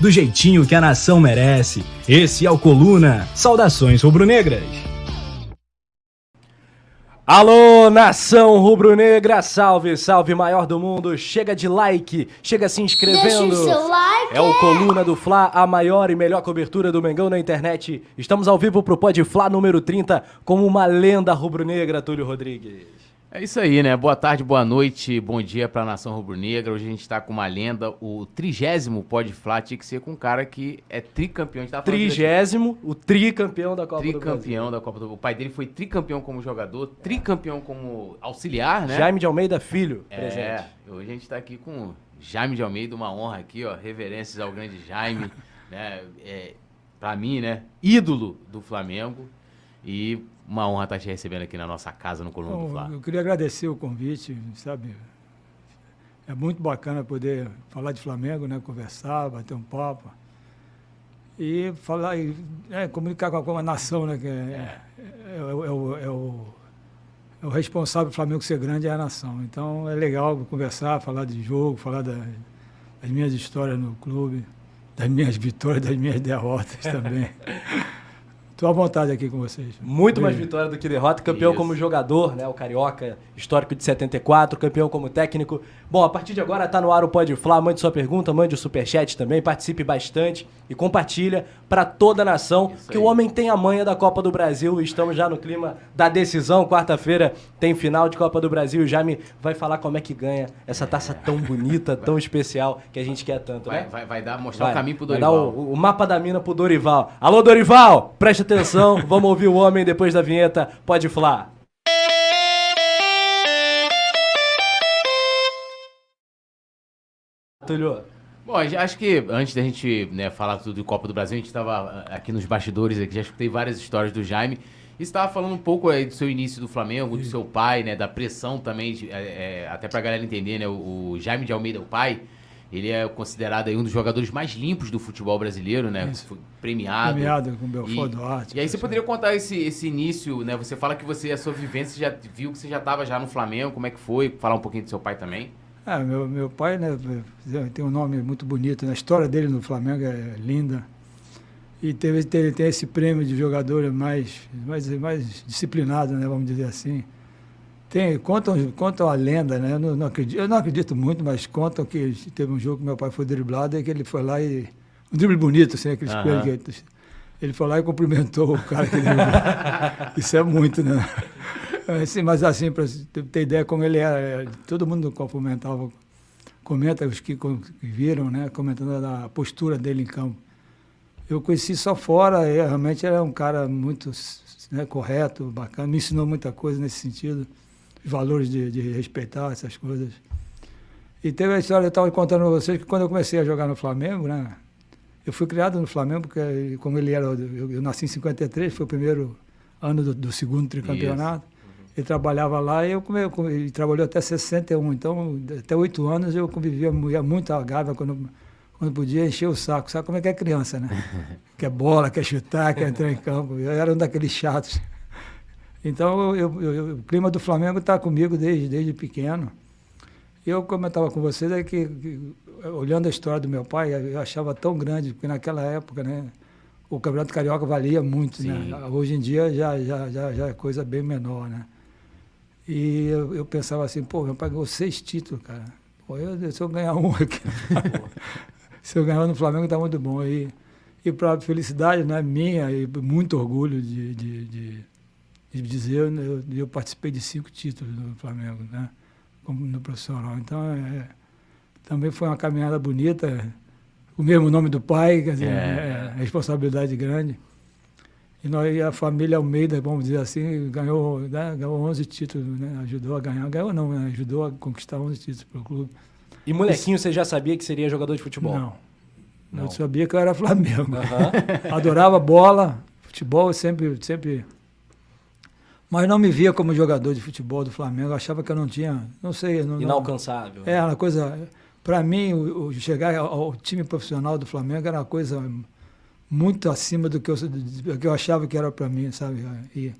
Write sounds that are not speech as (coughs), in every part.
do jeitinho que a nação merece. Esse é o Coluna. Saudações rubro-negras. Alô, nação rubro-negra, salve, salve, maior do mundo. Chega de like, chega se inscrevendo. Deixa o seu like. É o Coluna do Fla, a maior e melhor cobertura do Mengão na internet. Estamos ao vivo pro Pod Fla número 30 com uma lenda rubro-negra, Túlio Rodrigues. É isso aí, né? Boa tarde, boa noite, bom dia pra nação rubro-negra. Hoje a gente tá com uma lenda, o trigésimo Pod Fla tinha que ser com um cara que é tricampeão. A aqui. Trigésimo, o tricampeão da Copa do Brasil. Tricampeão da Copa do O pai dele foi tricampeão como jogador, tricampeão como auxiliar, né? Jaime de Almeida Filho, É, presente. hoje a gente tá aqui com Jaime de Almeida, uma honra aqui, ó. Reverências ao grande Jaime, (laughs) né? É, pra mim, né? Ídolo do Flamengo. E uma honra estar te recebendo aqui na nossa casa no Coluna do Fla. eu queria agradecer o convite, sabe? É muito bacana poder falar de Flamengo, né? Conversar, bater um papo. E falar, e, é, comunicar com a, com a nação, né? Que é, é, o- é o, é o- é o responsável do Flamengo ser grande é a nação. Então é legal conversar, falar de jogo, falar da- das minhas histórias no clube, das minhas vitórias, das minhas derrotas (laughs) também. Estou à vontade aqui com vocês. Muito mais vitória do que derrota. Campeão Isso. como jogador, né? O Carioca, histórico de 74. Campeão como técnico. Bom, a partir de agora tá no ar o Pode Falar. Mande sua pergunta, mande o superchat também. Participe bastante e compartilha para toda a nação. Isso que aí. o homem tem a manha da Copa do Brasil. Estamos já no clima da decisão. Quarta-feira tem final de Copa do Brasil. O Jaime vai falar como é que ganha essa taça tão bonita, (laughs) tão especial que a gente quer tanto, Vai, né? vai, vai dar, mostrar Vai, o caminho pro vai Dorival. dar o, o mapa da mina pro Dorival. Alô, Dorival, preste atenção. Vamos ouvir o homem depois da vinheta. Pode falar. Túlio. Bom, acho que antes da gente né, falar tudo de Copa do Brasil, a gente estava aqui nos bastidores, aqui, já escutei várias histórias do Jaime. E você estava falando um pouco aí do seu início do Flamengo, do seu pai, né? Da pressão também, de- é, é, até pra galera entender, né? O, o Jaime de Almeida, o pai, ele é considerado aí um dos jogadores mais limpos do futebol brasileiro, né? Isso. Foi premiado. Premiado com Belfort E- Duarte. E aí você poderia contar esse, esse início, né? Você fala que você, a sua vivência, já viu que você já estava já no Flamengo, como é que foi? Falar um pouquinho do seu pai também. É, meu, meu pai né, tem um nome muito bonito, né? a história dele no Flamengo é linda. E teve, tem, tem esse prêmio de jogador mais, mais, mais disciplinado, né, vamos dizer assim. Tem, contam, contam a lenda, né? Eu não, não acredito, eu não acredito muito, mas contam que teve um jogo que meu pai foi driblado e que ele foi lá e. Um drible bonito, assim, aqueles coelhos que. Ele foi lá e cumprimentou o cara que driblou. (laughs) Isso é muito, né? Assim, mas assim, para ter ideia como ele era, todo mundo cumprimentava, comenta os que, viram, né? Comentando a postura dele em campo. Eu conheci só fora, e realmente era um cara muito né, correto, bacana, me ensinou muita coisa nesse sentido, valores de, de respeitar essas coisas. E teve a história, eu estava contando a vocês que quando eu comecei a jogar no Flamengo, né? Eu fui criado no Flamengo porque, como ele era, eu, eu nasci em 53, foi o primeiro ano do, do segundo tricampeonato. Ele trabalhava lá e eu eu ele trabalhou até 61, então até oito anos eu convivia mu- ia muito a Gávea quando, quando podia encher o saco. Sabe como é que é criança, né? (laughs) quer bola, quer chutar, quer entrar em campo. Eu era um daqueles chatos. Então eu- eu- o clima do Flamengo está comigo desde, desde pequeno. E eu comentava com vocês é que, que, olhando a história do meu pai, eu achava tão grande, porque naquela época, né, o Campeonato Carioca valia muito, né? Hoje em dia já, já, já, já é coisa bem menor, né? E eu, eu pensava assim, pô, meu pai ganhou seis títulos, cara. Pô, eu, se eu ganhar um aqui, (laughs) se eu ganhar no Flamengo tá muito bom. E, e para felicidade né, minha e muito orgulho de, de, de, de dizer, eu, eu participei de cinco títulos no Flamengo, né? Como no profissional. Então, é, também foi uma caminhada bonita, o mesmo nome do pai, quer dizer, É. é, responsabilidade grande. E nós, e a família Almeida, vamos dizer assim, ganhou, né, ganhou 11 títulos, né? ajudou a ganhar. Ganhou não, né? ajudou a conquistar 11 títulos para o clube. E molequinho, você já sabia que seria jogador de futebol? Não. Não. Eu sabia que eu era Flamengo. Aham. (laughs) Adorava bola, futebol sempre, sempre. Mas não me via como jogador de futebol do Flamengo. Eu achava que eu não tinha. Não sei. Não, Inalcançável. Não, é uma coisa. Para mim, o, o chegar ao, ao, time profissional do Flamengo era uma coisa muito acima do que eu, do que eu achava que era para mim, sabe? E,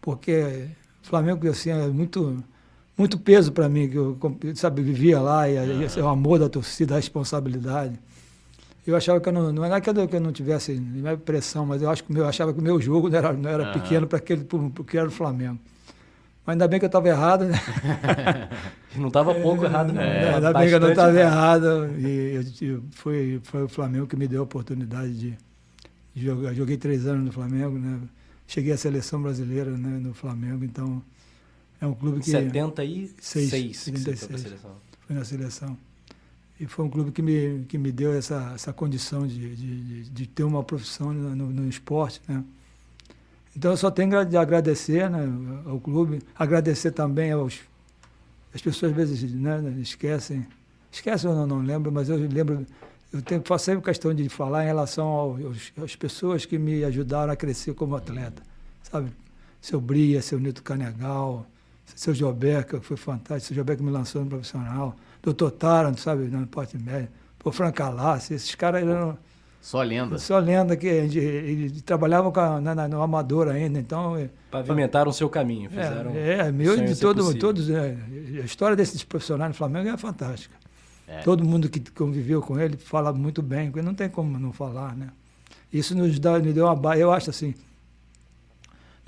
porque o Flamengo assim, é muito muito peso para mim, que eu sabe, vivia lá, e, e o amor da torcida, a responsabilidade. Eu achava que eu não, não é que eu, que eu não tivesse não pressão, mas eu acho que eu achava que o meu jogo não era, não era pequeno para aquele porque era o Flamengo. Mas ainda bem que eu estava errado, né? (laughs) não estava pouco errado, não. É, ainda bem que eu não estava errado. E eu, foi, foi o Flamengo que me deu a oportunidade de. Joguei três anos no Flamengo, né? Cheguei à seleção brasileira né, no Flamengo, então é um clube que. 76 seis, 76. Foi na seleção. E foi um clube que me, que me deu essa, essa condição de, de, de ter uma profissão no, no, esporte, né? Então eu só tenho de agradecer né, ao clube, agradecer também aos. As pessoas às vezes né, esquecem. Esquecem ou não, não lembro, mas eu lembro. Eu tenho, faço sempre questão de falar em relação aos, às pessoas que me ajudaram a crescer como atleta. Sabe? Seu Bria, seu Nito Canegal, seu Gilberto, que foi fantástico, seu que me lançou no profissional, doutor Taranto, sabe, no Porte Médio, o Franca Lassi, esses caras eram... Só lenda. Só lenda, que ele trabalhava na, na, no Amador ainda, então... É, Pavimentaram o seu caminho, fizeram... É, é meu de todo, todos... É, a história desses profissionais no Flamengo é fantástica. É. Todo mundo que conviveu com ele fala muito bem, porque não tem como não falar, né? Isso nos, dá, nos deu uma base, eu acho assim,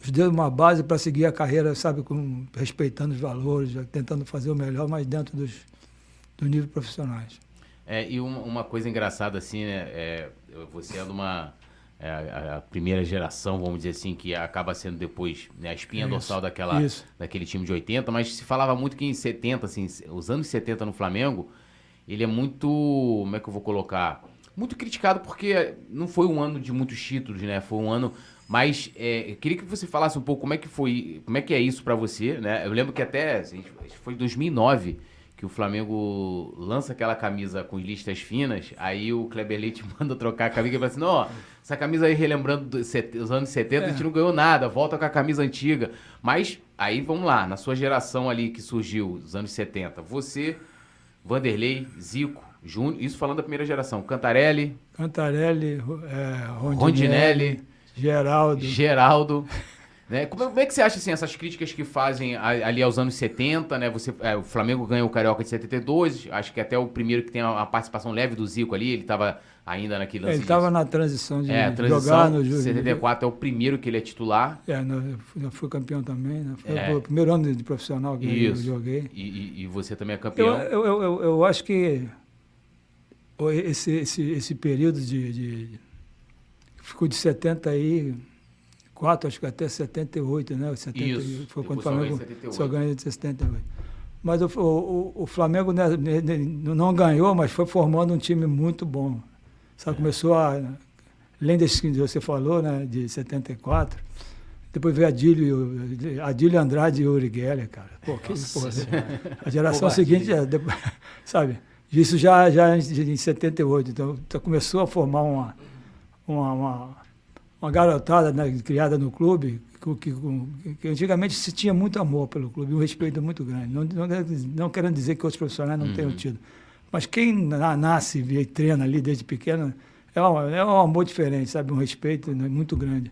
nos deu uma base para seguir a carreira, sabe, com, respeitando os valores, tentando fazer o melhor, mas dentro dos, do nível profissionais. É, e uma, uma coisa engraçada assim, né, é, você é de uma é, a, a, primeira geração, vamos dizer assim, que acaba sendo depois né, a espinha isso, dorsal daquela, isso. daquele time de 80, mas se falava muito que em 70, assim, os anos 70 no Flamengo, ele é muito, como é que eu vou colocar? Muito criticado porque não foi um ano de muitos títulos, né? Foi um ano mas é, queria que você falasse um pouco como é que foi, como é que é isso para você, né? Eu lembro que até assim, foi em 2009 que o Flamengo lança aquela camisa com listas finas, aí o Kleber Leite (laughs) manda trocar a camisa e fala assim, não, essa camisa aí relembrando dos anos 70, é. a gente não ganhou nada, volta com a camisa antiga. Mas aí vamos lá, na sua geração ali que surgiu, os anos 70, você, Vanderlei, Zico, Júnior, isso falando da primeira geração, Cantarelli, Cantarelli, é, Rondinelli, Rondinelli Geraldo. Geraldo. (laughs) Né? Como, como, é que você acha assim, essas críticas que fazem ali aos anos 70, né? Você, é, o Flamengo ganhou o Carioca de 72, acho que até o primeiro que tem a, a participação leve do Zico ali, ele estava ainda naquele lance. Ele estava na transição de é, transição, jogar no jogo. 74 é o primeiro que ele é titular. É, eu fui campeão também, né? Foi é. o primeiro ano de profissional que Isso. eu joguei. E, e, você também é campeão. Eu, eu, eu, eu acho que esse, esse, esse período de, de ficou de 74, acho que até 78, né? 70, Isso. Foi quando o Flamengo só ganhou de 78. Mas o, o, o Flamengo né, não ganhou, mas foi formando um time muito bom. É. começou a. Além desse que você falou, né, de 74, depois veio Adílio, Adílio Andrade e Uri Geller, cara. Pô, que, porra, a geração seguinte, é, depois, (laughs) sabe? Isso já, já em 78. Então, então começou a formar uma, uma, uma, uma garotada né, criada no clube, que, que, que, antigamente se tinha muito amor pelo clube, um respeito muito grande. Não, não, não querendo dizer que outros profissionais não uhum. tenham tido. Mas quem nasce e treina ali desde pequeno, é um, é um amor diferente, sabe? Um respeito né, muito grande.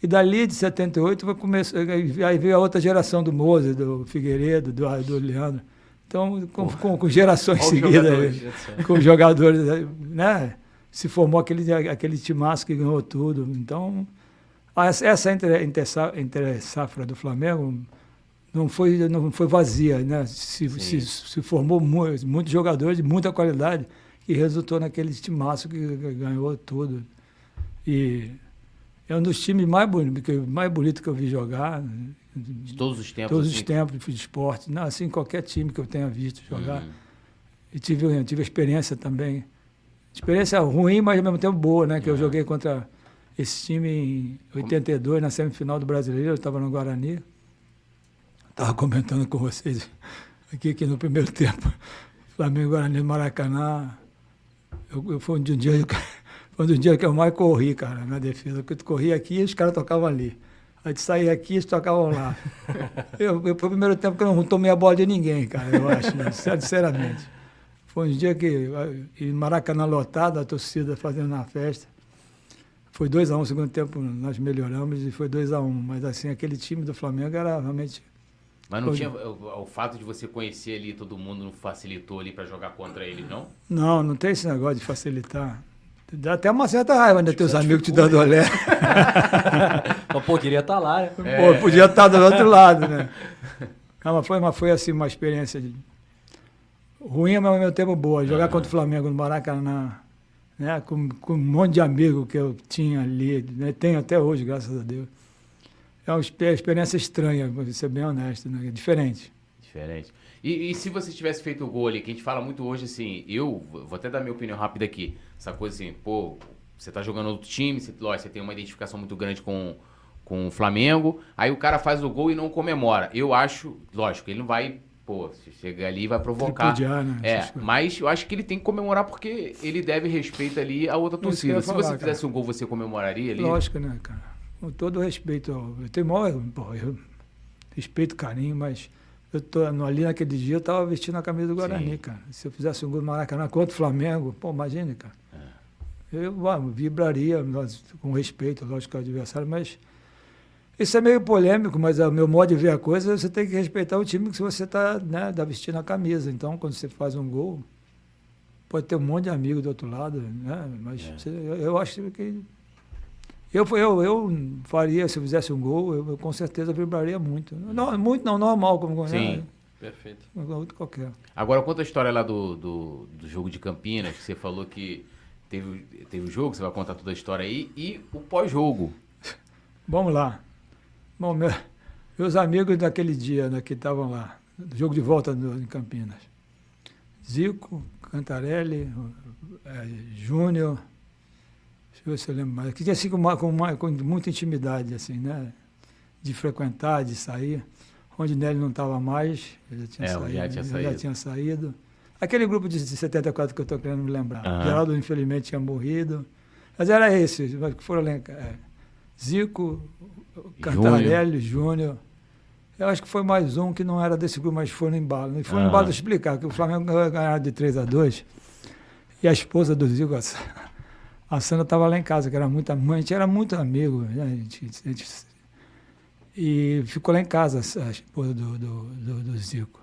E dali de 78 vai começar, aí veio a outra geração do Moza, do Figueiredo, do, do Leandro. Então, com, com, com gerações seguidas, com jogadores, né? se formou aquele, aquele timaço que ganhou tudo. Então, essa entre, entre, entre safra do Flamengo não foi, não foi vazia, né? Se, se, se, formou muitos muito jogadores de muita qualidade e resultou naquele timaço que ganhou tudo. E é um dos times mais bonitos mais bonito que eu vi jogar. De todos os tempos? Todos assim. os tempos de esporte. Não, assim, qualquer time que eu tenha visto jogar. Uhum. E tive, tive a experiência também experiência ruim, mas ao mesmo tempo boa, né? Que eu joguei contra esse time em 82, na semifinal do Brasileiro, eu estava no Guarani. Estava comentando com vocês aqui que no primeiro tempo, Flamengo Guarani Maracanã. Eu, eu fui um dia, (laughs) Foi um dias que eu mais corri, cara, na defesa. Porque tu corria aqui e os caras tocavam ali. Aí tu saía aqui e eles tocavam lá. (laughs) eu, eu, foi o primeiro tempo que eu não tomei a bola de ninguém, cara, eu acho, né? sinceramente. Foi um dia que, em Maracanã lotado, a torcida fazendo a festa. Foi 2x1 um, no segundo tempo, nós melhoramos e foi 2x1. Um, mas assim, aquele time do Flamengo era realmente. Mas não tinha. O, o, fato de você conhecer ali todo mundo não facilitou ali para jogar contra ele, não? Não, não tem esse negócio de facilitar. Dá até uma certa raiva, né? Teus amigos te dando olé. (laughs) Pô, queria estar tá lá, né? É. Pô, podia estar tá do outro lado, né? (laughs) Não, mas foi, mas foi assim uma experiência de... ruim, mas ao mesmo tempo boa. Jogar uhum. contra o Flamengo no Maracanã, né? Com, com um monte de amigos que eu tinha ali, né? tenho até hoje, graças a Deus. É uma experiência estranha, vou ser bem honesto, né? Diferente. Diferente. E, e, se você tivesse feito o gol ali, que a gente fala muito hoje assim, eu vou até dar minha opinião rápida aqui. Essa coisa assim, pô, você tá jogando outro time, você, lógico, você tem uma identificação muito grande com, com o Flamengo, aí o cara faz o gol e não comemora. Eu acho, lógico, ele não vai, pô, chega ali e vai provocar. Tripudiar, né? É, mas eu acho que ele tem que comemorar porque ele deve respeito ali a outra torcida. Se falar, você fizesse cara. um gol, você comemoraria ali? Lógico, né, cara? Com todo respeito, eu tenho maior, pô, eu respeito, carinho, mas eu tô ali naquele dia, eu estava vestindo a camisa do Guarani, Sim. cara. Se eu fizesse um gol no Maracanã contra o Flamengo, pô, imagine, cara. É. Eu vibraria, com respeito, lógico, ao adversário, mas isso é meio polêmico, mas é o meu modo de ver a coisa, você tem que respeitar o time que você está né, tá vestindo a camisa. Então, quando você faz um gol, pode ter um monte de amigo do outro lado, né? Mas é. você, eu acho que eu, eu, eu faria, se eu fizesse um gol, eu, eu com certeza vibraria muito. Não, muito não, normal, como Sim, né? perfeito. Qualquer. Agora, conta a história lá do, do, do, jogo de Campinas, que você falou que teve, teve o jogo, você vai contar toda a história aí, e o pós-jogo. Vamos lá. Bom, meu, meus amigos daquele dia né, que estavam lá, jogo de volta no, em Campinas. Zico, Cantarelli, é, Júnior, eu se eu lembro mais. Que tinha assim com, uma, com, uma, com muita intimidade, assim, né? De frequentar, de sair. Onde Nelly não estava mais, já tinha, é, saído, já tinha saído. Já tinha saído. Aquele grupo de 74 que eu estou querendo me lembrar. Uhum. Geraldo, infelizmente, tinha morrido. Mas era esse, que foram é, Zico, Cantarelli, Júnior. Eu acho que foi mais um que não era desse grupo, mas foi no embalo. E foi no embalo explicar que o Flamengo ganhar de 3 a 2 e a esposa do Zico, a Sandra estava lá em casa, que era muito mãe, a gente era muito amigo, né? a gente, a gente, e ficou lá em casa a esposa do, do, do, do, Zico.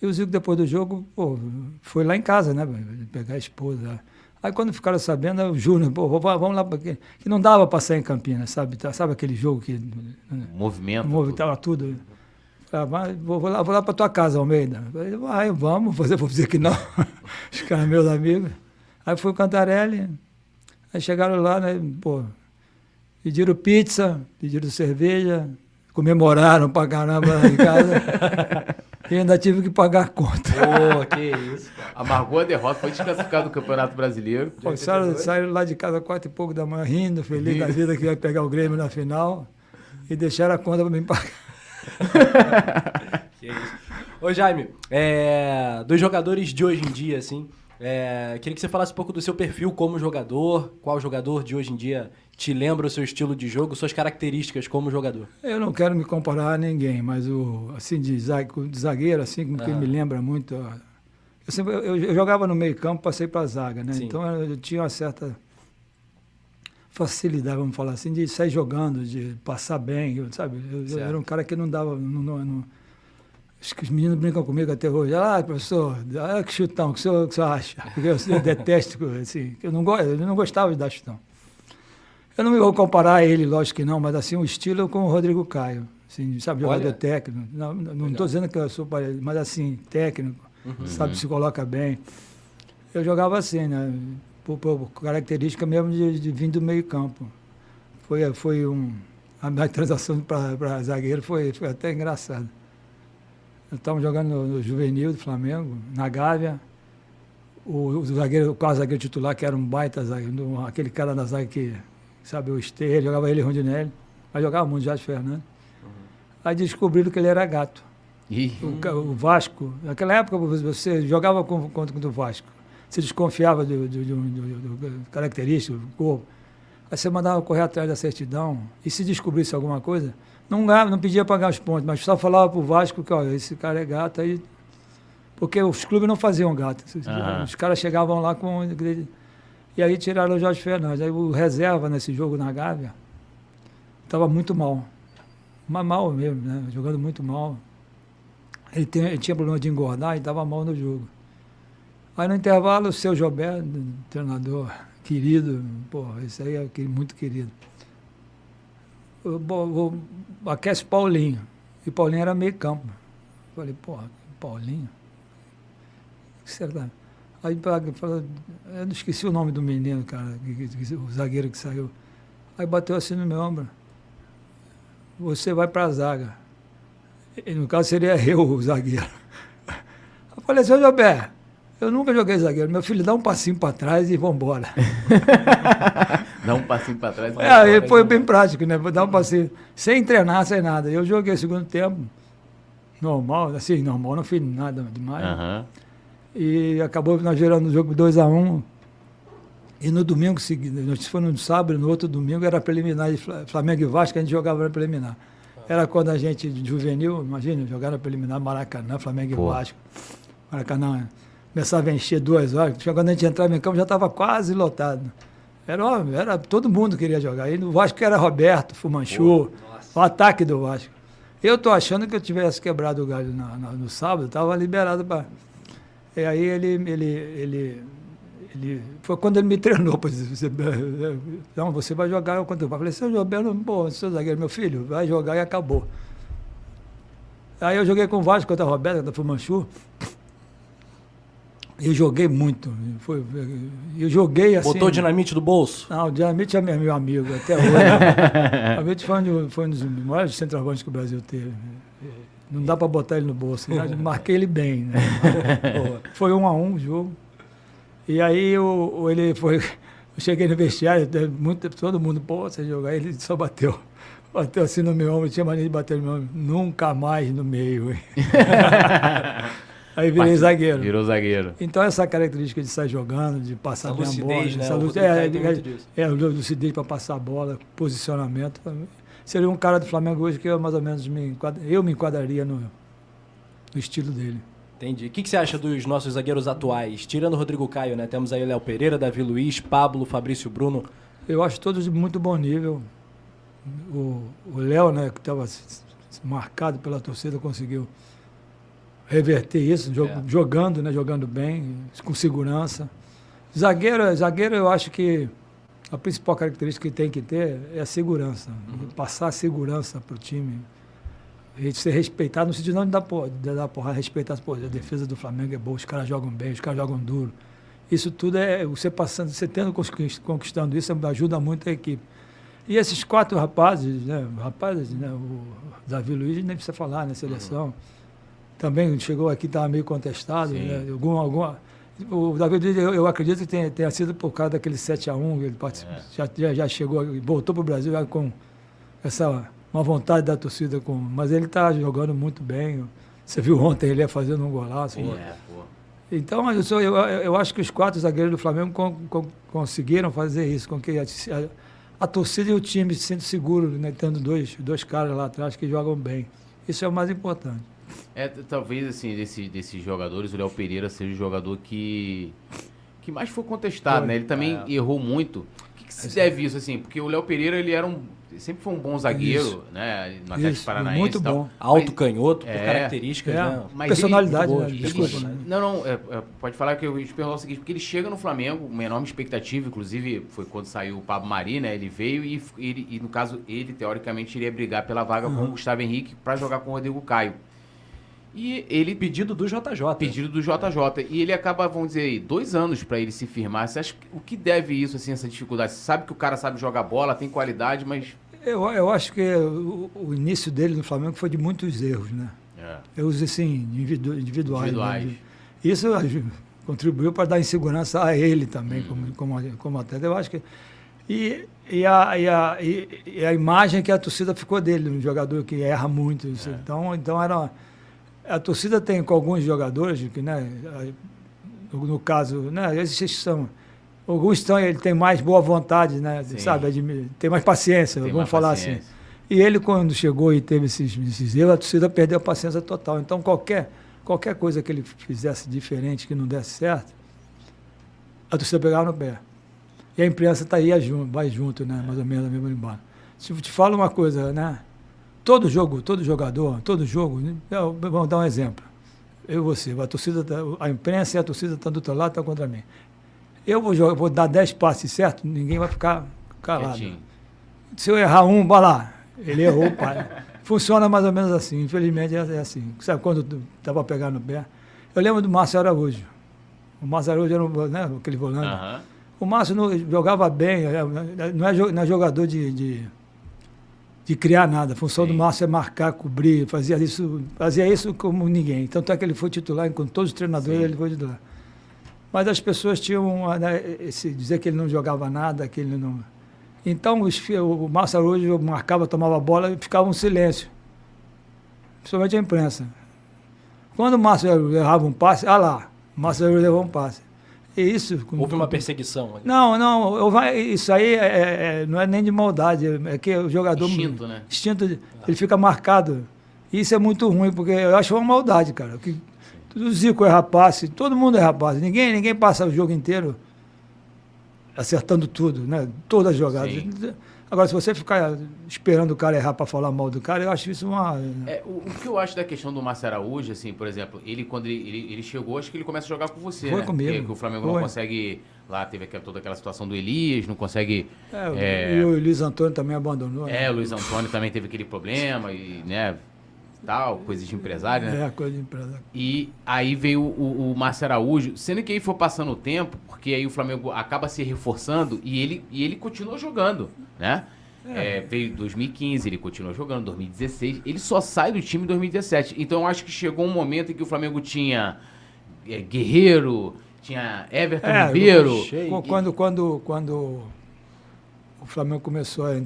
E o Zico, depois do jogo, pô, foi lá em casa, né? Pegar a esposa. Aí quando ficaram sabendo, o Júnior, pô, vamos lá, porque que não dava para sair em Campinas, sabe? Sabe aquele jogo que. Movimento. Movimentava tudo. Falei, vou, vou lá, vou lá para tua casa, Almeida. Falei, vai, vamos, (laughs) vou dizer que não. Os caras meus amigos. Aí foi o Cantarelli, Aí chegaram lá, né, pô, pediram pizza, pediram cerveja, comemoraram pra caramba lá em casa. (laughs) e ainda tive que pagar a conta. Pô, que isso. Amargou a derrota, foi desclassificado do Campeonato Brasileiro. Pô, saíram, saíram lá de casa quatro e pouco da manhã, rindo, feliz da vida que ia pegar o Grêmio na final. E deixaram a conta pra me pagar. (laughs) que isso. Ô Jaime, é, dos jogadores de hoje em dia, assim, é, queria que você falasse um pouco do seu perfil como jogador, qual jogador de hoje em dia te lembra o seu estilo de jogo, suas características como jogador. Eu não quero me comparar a ninguém, mas o assim de zagueiro, assim como que me lembra muito. Eu, sempre, eu, eu jogava no meio campo, passei para a zaga, né? Sim. Então eu tinha uma certa facilidade, vamos falar assim, de sair jogando, de passar bem, sabe? Eu, eu era um cara que não dava, não, não, não os meninos brincam comigo até hoje. Ah, professor, ah, que chutão, que o senhor, que o senhor acha? Porque (laughs) eu, eu detesto, assim, eu não, eu não gostava de dar chutão. Eu não me vou comparar ele, lógico que não, mas assim, o estilo com o Rodrigo Caio. Assim, sabe, jogador Olha. técnico. Não estou dizendo que eu sou parecido, mas assim, técnico, uhum. sabe, se coloca bem. Eu jogava assim, né? Por, por característica mesmo de, de vir do meio campo. Foi, foi um... A minha (laughs) transação para zagueiro foi, foi até engraçada. Estávamos jogando no, no, juvenil do Flamengo, na Gávea. O, o zagueiro, o quase zagueiro titular, que era um baita zagueiro, aquele cara da zaga que, sabe, o Esteira, jogava ele e Rondinelli. Mas jogava muito de Fernando. Uhum. Aí descobriram que ele era gato. O, o, Vasco, naquela época você jogava contra, contra o Vasco. você desconfiava do, do, do, do, do característico, do corpo. Aí você mandava correr atrás da certidão. E se descobrisse alguma coisa, não, não pedia para ganhar os pontos, mas só falava para o Vasco que, ó, esse cara é gato aí. Porque os clubes não faziam gato. Aham. Os caras chegavam lá com. E aí tiraram o Jorge Fernandes. Aí o reserva nesse jogo na Gávea estava muito mal. Mas mal mesmo, né? Jogando muito mal. Ele, tem- ele tinha problema de engordar e estava mal no jogo. Aí no intervalo, o seu Jobé, treinador querido, pô, esse aí é muito querido. Eu vou- vou- aquece Paulinho. E Paulinho era meio campo. Falei, porra, Paulinho? Que será? Aí eu esqueci o nome do menino, cara, o zagueiro que saiu. Aí bateu assim no meu ombro. Você vai pra zaga. E, no caso seria (laughs) eu o zagueiro. Eu falei, seu Jobé, eu nunca joguei zagueiro. Meu filho, dá um passinho para trás e vambora. (laughs) Dá um passinho pra trás. É, foi bem prático, né? Dar um passinho. Sem treinar, sem nada. Eu joguei o segundo tempo, normal, assim, normal, não fiz nada demais. Aham. E acabou nós gerando o jogo 2x1. E no domingo seguinte, nós foi no sábado, no outro domingo era preliminar de Fla- Flamengo e Vasco, a gente jogava na preliminar. Era quando a gente, juvenil, imagina, jogar na preliminar Maracanã, Flamengo Pô. e Vasco. Maracanã começava a encher duas horas. Quando a gente entrava em campo já estava quase lotado. Era, era, todo mundo queria jogar. E no Vasco era Roberto, Fumanchu, o ataque do Vasco. Eu tô achando que eu tivesse quebrado o galho na- na- no sábado, estava liberado para. E aí ele, ele, ele, ele. Foi quando ele me (laughs) treinou, para (laughs) dizer, não, você vai jogar eu o Eu falei, seu Roberto, pô, seu zagueiro, meu filho, vai jogar e acabou. Aí eu joguei com o Vasco contra a Roberta, contra o Fumanchu. Eu joguei muito. Foi, eu joguei assim. Botou o dinamite do bolso? Não, o Dinamite é meu amigo até hoje. (laughs) Dinamite foi, um dos- foi um dos maiores centroavantes que o Brasil teve. Não dá para botar ele no bolso. né? Marquei ele bem. Né? (laughs) foi um a um o jogo. E aí o- ele foi. Eu cheguei no vestiário, muito, todo mundo, pô, você jogar, ele só bateu. Bateu assim no meu ombro, tinha mania de bater no meu ombro. Nunca mais no meio. (laughs) aí virei Partiu- zagueiro. Virou zagueiro. Então essa característica de sair jogando, de passar Essa bem a lucidez, bola, né? essa é, é, é, o lucidez para passar a bola, posicionamento. Seria um cara do Flamengo hoje que eu mais ou menos me enquadra- eu me enquadraria no, no estilo dele. Entendi. O que, que você acha dos nossos zagueiros atuais? Tirando o Rodrigo Caio, né? Temos aí o Léo Pereira, Davi Luiz, Pablo, Fabrício Bruno. Eu acho todos de muito bom nível. O o Léo, né, que estava marcado pela torcida, conseguiu reverter isso, É. jogando, né, jogando bem, com segurança. Zagueiro, zagueiro, eu acho que a principal característica que tem que ter é a segurança. Passar a segurança para o time. E ser respeitado, no sentido não de dar, por- de dar porrada, respeitar pô, a defesa do Flamengo é boa, os caras jogam bem, os caras jogam duro. Isso tudo é você passando, você tendo conquist- conquistando isso, ajuda muito a equipe. E esses quatro rapazes, né, rapazes, né, o Davi Luiz nem precisa falar, né, seleção. Também chegou aqui, estava meio contestado, né, algum, alguma, o Davi Luiz, eu, eu acredito que tenha, tenha sido por causa daquele 7 a 1 ele É. já, já, já chegou, e voltou para o Brasil já com essa uma vontade da torcida, com, mas ele está jogando muito bem. Você viu ontem ele ia fazendo um golaço. É, pô. Então, eu, sou- eu, eu acho que os quatro zagueiros do Flamengo con- con- conseguiram fazer isso, com que a, a- a torcida e o time se sentem seguros, né, tendo dois, dois caras lá atrás que jogam bem. Isso é o mais importante. É, talvez, assim, desse, desses jogadores, o Léo Pereira seja o jogador que, que mais foi contestado, Foi. né? Ele também É. errou muito. O que, que se deve isso, assim? Porque o Léo Pereira, ele era um... Sempre foi um bom zagueiro, Isso. né? No Atlético Isso, Paranaense muito tal. bom. Alto Mas- canhoto, por É. características, É. né? Mas Personalidade, ele- né? ele- Desculpa. ele- né? Não, não, é, é, pode falar que eu perguntar o seguinte, porque ele chega no Flamengo, uma enorme expectativa, inclusive foi quando saiu o Pablo Mari, né? Ele veio e, ele, e no caso, ele teoricamente iria brigar pela vaga com o Gustavo Henrique para jogar com o Rodrigo Caio. E ele Pedido do JJ. pedido do JJ. E ele acaba, vamos dizer aí, dois anos para ele se firmar. Você acha que, o que deve isso, assim, essa dificuldade? Você sabe que o cara sabe jogar bola, tem qualidade, mas. Eu, eu acho que o, o início dele no Flamengo foi de muitos erros, né? É, Erros assim, individu- individuais. Individuais. né? Isso contribuiu para dar insegurança a ele também, como, como, como atleta. Eu acho que. E, e, a, e, a, e, e a imagem que a torcida ficou dele, um jogador que erra muito. isso. Então, então era. uma- A torcida tem com alguns jogadores que, né? a- no caso, né, esses são. Alguns estão, ele tem mais boa vontade, né? Sim. Sabe? Tem mais paciência, Tem vamos falar paciência. assim. E ele, quando chegou e teve esses, esses erros, a torcida perdeu a paciência total. Então, qualquer, qualquer coisa que ele fizesse diferente, que não desse certo, a torcida pegava no pé. E a imprensa tá aí junto, vai junto, né? Mais ou menos, mesmo embora. Se eu te falo uma coisa, né? Todo jogo, todo jogador, todo jogo, né? Eu- vamos dar um exemplo. Eu e você, a torcida, tá- a imprensa e a torcida estão do outro lado, estão contra mim. Eu vou, jogar, vou dar 10 passes certos, ninguém vai ficar calado. Quietinho. Se eu errar um, vai lá. Ele errou, (laughs) pai. Funciona mais ou menos assim. Infelizmente é é assim. Sabe quando estava pegando no pé? Eu lembro do Márcio Araújo. O Márcio Araújo era um, né, aquele volante. Aham. O Márcio não- jogava bem, é, não é, não é jogador de, de, de criar nada. A função Sim. do Márcio é marcar, cobrir, fazia isso, fazia isso como ninguém. Tanto é que ele foi titular, com todos os treinadores Sim. ele foi titular. Mas as pessoas tinham né, esse dizer que ele não jogava nada, que ele não. Então os o Márcio Araújo marcava, tomava a bola e ficava um silêncio. Principalmente a imprensa. Quando o Márcio errava um passe, ah lá, o Márcio Araújo levou um passe. E isso. com- Houve uma perseguição. ali. não, não, isso aí é- é- é- não é nem de maldade, é que o jogador. Instinto, né? instinto de- ele fica marcado. Isso é muito ruim, porque eu acho uma maldade, cara. Que, o Zico é rapaz, todo mundo é rapaz. Ninguém, ninguém passa o jogo inteiro acertando tudo, né? Todas as jogadas. Sim. Agora, se você ficar esperando o cara errar para falar mal do cara, eu acho isso uma. É, o, o que eu acho da questão do Márcio Araújo, assim, por exemplo, ele quando ele, ele, ele chegou, acho que ele começa a jogar com você, Foi né? comigo. Que, que o Flamengo não Foi. consegue. Lá teve aquela- toda aquela situação do Elias, não consegue. É, É. E o Luiz Antônio também abandonou. É, né? o Luiz Antônio também teve aquele problema e, né, tal, coisas de empresário, né? É, coisa de empresa. E aí veio o, o Márcio Araújo, sendo que aí foi passando o tempo, porque aí o Flamengo acaba se reforçando e ele, e ele continuou jogando, né? É, veio 2015, ele continuou jogando, 2016, ele só sai do time em 2017. Então eu acho que chegou um momento em que o Flamengo tinha é, Guerreiro, tinha Everton É, Ribeiro. Quando, quando, quando o Flamengo começou a, é,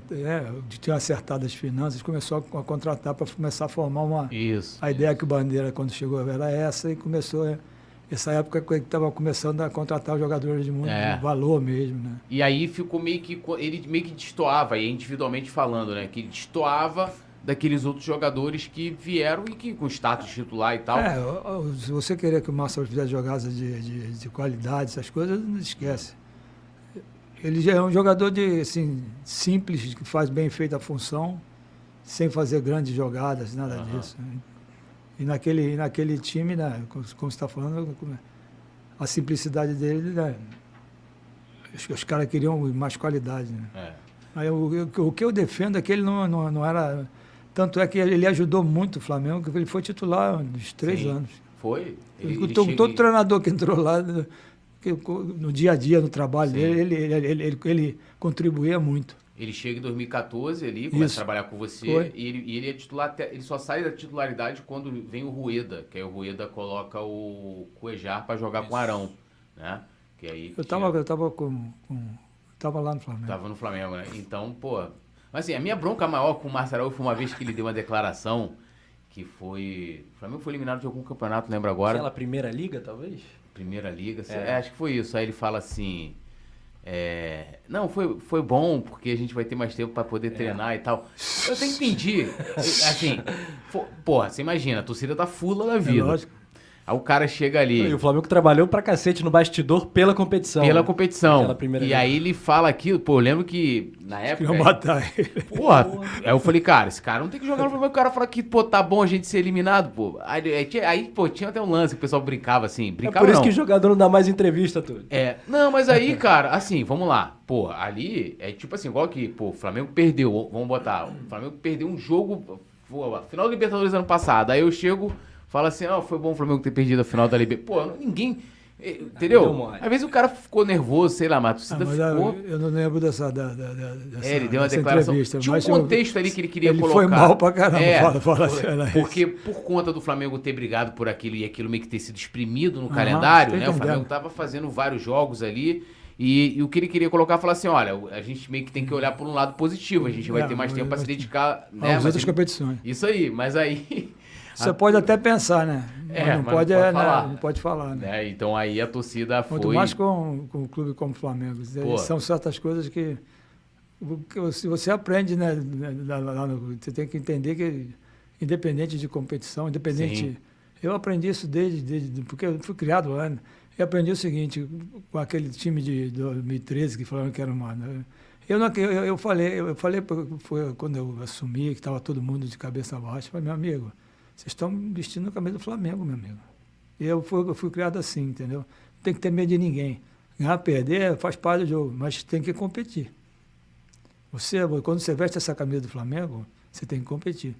tinha acertado as finanças, começou a, a contratar para começar a formar uma. Isso. A ideia que o Bandeira, quando chegou, era essa e começou. é, Essa época que ele estava começando a contratar os jogadores de muito É. valor mesmo, né? E aí ficou meio que. Ele meio que destoava, aí individualmente falando, né? Que ele destoava daqueles outros jogadores que vieram e que com status titular e tal. É, se você querer que o Márcio fizesse jogadas de, de, de qualidade, essas coisas, não esquece. Ele já é um jogador de, assim, simples, que faz bem feita a função, sem fazer grandes jogadas, nada Aham. disso. né? E naquele, naquele time, né, como, você está falando, a simplicidade dele, né, os, os caras queriam mais qualidade. Né? É. Aí, o, o- que eu defendo é que ele não, não, não era. Tanto é que ele ajudou muito o Flamengo, que ele foi titular dos três Sim. anos. Foi? todo, chega- todo treinador que entrou lá, no, que- no dia a dia, no trabalho dele, ele, ele, ele, ele, ele contribuía muito. Ele chega em 2014 ali, começa Isso. a trabalhar com você e ele, e ele é titular ele só sai da titularidade quando vem o Rueda, que aí o Rueda coloca o Cuejar pra jogar com o Arão, né? Que aí Eu tinha- estava eu tava com, com, tava lá no Flamengo. Tava no Flamengo, né? Então, pô. Mas assim, a minha bronca maior com o Marcelo foi uma vez que ele deu uma declaração que foi. O Flamengo foi eliminado de algum campeonato, lembra agora? Aquela primeira liga, talvez? Primeira liga. É. é, acho que foi isso. Aí ele fala assim. é, não, foi, foi bom, porque a gente vai ter mais tempo pra É. poder treinar e tal. (laughs) Eu até entendi. Assim, fo- porra, você imagina, a torcida tá fula da É vida. lógico. Aí o cara chega ali. E o Flamengo trabalhou pra cacete no bastidor pela competição. Pela né? competição. E liga. aí ele fala aquilo, pô, eu lembro que na época. Queriam matar ele. Porra, aí eu falei, cara, esse cara não tem que jogar no Flamengo. O cara fala que, pô, tá bom a gente ser eliminado, pô. Aí, aí, pô, tinha até um lance que o pessoal brincava assim. É Brincava por isso não. que o jogador não dá mais entrevista, tudo. É, não, mas aí, (laughs) cara, assim, vamos lá. Pô, ali é tipo assim, igual que, pô, o Flamengo perdeu, vamos botar, o Flamengo perdeu um jogo, pô, final do Libertadores ano passado. Aí eu chego, falo assim, ó, foi bom o Flamengo ter perdido a final da Libertadores. Pô, ninguém, eh, Deu entendeu? Às vezes o cara ficou nervoso, sei lá, mas a Ah, mas eu, ficou... eu não lembro dessa, da, da, dessa, É, ele deu uma declaração. Tinha um mas eu- contexto ali que ele queria ele colocar. foi mal pra caramba, É, fala- fala assim, era isso. porque por conta do Flamengo ter brigado por aquilo e aquilo meio que ter sido exprimido no Aham, calendário, né? O Flamengo tava fazendo vários jogos ali. E, e o que ele queria colocar, falar assim, olha, a gente meio que tem que olhar por um lado positivo, a gente vai É, ter mais tempo para se dedicar, né? Às Mas outras ele- competições. Isso aí, mas aí Você pode até pensar, né? É, mas não mas pode, não pode é, né, falar. não pode falar, né? né? Então aí a torcida foi. Muito mais com, com um clube como o Flamengo. Pô. São certas coisas que, que você, aprende, né? você tem que entender que, independente de competição, independente. Sim. Eu aprendi isso desde, desde. Porque eu fui criado lá. né? Eu aprendi o seguinte, com aquele time de 2013 que falaram que era uma. né? Eu, não, eu, eu falei, eu falei foi quando eu assumi, que estava todo mundo de cabeça baixa, falei, meu amigo, vocês estão vestindo a camisa do Flamengo, meu amigo. Eu fui, eu fui criado assim, entendeu? Não tem que ter medo de ninguém. Ganhar, perder, faz parte do jogo, mas tem que competir. Você, quando você veste essa camisa do Flamengo, você tem que competir.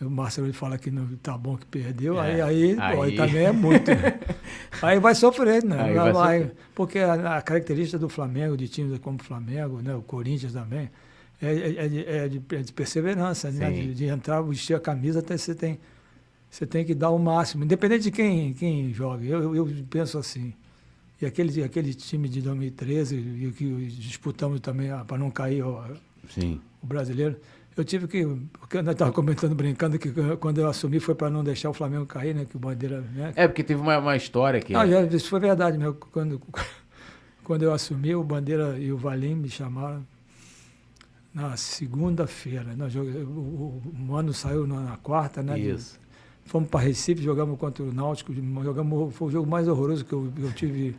O Marcelo ele fala que não tá bom que perdeu, É, aí, aí, aí- pô, aí também é muito. né? (laughs) aí vai sofrer, né? Aí Vai- vai sofrer. porque a, a característica do Flamengo, de times como o Flamengo, né, o Corinthians também, é, é- é de, é de- é de perseverança, né? De, de entrar, vestir a camisa, até você tem, você tem que dar o máximo, independente de quem, quem joga. Eu, eu, penso assim. E aquele, aquele time de 2013, e que disputamos também para não cair o, o brasileiro, eu tive que. Porque eu estava comentando, brincando, que quando eu assumi foi para não deixar o Flamengo cair, né? Que o Bandeira. Né, É, porque teve uma, uma história que. não, já, isso foi verdade mesmo. Quando, (laughs) quando eu assumi, o Bandeira e o Valim me chamaram na segunda-feira. Joga- O, o Mano saiu na, na quarta, né? de- Isso. Fomos para Recife, jogamos contra o Náutico, jogamos, foi o jogo mais horroroso que eu, eu tive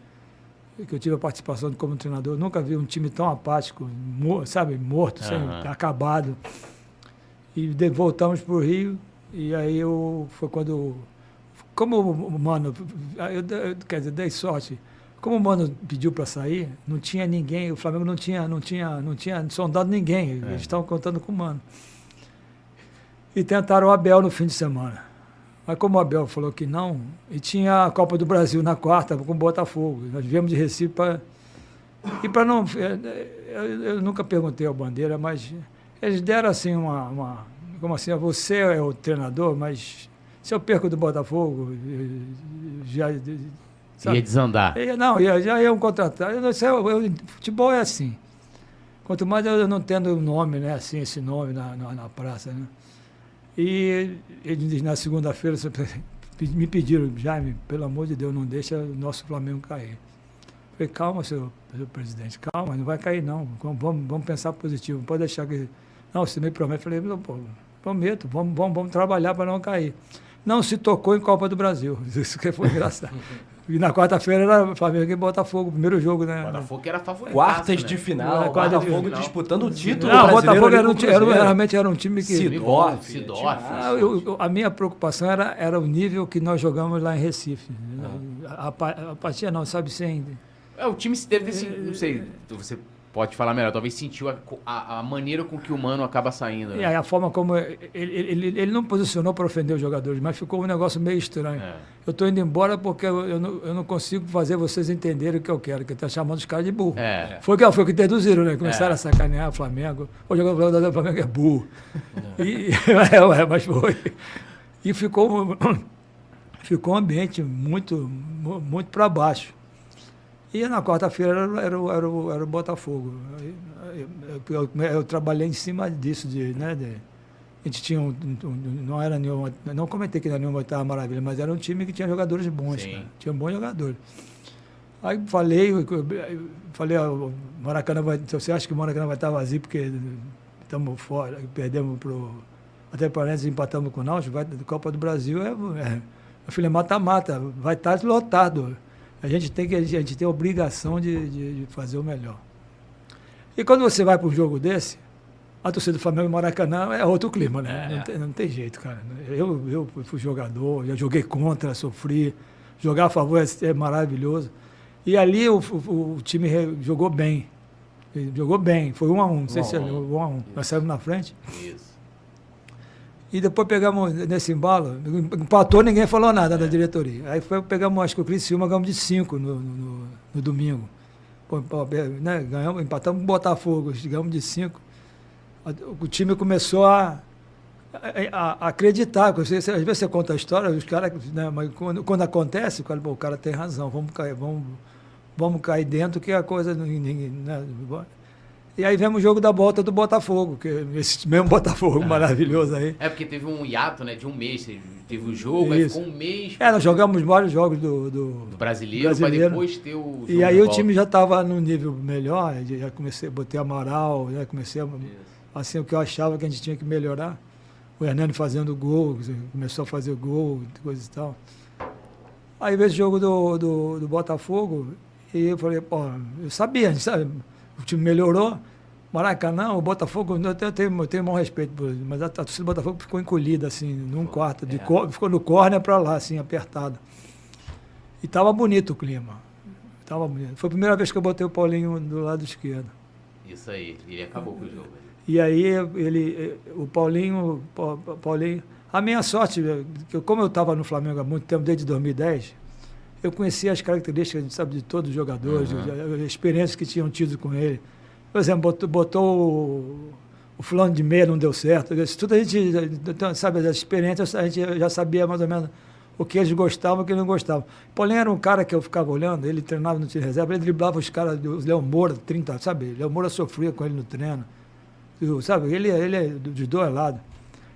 que eu tive a participação como treinador. Eu nunca vi um time tão apático, mo- sabe, morto, sem- Aham. acabado. E de- voltamos para o Rio, e aí eu, foi quando. Como o Mano, eu, eu- quer dizer, dei sorte. Como o Mano pediu para sair, não tinha ninguém, o Flamengo não tinha, não tinha, não tinha sondado ninguém. É. Eles estavam contando com o Mano. E tentaram o Abel no fim de semana. Mas como o Abel falou que não, e tinha a Copa do Brasil na quarta com o Botafogo. Nós viemos de Recife para. E para não. Eu, eu nunca perguntei ao Bandeira, mas eles deram assim uma. uma como assim, você é o treinador, mas se eu perco do Botafogo, já. Ia desandar. Ia- Não, ia, já iam contratar. Eu, sei, eu- eu- futebol é assim. Quanto mais eu não tendo o nome, né? Assim, esse nome na, na, na praça, né? E eles, na segunda-feira (laughs) me pediram, Jaime, pelo amor de Deus, não deixa o nosso Flamengo cair. Falei, calma, senhor, senhor presidente, calma, não vai cair não. Vamos, vamos, vamos pensar positivo, não pode deixar que. Não, você me promete. Falei, não, pô, prometo, vamos, vamos, vamos trabalhar para não cair. Não se tocou em Copa do Brasil. (laughs) Isso que foi engraçado. E na quarta-feira era Flamengo e Botafogo, primeiro jogo, né? Botafogo que era favorito. Quartas de final, É, quartas de Botafogo final. disputando o título Não, Botafogo era, um, era, realmente era um time que. Sidorf. Sidorf. tinha- Ah, a minha preocupação era, era o nível que nós jogamos lá em Recife. A, pa- a partida não, sabe, sem. É, o time se deve ter, sen- não sei, você pode falar melhor, talvez sentiu a, a, a maneira com que o Mano acaba saindo. E Né? aí a forma como. Ele, ele, ele não posicionou para ofender os jogadores, mas ficou um negócio meio estranho. É. Eu estou indo embora porque eu, eu, não, eu não consigo fazer vocês entenderem o que eu quero, que está chamando os caras de burro. É. Foi o que, foi que deduziram, né? Começaram É. a sacanear o Flamengo. O jogador do Flamengo é burro. E, (laughs) é, mas foi. E ficou, (coughs) ficou um ambiente muito, mu- muito para baixo. E na quarta-feira era, era, o- era, era o Botafogo. Eu, eu- eu trabalhei em cima disso, de, né? de- a gente tinha um, um- um- não era nenhuma, não comentei que não era nenhuma oitava maravilha, mas era um time que tinha jogadores bons, Sim. cara. tinha bons jogadores. Aí falei, eu- eu- falei, ó, Maracanã vai, você acha que o Maracanã vai estar vazio porque estamos fora, perdemos pro até parece empatamos com o Náutico, vai Copa do Brasil é, é filho é mata-mata, vai estar lotado. A gente tem que a gente tem a obrigação de, de, de fazer o melhor. E quando você vai para um jogo desse, a torcida do Flamengo e Maracanã é outro clima, né? É. Não, tem, não tem jeito, cara. Eu, eu fui jogador, já joguei contra, sofri. Jogar a favor é, é maravilhoso. E ali o, o- o time re- jogou bem. Ele Jogou bem, foi um a um. Não sei se é um. um a um. Nós saímos na frente. Isso. E depois pegamos nesse embalo, empatou, ninguém falou nada da diretoria. Aí foi, pegamos, acho que o Criciúma ganhamos de 5 no, no, no domingo. Pô, né, ganhamos, empatamos com o Botafogo, ganhamos de 5. O time começou a, a, a acreditar. Você, às vezes você conta a história, os caras, né, mas quando, quando acontece, o cara, pô, o cara tem razão, vamos cair, vamos, vamos cair dentro que a coisa. ninguém, né, E aí vemos o jogo da volta do Botafogo, que é esse mesmo Botafogo maravilhoso aí. É porque teve um hiato, né, de um mês. Teve o jogo, aí ficou um mês É, nós jogamos vários jogos do, do, do brasileiro, Brasileiro. pra depois ter o E aí o time já estava num nível melhor, já comecei, botei Amaral, já comecei a, assim o que eu achava que a gente tinha que melhorar. O Hernani fazendo gol, começou a fazer gol, coisa e tal. Aí veio esse jogo do, do, do Botafogo e eu falei, pô, eu sabia, sabe? O time melhorou. Maracanã, o Botafogo, eu tenho, eu tenho, bom respeito, por ele, mas a, a torcida do Botafogo ficou encolhida, assim, num quarto, de é. cor- ficou no córner para lá, assim, apertada. E tava bonito o clima. Tava bonito. Foi a primeira vez que eu botei o Paulinho do lado esquerdo. Isso aí, ele acabou com o jogo. E aí ele, o Paulinho, Pa- Pa- Paulinho, a minha sorte, como eu estava no Flamengo há muito tempo, desde 2010, eu conhecia as características, sabe, de todos os jogadores, Uhum. as experiências que tinham tido com ele. Por exemplo, botou, botou o, fulano de meia, não deu certo. Isso tudo a gente, então, sabe, das experiências, a gente já sabia mais ou menos o que eles gostavam e o que não gostavam. Paulinho era um cara que eu ficava olhando, ele treinava no time reserva, ele driblava os caras, o Léo Moura, 30, sabe? Léo Moura sofria com ele no treino. Sabe, ele, ele é do- de dois lados.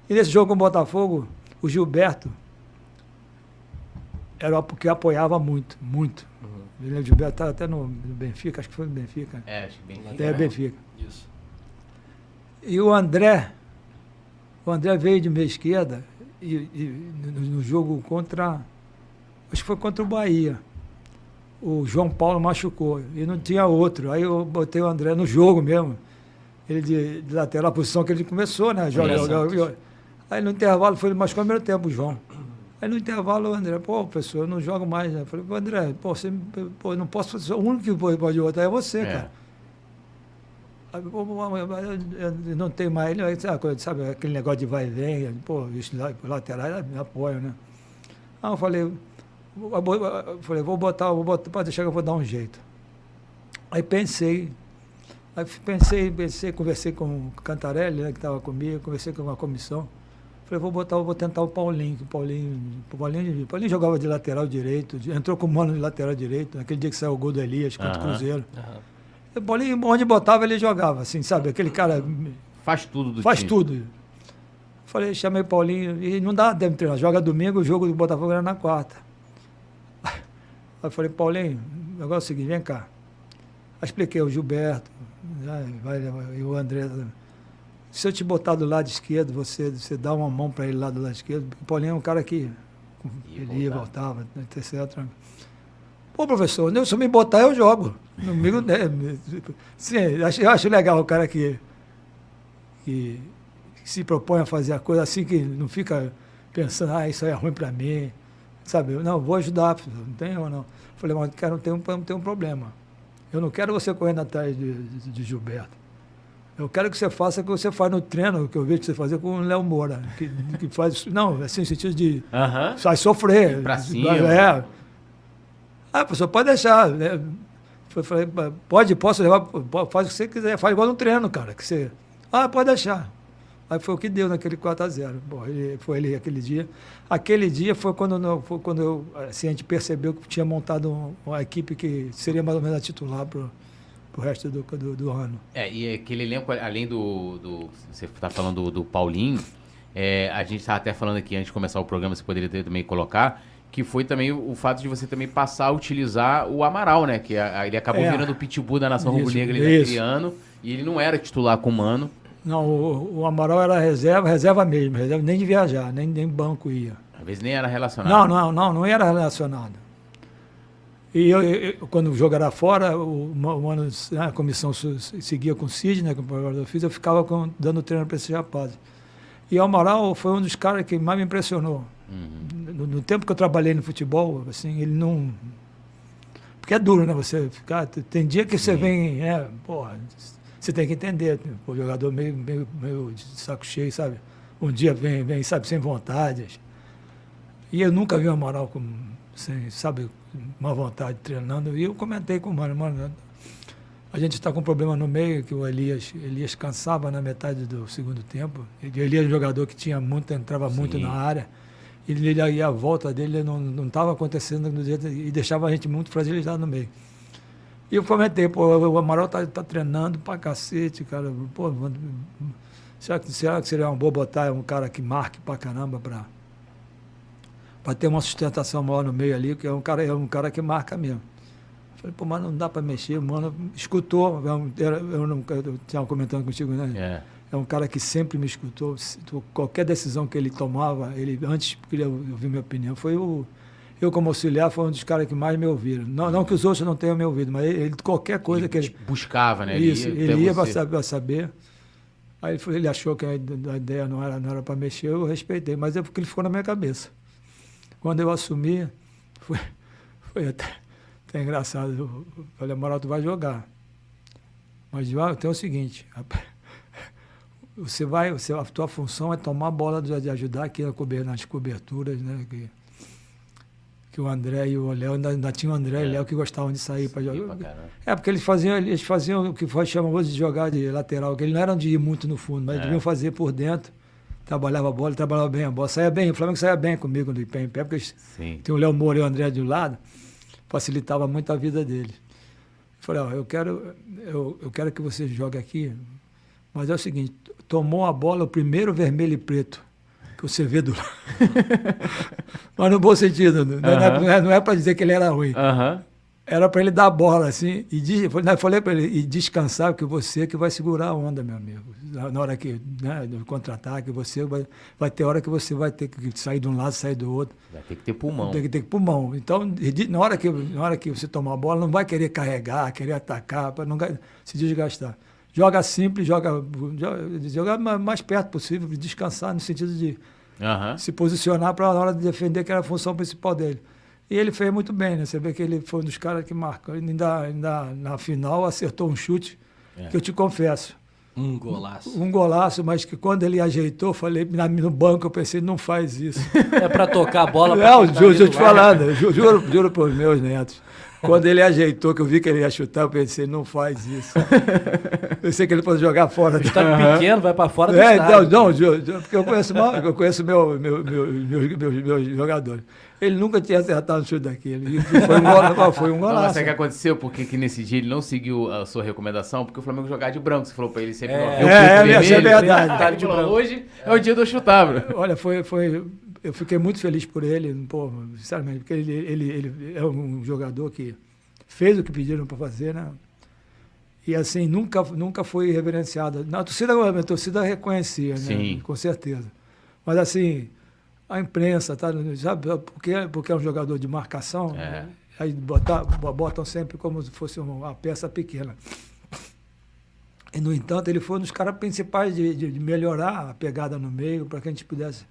E nesse jogo com o Botafogo, o Gilberto era porque apoiava muito, muito. Ele, o Gilberto estava até no, no Benfica, acho que foi no Benfica. É, acho que bem Até Benfica. Isso. E o André, o André veio de meia esquerda e, e no, no jogo contra, acho que foi contra o Bahia. O João Paulo machucou e não tinha outro. Aí eu botei o André no jogo mesmo. Ele de, de lateral, a posição que ele começou, né? Joga, joga- joga. Aí no intervalo, foi, mas no primeiro tempo, o João. Aí no intervalo o André, pô, professor, eu não jogo mais. né? Eu falei, pô, André, pô, você, pô, eu não posso fazer, o único que pode, botar é você, É. cara. Aí, pô, eu- Não tem mais. Ele, sabe, aquele negócio de vai e vem, pô, os la- laterais me apoiam, né? Aí eu falei, eu falei, vou botar, vou botar, pode deixar que eu vou dar um jeito. Aí pensei, aí pensei, pensei, conversei com o Cantarelli, né, que estava comigo, conversei com uma comissão. Falei, vou botar, vou tentar o Paulinho, que o Paulinho, o Paulinho, o Paulinho jogava de lateral direito, entrou com o mano de lateral direito, naquele dia que saiu o gol do Elias contra o. Cruzeiro. Aham. O Paulinho, onde botava, ele jogava, assim, sabe? Aquele cara Faz tudo do faz time. tudo. Falei, chamei o Paulinho, e não dá tempo de treinar. Joga domingo, o jogo do Botafogo era na quarta. Aí eu falei, Paulinho, o negócio é o seguinte, vem cá. Aí expliquei o Gilberto, né, vai, e o André. Se eu te botar do lado esquerdo, você, você dá uma mão para ele lá do lado esquerdo, o Paulinho é um cara que Ia ele ia, voltava, etc. Pô, professor, se eu me botar, eu jogo. Domingo, né? Sim, eu acho, eu acho legal o cara que, que se propõe a fazer a coisa assim, que não fica pensando, ah, isso aí é ruim para mim. Sabe? Eu, Não, vou ajudar, não tem ou não. Falei, mas cara, não tem um, não tem um problema. Eu não quero você correndo atrás de, de, de Gilberto. Eu quero que você faça o que você faz no treino, que eu vejo que você fazer com o Léo Moura. Que, que faz. Não, assim, no sentido de. Aham. Sai sofrer. Pra cima. É. Ah, professor, pode deixar. né? Falei, pode, posso levar, faz o que você quiser, faz igual no treino, cara. Que você, ah, pode deixar. Aí foi o que deu naquele 4x0. Bom, ele, foi ele aquele dia. Aquele dia foi quando, foi quando eu, assim, a gente percebeu que tinha montado um- uma equipe que seria mais ou menos a titular para o resto do, do, do ano. É, e aquele elenco, além do. do você tá falando do, do Paulinho, é, a gente estava até falando aqui antes de começar o programa, você poderia ter, também colocar, que foi também o, fato de você também passar a utilizar o Amaral, né? Que a- ele acabou É. virando o pitbull da nação rubro-negra naquele isso. ano, e ele não era titular com o Mano. Não, o, o Amaral era reserva, reserva mesmo, reserva nem de viajar, nem, nem banco ia. Às vezes nem era relacionado. Não, não, não, não era relacionado. E eu, eu- quando o jogo era fora, o, Ma- o Mano, né, a comissão seguia com o Cid, né, que é o que eu fiz, eu ficava com- dando treino para esses rapazes. E o Amaral foi um dos caras que mais me impressionou. Uhum. No, no tempo que eu trabalhei no futebol, assim, ele não. Porque é duro, né? Você ficar. Tem dia que você Sim. vem. É, porra, você tem que entender. O jogador meio, meio, meio de saco cheio, sabe? Um dia vem, vem, sabe, sem vontade. E eu nunca vi o Amaral com, sem, sabe, má vontade treinando. E eu comentei com o Mano, mano, a gente está com um problema no meio, que o Elias, Elias cansava na metade do segundo tempo. Ele Elias era um jogador que tinha muito, entrava muito Sim. na área. E, ele, e a volta dele não estava acontecendo no jeito, e deixava a gente muito fragilizado no meio. E eu comentei, pô, o Amaral tá, tá treinando pra cacete, cara. Pô, será que, será que seria um bom botar um cara que marque pra caramba pra, pra ter uma sustentação maior no meio ali, que é um cara, é um cara que marca mesmo. Falei, pô, mas não dá para mexer, o mano escutou, eu, eu, não, eu tinha comentando contigo, né? É. É um cara que sempre me escutou. Qualquer decisão que ele tomava, ele antes queria ouvir minha opinião. Foi o. Eu, como auxiliar, foi um dos caras que mais me ouviram. Não, não que os outros não tenham me ouvido, mas ele, qualquer coisa ele que ele. Buscava, né? Isso, ele ia, ele ia para saber, saber. Aí ele, ele achou que a ideia não era, não era para mexer, eu respeitei, mas é porque ele ficou na minha cabeça. Quando eu assumi, foi, foi até é engraçado. Eu falei, Amaral, tu vai jogar. Mas tem o seguinte, (laughs) você vai, você, a tua função é tomar a bola de, ajudar aqui nas coberturas, né? Que, que o André e o Léo, ainda, ainda tinha o André é. e o Léo que gostavam de sair para jogar. É, porque eles faziam, eles faziam o que foi chamado de jogar de lateral, que eles não eram de ir muito no fundo, mas é. deviam fazer por dentro. Trabalhava a bola, trabalhava bem a bola, saía bem, o Flamengo saía bem comigo no pé em pé, porque Sim. tem o Léo Moura e o André de um lado facilitava muito a vida dele. falei, ó, eu quero, eu, eu quero que você jogue aqui, mas é o seguinte, tomou a bola o primeiro vermelho e preto que você vê do (laughs) mas no bom sentido, não, é, não é, é para dizer que ele era ruim. Era para ele dar a bola assim e eu falei para ele e descansar que você que vai segurar a onda, meu amigo. Na hora que né, do contra-ataque, você vai, vai ter hora que você vai ter que sair de um lado, sair do outro. Vai ter que ter pulmão. Tem que ter pulmão. Então, na hora que na hora que você tomar a bola, não vai querer carregar, querer atacar para não se desgastar. Joga simples, joga joga mais perto possível, descansar no sentido de uhum. se posicionar para na hora de defender que era a função principal dele. E ele fez muito bem, né? Você vê que ele foi um dos caras que marcou. Ainda, ainda na final acertou um chute, é. que eu te confesso. Um golaço. Um golaço, mas que quando ele ajeitou, falei no banco, eu pensei, não faz isso. É para tocar a bola. Não, juro, juro te falando, juro, juro por meus netos. Quando ele ajeitou, que eu vi que ele ia chutar, eu pensei, não faz isso. Pensei que ele fosse jogar fora. O estádio uhum. pequeno, vai para fora do é, estádio. Não, não, porque eu conheço, mal, eu conheço meu, meu, meu, meus, meus, meus jogadores. Ele nunca tinha acertado um chute daquele. Foi um, gol, foi um golaço. (laughs) Não, sabe o que aconteceu? Porque que nesse dia ele não seguiu a sua recomendação? Porque o Flamengo jogava de branco. Você falou pra ele sempre... É, é, é, é, é verdade. de branco. Hoje é. é o dia do chutar, (laughs) Olha, foi, foi... Eu fiquei muito feliz por ele, pô, sinceramente, porque ele, ele, ele é um jogador que fez o que pediram para fazer, né? E assim, nunca, nunca foi reverenciado. Na torcida, a torcida reconhecia, né? Sim. Com certeza. Mas assim, a imprensa, tá? Sabe, porque, porque é um jogador de marcação, é. aí botar, botam sempre como se fosse uma peça pequena. E, no entanto, ele foi um dos caras principais de, de, de melhorar a pegada no meio, para que a gente pudesse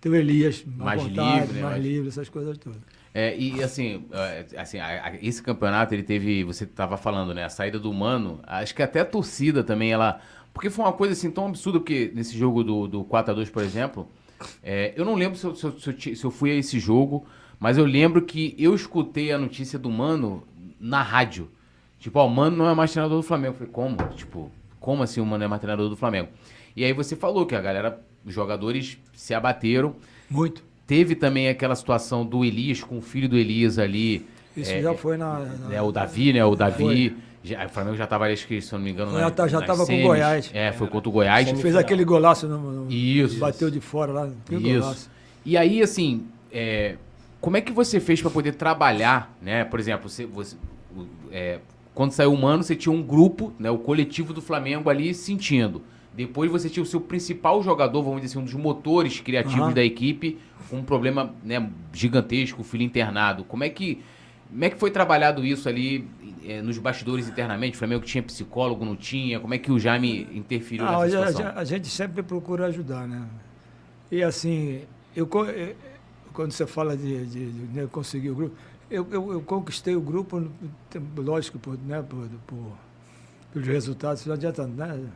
ter o Elias mais vontade, livre, né? mais livre, essas coisas todas. É, e assim, é, assim esse campeonato ele teve, você estava falando, né? A saída do Mano, acho que até a torcida também, ela. Porque foi uma coisa assim tão absurda, porque nesse jogo do, do 4x2, por exemplo, é, eu não lembro se eu, se, eu, se eu, fui a esse jogo, mas eu lembro que eu escutei a notícia do Mano na rádio. Tipo, ó, o Mano não é mais treinador do Flamengo. Eu falei, como? Tipo, como assim o Mano é mais treinador do Flamengo? E aí você falou que a galera, os jogadores se abateram. Muito. Teve também aquela situação do Elias com o filho do Elias ali. Isso é, já foi na, na, É o Davi, né? O Davi. Foi. Já, o Flamengo já estava, acho que, se eu não me engano, já, na, já estava com o Goiás. É, foi contra o Goiás. Ele fez aquele golaço, no, no, Isso. bateu de fora lá. Isso. Golaço. E aí, assim, é, como é que você fez para poder trabalhar, né? Por exemplo, você, você é, quando saiu o Mano, você tinha um grupo, né, o coletivo do Flamengo ali sentindo. Depois você tinha o seu principal jogador, vamos dizer assim, um dos motores criativos uhum. da equipe, com um problema né, gigantesco, o filho internado. Como é que como é que foi trabalhado isso ali é, nos bastidores internamente? O Flamengo tinha psicólogo, não tinha? Como é que o Jaime interferiu ah, nessa situação? A, a, gente sempre procura ajudar, né? E assim, eu, eu quando você fala de, de, de né, conseguir o grupo, eu, eu, eu, conquistei o grupo, lógico, por, né, por, por, pelos resultados, não adianta, né?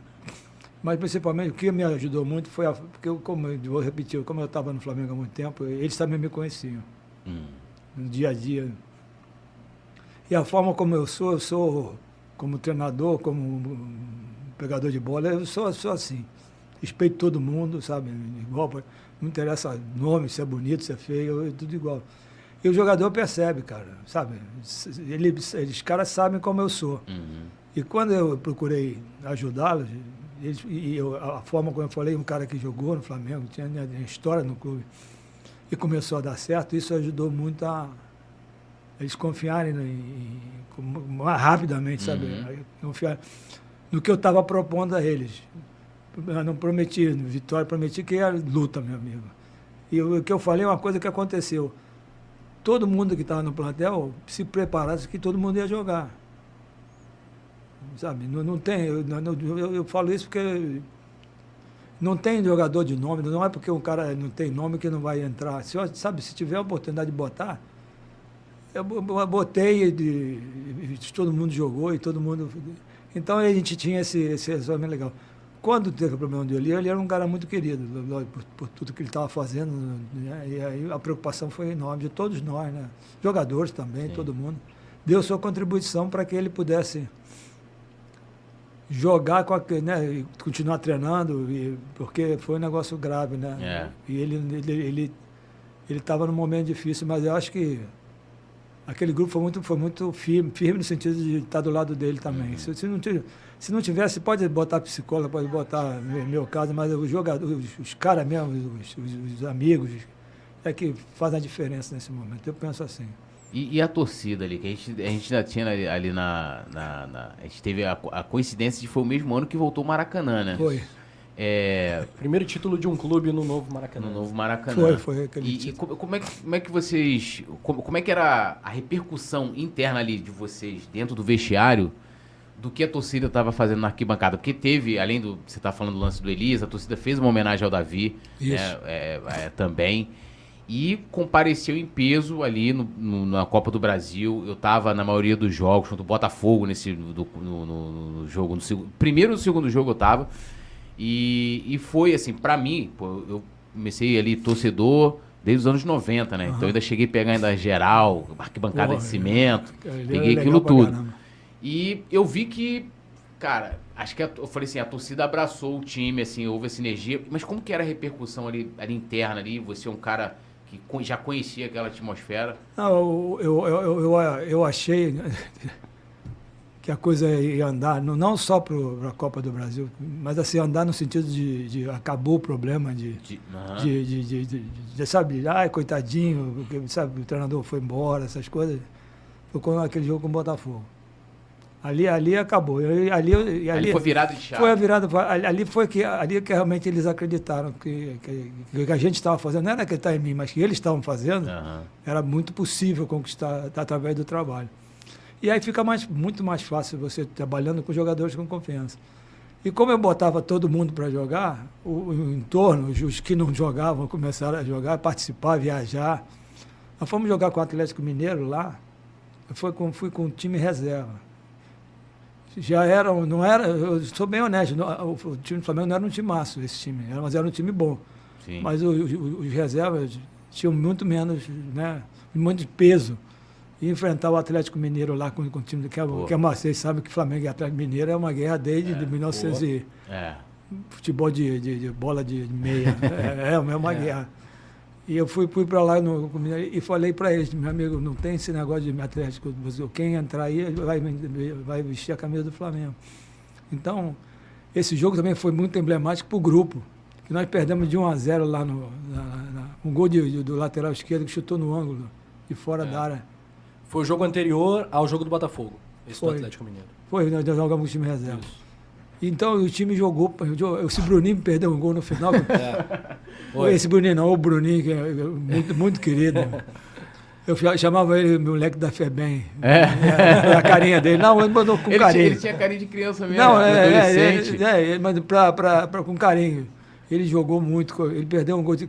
Mas principalmente o que me ajudou muito foi a, porque eu, como eu vou repetir, como eu estava no Flamengo há muito tempo, eles também me conheciam. Hum. No dia a dia, e a forma como eu sou, eu sou como treinador, como pegador de bola, eu sou, sou assim. Respeito todo mundo, sabe? Igual, não interessa nome, se é bonito, se é feio, é tudo igual. E o jogador percebe, cara, sabe? Ele, eles, os caras sabem como eu sou. Uhum. E quando eu procurei ajudá-los, eles- e eu- a forma como eu falei, um cara que jogou no Flamengo, tinha, tinha história no clube, e começou a dar certo, isso ajudou muito a eles confiarem em, em- rapidamente, sabe? Uhum. Confiar no que eu estava propondo a eles. Eu não prometi, Vitória, prometi que era luta, meu amigo. E o que eu falei é uma coisa que aconteceu. Todo mundo que estava no plantel se preparasse que todo mundo ia jogar. Sabe? Não, não tem. Eu, não- eu, eu falo isso porque não tem jogador de nome, não é porque um cara não tem nome que não vai entrar. Se, sabe, se tiver a oportunidade de botar, eu bo- bo- botei de- e todo mundo jogou e todo mundo. Então a gente tinha esse, esse resolvimento legal. Quando teve o problema do Eli, ele era um cara muito querido, por, por tudo que ele estava fazendo. né? E aí a preocupação foi enorme de todos nós, né? Jogadores também, Sim. todo mundo. Deu sua contribuição para que ele pudesse jogar com a, né, continuar treinando, e, porque foi um negócio grave, né? É. E ele ele ele estava num momento difícil, mas eu acho que aquele grupo foi muito foi muito firme, firme no sentido de estar do lado dele também. Se, se não tivesse, se não tivesse, pode botar psicólogo, pode botar meu, meu caso, mas os jogadores, os, os caras mesmo, os, os- os amigos, é que fazem a diferença nesse momento. Eu penso assim. E, e a torcida ali, que a gente, a gente ainda tinha ali, ali na, na, na- A gente teve a, a coincidência de foi o mesmo ano que voltou o Maracanã, né? Foi, É, Primeiro título de um clube no novo Maracanã. no novo Maracanã. foi, foi aquele E, e título. como, como é que, como é que vocês. Como, como é que era a repercussão interna ali de vocês dentro do vestiário do que a torcida estava fazendo na arquibancada? Porque teve, além do. Você tá falando do lance do Elias, a torcida fez uma homenagem ao Davi Isso. né, é, é, também. E compareceu em peso ali no- no- na Copa do Brasil. Eu tava na maioria dos jogos, contra o Botafogo nesse do- no, no- no jogo. No segundo, primeiro e no segundo jogo eu tava. E, e foi assim, pra mim, pô, eu comecei ali torcedor desde os anos 90, né? Então eu ainda cheguei a pegar ainda geral, arquibancada Porra, de cimento, Ele peguei aquilo tudo. E eu vi que, cara, acho que a, eu falei assim, a torcida abraçou o time, assim, houve essa energia. Mas como que era a repercussão ali, ali interna ali? Você é um cara que já conhecia aquela atmosfera. Não, eu, eu, eu, eu, eu achei (laughs) que a coisa ia andar, não, não só para a Copa do Brasil, mas assim, andar no sentido de, de acabou o problema de, De, Aham. de, de, de, de- sabe, ai, coitadinho, porque, sabe, o treinador foi embora, essas coisas. Foi com aquele jogo com o Botafogo. Ali, ali acabou. Ali, ali, ali foi virado de chave. foi a virada, ali foi que, ali que realmente eles acreditaram que, o que a gente estava fazendo, não era acreditar em mim, mas que eles estavam fazendo, Aham. era muito possível conquistar através do trabalho. E aí fica mais, muito mais fácil você trabalhando com jogadores com confiança. E como eu botava todo mundo para jogar, o, o entorno, os, que não jogavam começaram a jogar, participar, viajar. Nós fomos jogar com o Atlético Mineiro lá, eu fui com, fui com o time reserva. Já era, não era, eu sou bem honesto, não- o, time do Flamengo não era um time maço, esse time, era- mas era um time bom. Sim. Mas o- o- os reservas tinham muito menos, né, muito peso. E enfrentar o Atlético Mineiro lá com, com o time do que, é- que é uma, vocês sabem que Flamengo e Atlético Mineiro é uma guerra desde de 1900 e É. futebol de, de- de bola de, meia. (laughs) é, é uma guerra. E eu fui, fui para lá no, e falei para eles, meu amigo, não tem esse negócio de Atlético. você- Quem entrar aí vai, vai vestir a camisa do Flamengo. Então, esse jogo também foi muito emblemático para o grupo. Que nós perdemos de 1 a 0 lá no. na- na- um gol de- de- do lateral esquerdo que chutou no ângulo, de fora da área. Foi o jogo anterior ao jogo do Botafogo. Esse do Foi. Atlético Mineiro. Foi, nós jogamos o time reserva. Então o time jogou. Esse Bruninho perdeu um gol no final. (laughs) É. Foi. Esse Bruninho não, o Bruninho, que é muito, muito querido. Eu chamava ele moleque da Febem. É. a carinha dele. Não, ele mandou com Ele, tinha, carinho. ele tinha carinho de criança mesmo, Não, é, é, é, é, ele mandou pra, pra, pra- com carinho. Ele jogou muito, ele perdeu um gol. De,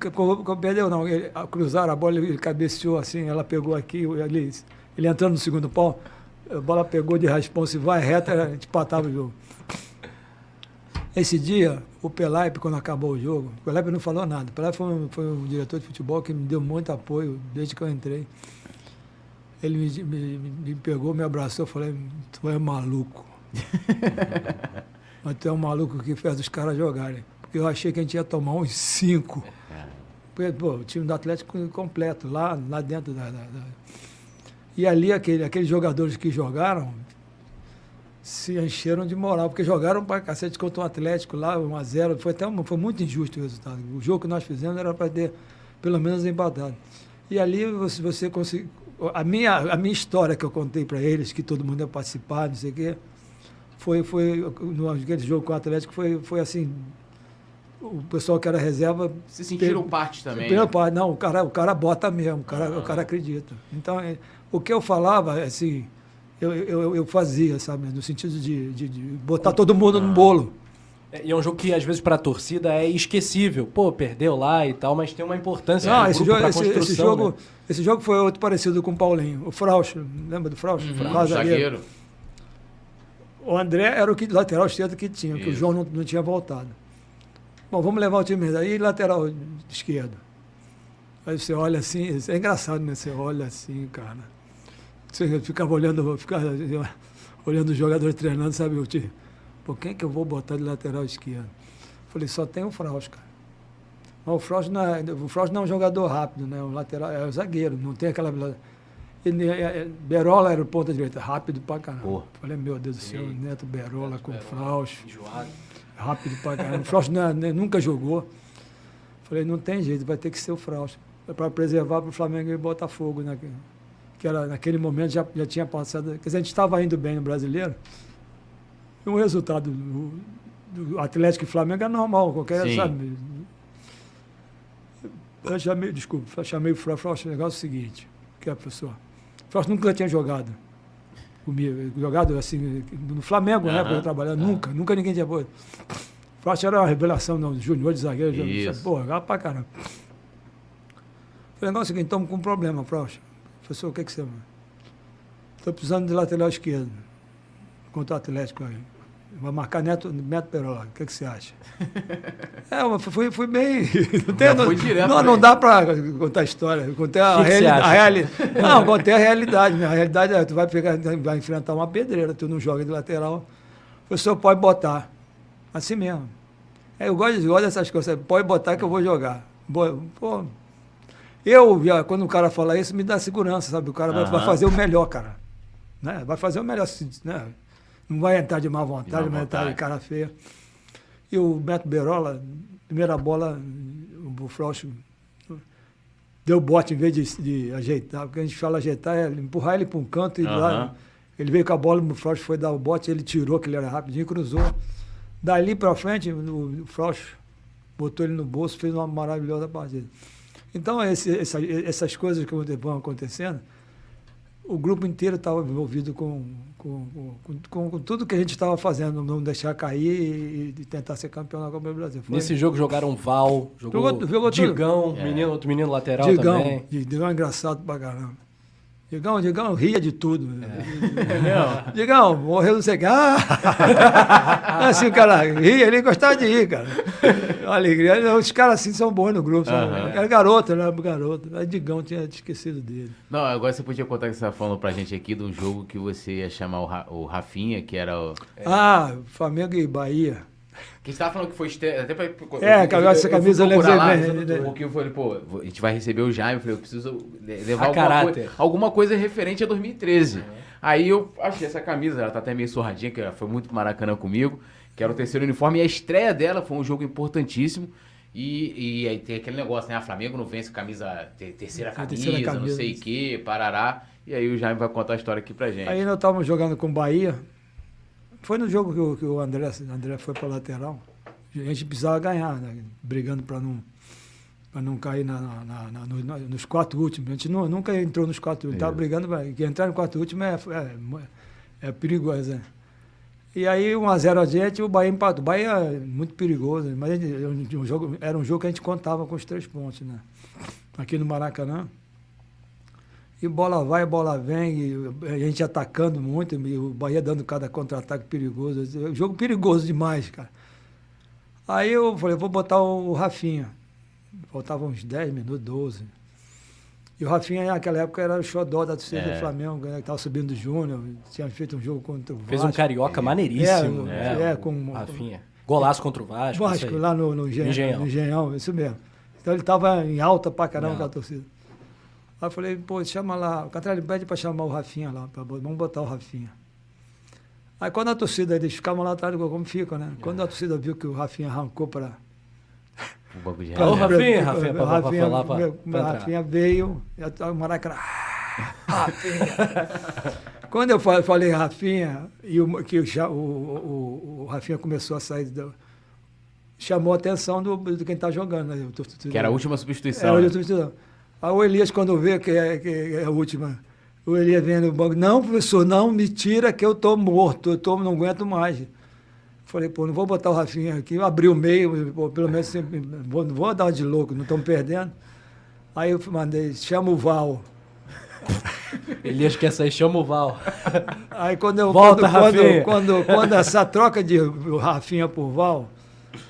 perdeu não, ele, cruzaram a bola, ele cabeceou assim, ela pegou aqui, ele, ele entrando no segundo pau, a bola pegou de responsa e vai reta, a gente empatava o jogo. Esse dia, o Pelaipe, quando acabou o jogo, o Pelaipe não falou nada. O Pelaipe foi, um- foi um diretor de futebol que me deu muito apoio desde que eu entrei. Ele me, me, me pegou, me abraçou, eu falei, tu é maluco. (laughs) Mas tu é um maluco que fez os caras jogarem. Porque eu achei que a gente ia tomar uns cinco. Porque, pô, o time do Atlético completo, lá, lá dentro da, da, da... E ali, aquele, aqueles jogadores que jogaram se encheram de moral, porque jogaram para cacete contra o Atlético lá, 1x0. Foi, até foi muito injusto o resultado. O jogo que nós fizemos era para ter pelo menos empatado. E ali você, você conseguiu. A minha, a minha história que eu contei para eles, que todo mundo ia participar, não sei o quê, foi, foi no, aquele jogo com o Atlético, foi, foi assim. O pessoal que era reserva. Se sentiram parte também. Primeira né? parte, não, o cara, o cara bota mesmo, o cara, ah. o cara acredita. Então, é, o que eu falava, assim, eu, eu, eu fazia, sabe? No sentido de, de, de botar todo mundo ah. no bolo. É, e é um jogo que, às vezes, para a torcida é esquecível. Pô, perdeu lá e tal, mas tem uma importância. Não, esse jogo, esse, esse, jogo, né? esse jogo foi outro parecido com o Paulinho. O Frausch, lembra do Frausch? Uhum, Frausch zagueiro. O André era o que, lateral esquerdo que tinha, Isso. que o João não, não tinha voltado. Bom, vamos levar o time daí, lateral esquerdo. Aí você olha assim, é engraçado, né? Você olha assim, cara. Você ficava olhando, ficava olhando os jogadores treinando, sabe? Eu te, Pô, quem é que eu vou botar de lateral esquerdo? Falei, só tem o Fraus, cara. Mas o Fraus não é, o Fraus não é um jogador rápido, né? O lateral é o zagueiro, não tem aquela. Ele, é, é, Berola era o ponta direita, rápido pra caramba. Pô. Falei, meu Deus do céu, Neto Berola Neto com o Fraus. Rápido pra caramba. O Fraus nunca jogou. Falei, não tem jeito, vai ter que ser o Fraus. É para preservar para o Flamengo e Botafogo, né? Que era, naquele momento já, já tinha passado. Quer dizer, a gente estava indo bem no brasileiro o resultado do, do Atlético e Flamengo é normal, qualquer, Sim. sabe? Eu chamei, desculpa, eu chamei o Frost, o negócio é o seguinte, que é, professor, Frost nunca tinha jogado comigo, jogado assim, no Flamengo, né, quando eu trabalhava, nunca, nunca ninguém tinha pôr. Frost era uma revelação, não, junior de zagueiro, pô, jogava pra caramba. Falei, negócio é o seguinte, estamos com um problema, Frost. Professor, o que que você... Estou precisando de lateral esquerdo contra o Atlético aí. Vai marcar Neto, Neto Perola. O que, que você acha? (laughs) é, fui, fui bem. (laughs) Não, tem, não, direto, não, não, dá para contar história. Contei a, reali a realidade. (laughs) Não, contei a realidade. Né? A realidade é tu vai, pegar, vai enfrentar uma pedreira, tu não joga de lateral. O professor pode botar. Assim mesmo. É, eu gosto, eu gosto dessas coisas. Pode botar que eu vou jogar. Pô, eu, quando o cara fala isso, me dá segurança, sabe? O cara vai, vai fazer o melhor, cara. Né? Vai fazer o melhor. Né? Não vai entrar de má vontade, vai entrar de cara feia. E o Beto Berola, primeira bola, o Frost deu bote em vez de, de, ajeitar, porque a gente fala ajeitar, é empurrar ele para um canto e uhum. lá. Ele veio com a bola, o Frost foi dar o bote, ele tirou, que ele era rapidinho, cruzou. Dali para frente, o, o Frost botou ele no bolso, fez uma maravilhosa partida. Então, esse, essa, essas coisas que vão acontecendo, o grupo inteiro estava envolvido com, com, com, com, tudo que a gente estava fazendo, não deixar cair e, tentar ser campeão na Copa do Brasil. Foi. Nesse jogo jogaram Val, jogou, jogou, jogou Digão, é. menino, outro menino lateral Digão, também. Digão é engraçado pra caramba. Digão, Digão ria de tudo. É. (laughs) Digão, morreu não sei o que. Ah! (laughs) assim o cara ria, ele gostava de rir, cara. Alegria. Os caras assim são bons no grupo. Uhum. Era garoto, era garoto. Aí Digão tinha esquecido dele. Não, agora você podia contar que você estava falando pra gente aqui de um jogo que você ia chamar o, Ra o Rafinha, que era o. É... Ah, Flamengo e Bahia. Que você tava falando que foi estreia, até pra... É, eu, essa camisa eu, eu, eu lá, pouquinho, eu falei, pô, a gente vai receber o Jaime, eu falei, eu preciso levar alguma coisa, alguma coisa, referente a 2013. Uhum. Aí eu achei essa camisa, ela tá até meio surradinha, que ela foi muito maracanã comigo, que era o terceiro uniforme, e a estreia dela foi um jogo importantíssimo. E, e aí tem aquele negócio, né? A Flamengo não vence camisa, terceira camisa, terceira camisa não sei o quê, parará. E aí o Jaime vai contar a história aqui pra gente. Aí nós estávamos jogando com o Bahia, foi no jogo que o, que o André, André foi para lateral. A gente precisava ganhar, né? brigando para não, não cair na, na, na, nos quatro últimos. A gente não, nunca entrou nos quatro últimos, estava brigando. que entrar no quatro últimos é, é, é perigoso. Né? E aí, 1x0 a, gente, o Bahia empatou. O Bahia é muito perigoso, mas gente, um jogo, era um jogo que a gente contava com os três pontos, né? Aqui no Maracanã. E bola vai, bola vem, e a gente atacando muito, o Bahia dando cada contra-ataque perigoso. Jogo perigoso demais, cara. Aí eu falei, vou botar o Rafinha. Faltavam uns 10 minutos, 12. E o Rafinha, naquela época, era o xodó da torcida é. do Flamengo, né, que estava subindo do Júnior, tinha feito um jogo contra o Vasco. Fez um carioca é. maneiríssimo. É, é, com... Rafinha. Golaço contra o Vasco. Vasco, lá no, no, Engenhão, no Engenhão, isso mesmo. Então ele estava em alta pra caramba com a torcida. Aí eu falei, pô, chama lá, o Catralho pede para chamar o Rafinha lá, pra, vamos botar o Rafinha. Aí quando a torcida, eles ficavam lá atrás do gol, como ficam, né? Quando a torcida viu que o Rafinha arrancou para O banco de (laughs) Pra- Ô. Rafinha, Rafinha, pra- pra Rafinha, falar, pra- meu- pra entrar. Rafinha veio, e a- o Maracanã. "Ah, (laughs) Rafinha. Quando eu fa- falei Rafinha, e o, que o, o, o, o Rafinha começou a sair, do, chamou a atenção do, do quem está jogando. Né? O Que era a última é, substituição. o né? substituição. Aí o Elias, quando vê que é, que é a última, o Elias vem no banco, não, professor, não me tira que eu tô morto, eu tô, não aguento mais. Falei, pô, não vou botar o Rafinha aqui, abri o meio, pô, pelo menos sempre, vou, não vou dar de louco, não estamos perdendo. Aí eu mandei, chama o Val. (laughs) Elias quer sair, chama o Val. Aí quando eu Volta, quando, quando, quando, quando essa troca de Rafinha por Val,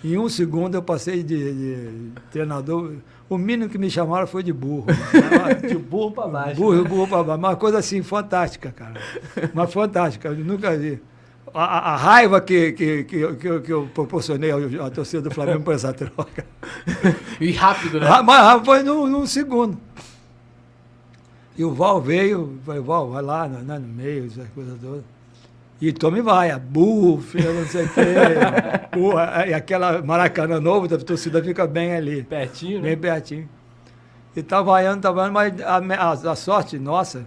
em um segundo eu passei de, de treinador. O mínimo que me chamaram foi de burro. (laughs) De burro pra baixo. Burro, burro pra baixo. Uma coisa assim, fantástica, cara. Uma fantástica, eu nunca vi. A, a- raiva que, que, que, eu- que, eu- que eu proporcionei à torcida do Flamengo por essa (laughs) troca. E rápido, né? Mas foi num, num segundo. E o Val veio, falei, Val, vai lá né, no meio, essas coisas todas. E tome vai, burro, filho, não sei o quê. (laughs) burro, e aquela Maracanã novo, a torcida fica bem ali. Pertinho, né? Bem pertinho. E tá vaiando, tá vaiando, mas a, a- a sorte nossa,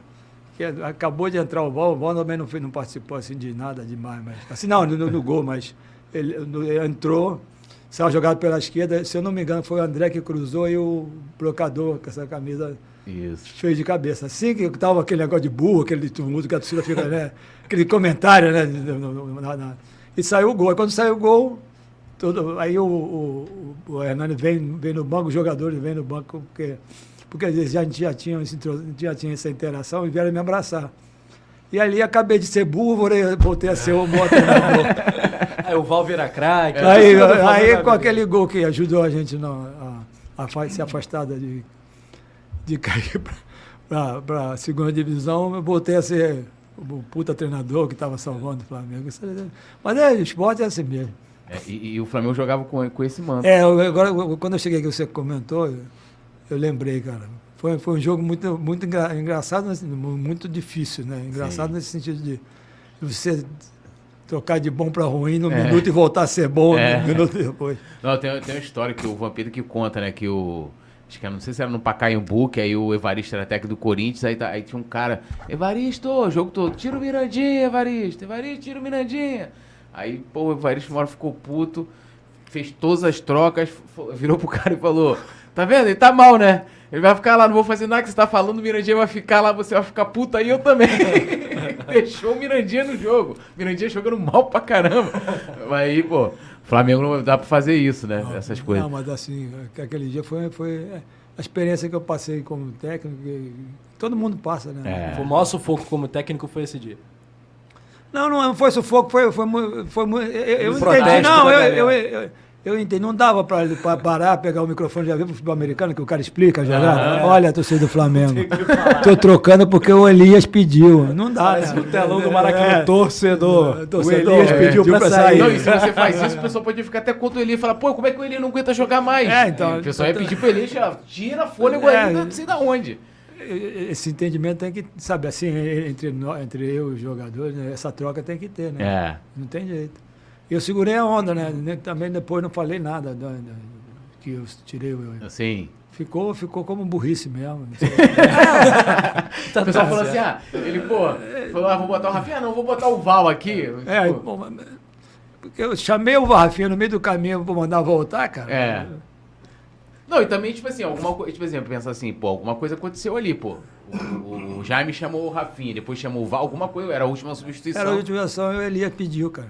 que acabou de entrar o Val, o Val também não, foi, não participou assim de nada demais, mas. Assim, não, no, no gol, mas ele, no- ele entrou, saiu jogado pela esquerda, se eu não me engano, foi o André que cruzou e o blocador com essa camisa Isso. fez de cabeça. Assim que tava aquele negócio de burro, aquele tumulto que a torcida fica, né? Aquele comentário, né? na- na- E saiu o gol. Aí quando saiu o gol, todo, aí o, o, o Hernani vem, vem no banco, os jogadores vêm no banco, porque, porque eles já, já, tinham, já tinham essa interação e vieram me abraçar. E ali acabei de ser burro, voltei, voltei a ser o bom treinador. (laughs) Aí o Val vira craque. a Aí, aí com aquele gol que ajudou a gente não, a, a fa- se afastar de, de cair (laughs) para a segunda divisão, eu voltei a ser o puta treinador que estava salvando o Flamengo. É- Mas é, esporte é assim mesmo. É, e, e o Flamengo jogava com, com esse manto. É, agora, quando eu cheguei aqui, você comentou, eu, lembrei, cara. Foi, foi um jogo muito, muito engra- engraçado, mu- muito difícil, né? Engraçado Sim. nesse sentido de você trocar de bom para ruim no É. minuto e voltar a ser bom É. no (laughs) minuto depois. Não, tem, tem uma história que o Vampiro que conta, né? Que o. Acho que não sei se era no Pacaembu, que aí o Evaristo era técnico do Corinthians, aí, tá- aí tinha um cara, Evaristo, jogo todo, tira o Mirandinha, Evaristo, Evaristo, tira o Mirandinha. Aí, pô, o Evaristo uma ficou puto, fez todas as trocas, virou pro cara e falou, tá vendo? Ele tá mal, né? Ele vai ficar lá, não vou fazer nada que você tá falando, o Mirandinha vai ficar lá, você vai ficar puta aí, eu também. (laughs) Deixou o Mirandinha no jogo. Mirandinha jogando mal pra caramba. Aí, pô, Flamengo não dá pra fazer isso, né? Essas coisas. Não, mas assim, que aquele dia foi, foi é, a experiência que eu passei como técnico, todo mundo passa, né? É. O maior sufoco como técnico foi esse dia. Não, não foi sufoco, foi, foi, foi, mu- eu, eu entendi. Não, eu, eu, eu, eu entendi. Não dava para parar, pegar o microfone e já ver pro futebol americano, que o cara explica a jogada. Olha, torcida do Flamengo. Tô trocando porque o Elias pediu. Não dá, Parece né? o telão do Maracanã, É. torcedor. Torcedor, o Elias é. pediu pra Pra sair. sair. Não, e se você faz isso, o pessoal pode ficar até contra o Eli e falar, pô, como é que o Eli não aguenta jogar mais? É, então- E o pessoal ia pedir pro Eli, já, tira fôlego É. aí, não sei da onde. Esse entendimento tem que, sabe, assim, entre, nós, entre eu e os jogadores, né, essa troca tem que ter, né? É. Não tem jeito. Eu segurei a onda, né? Também depois não falei nada da- da- que eu tirei o. Assim. Ficou, ficou como burrice mesmo. (laughs) Tá O pessoal falou assim, ah, ele, pô, falou, ah, vou botar o Rafinha, não, vou botar o Val aqui. É, pô, porque eu chamei o Rafinha no meio do caminho para mandar voltar, cara. É. Não, e também, tipo assim, alguma coisa, tipo assim, pensa assim, pô, alguma coisa aconteceu ali, pô. O, o- o Jaime chamou o Rafinha, depois chamou o Val, alguma coisa, era a última substituição. Era a última ação e o Elias pediu, cara.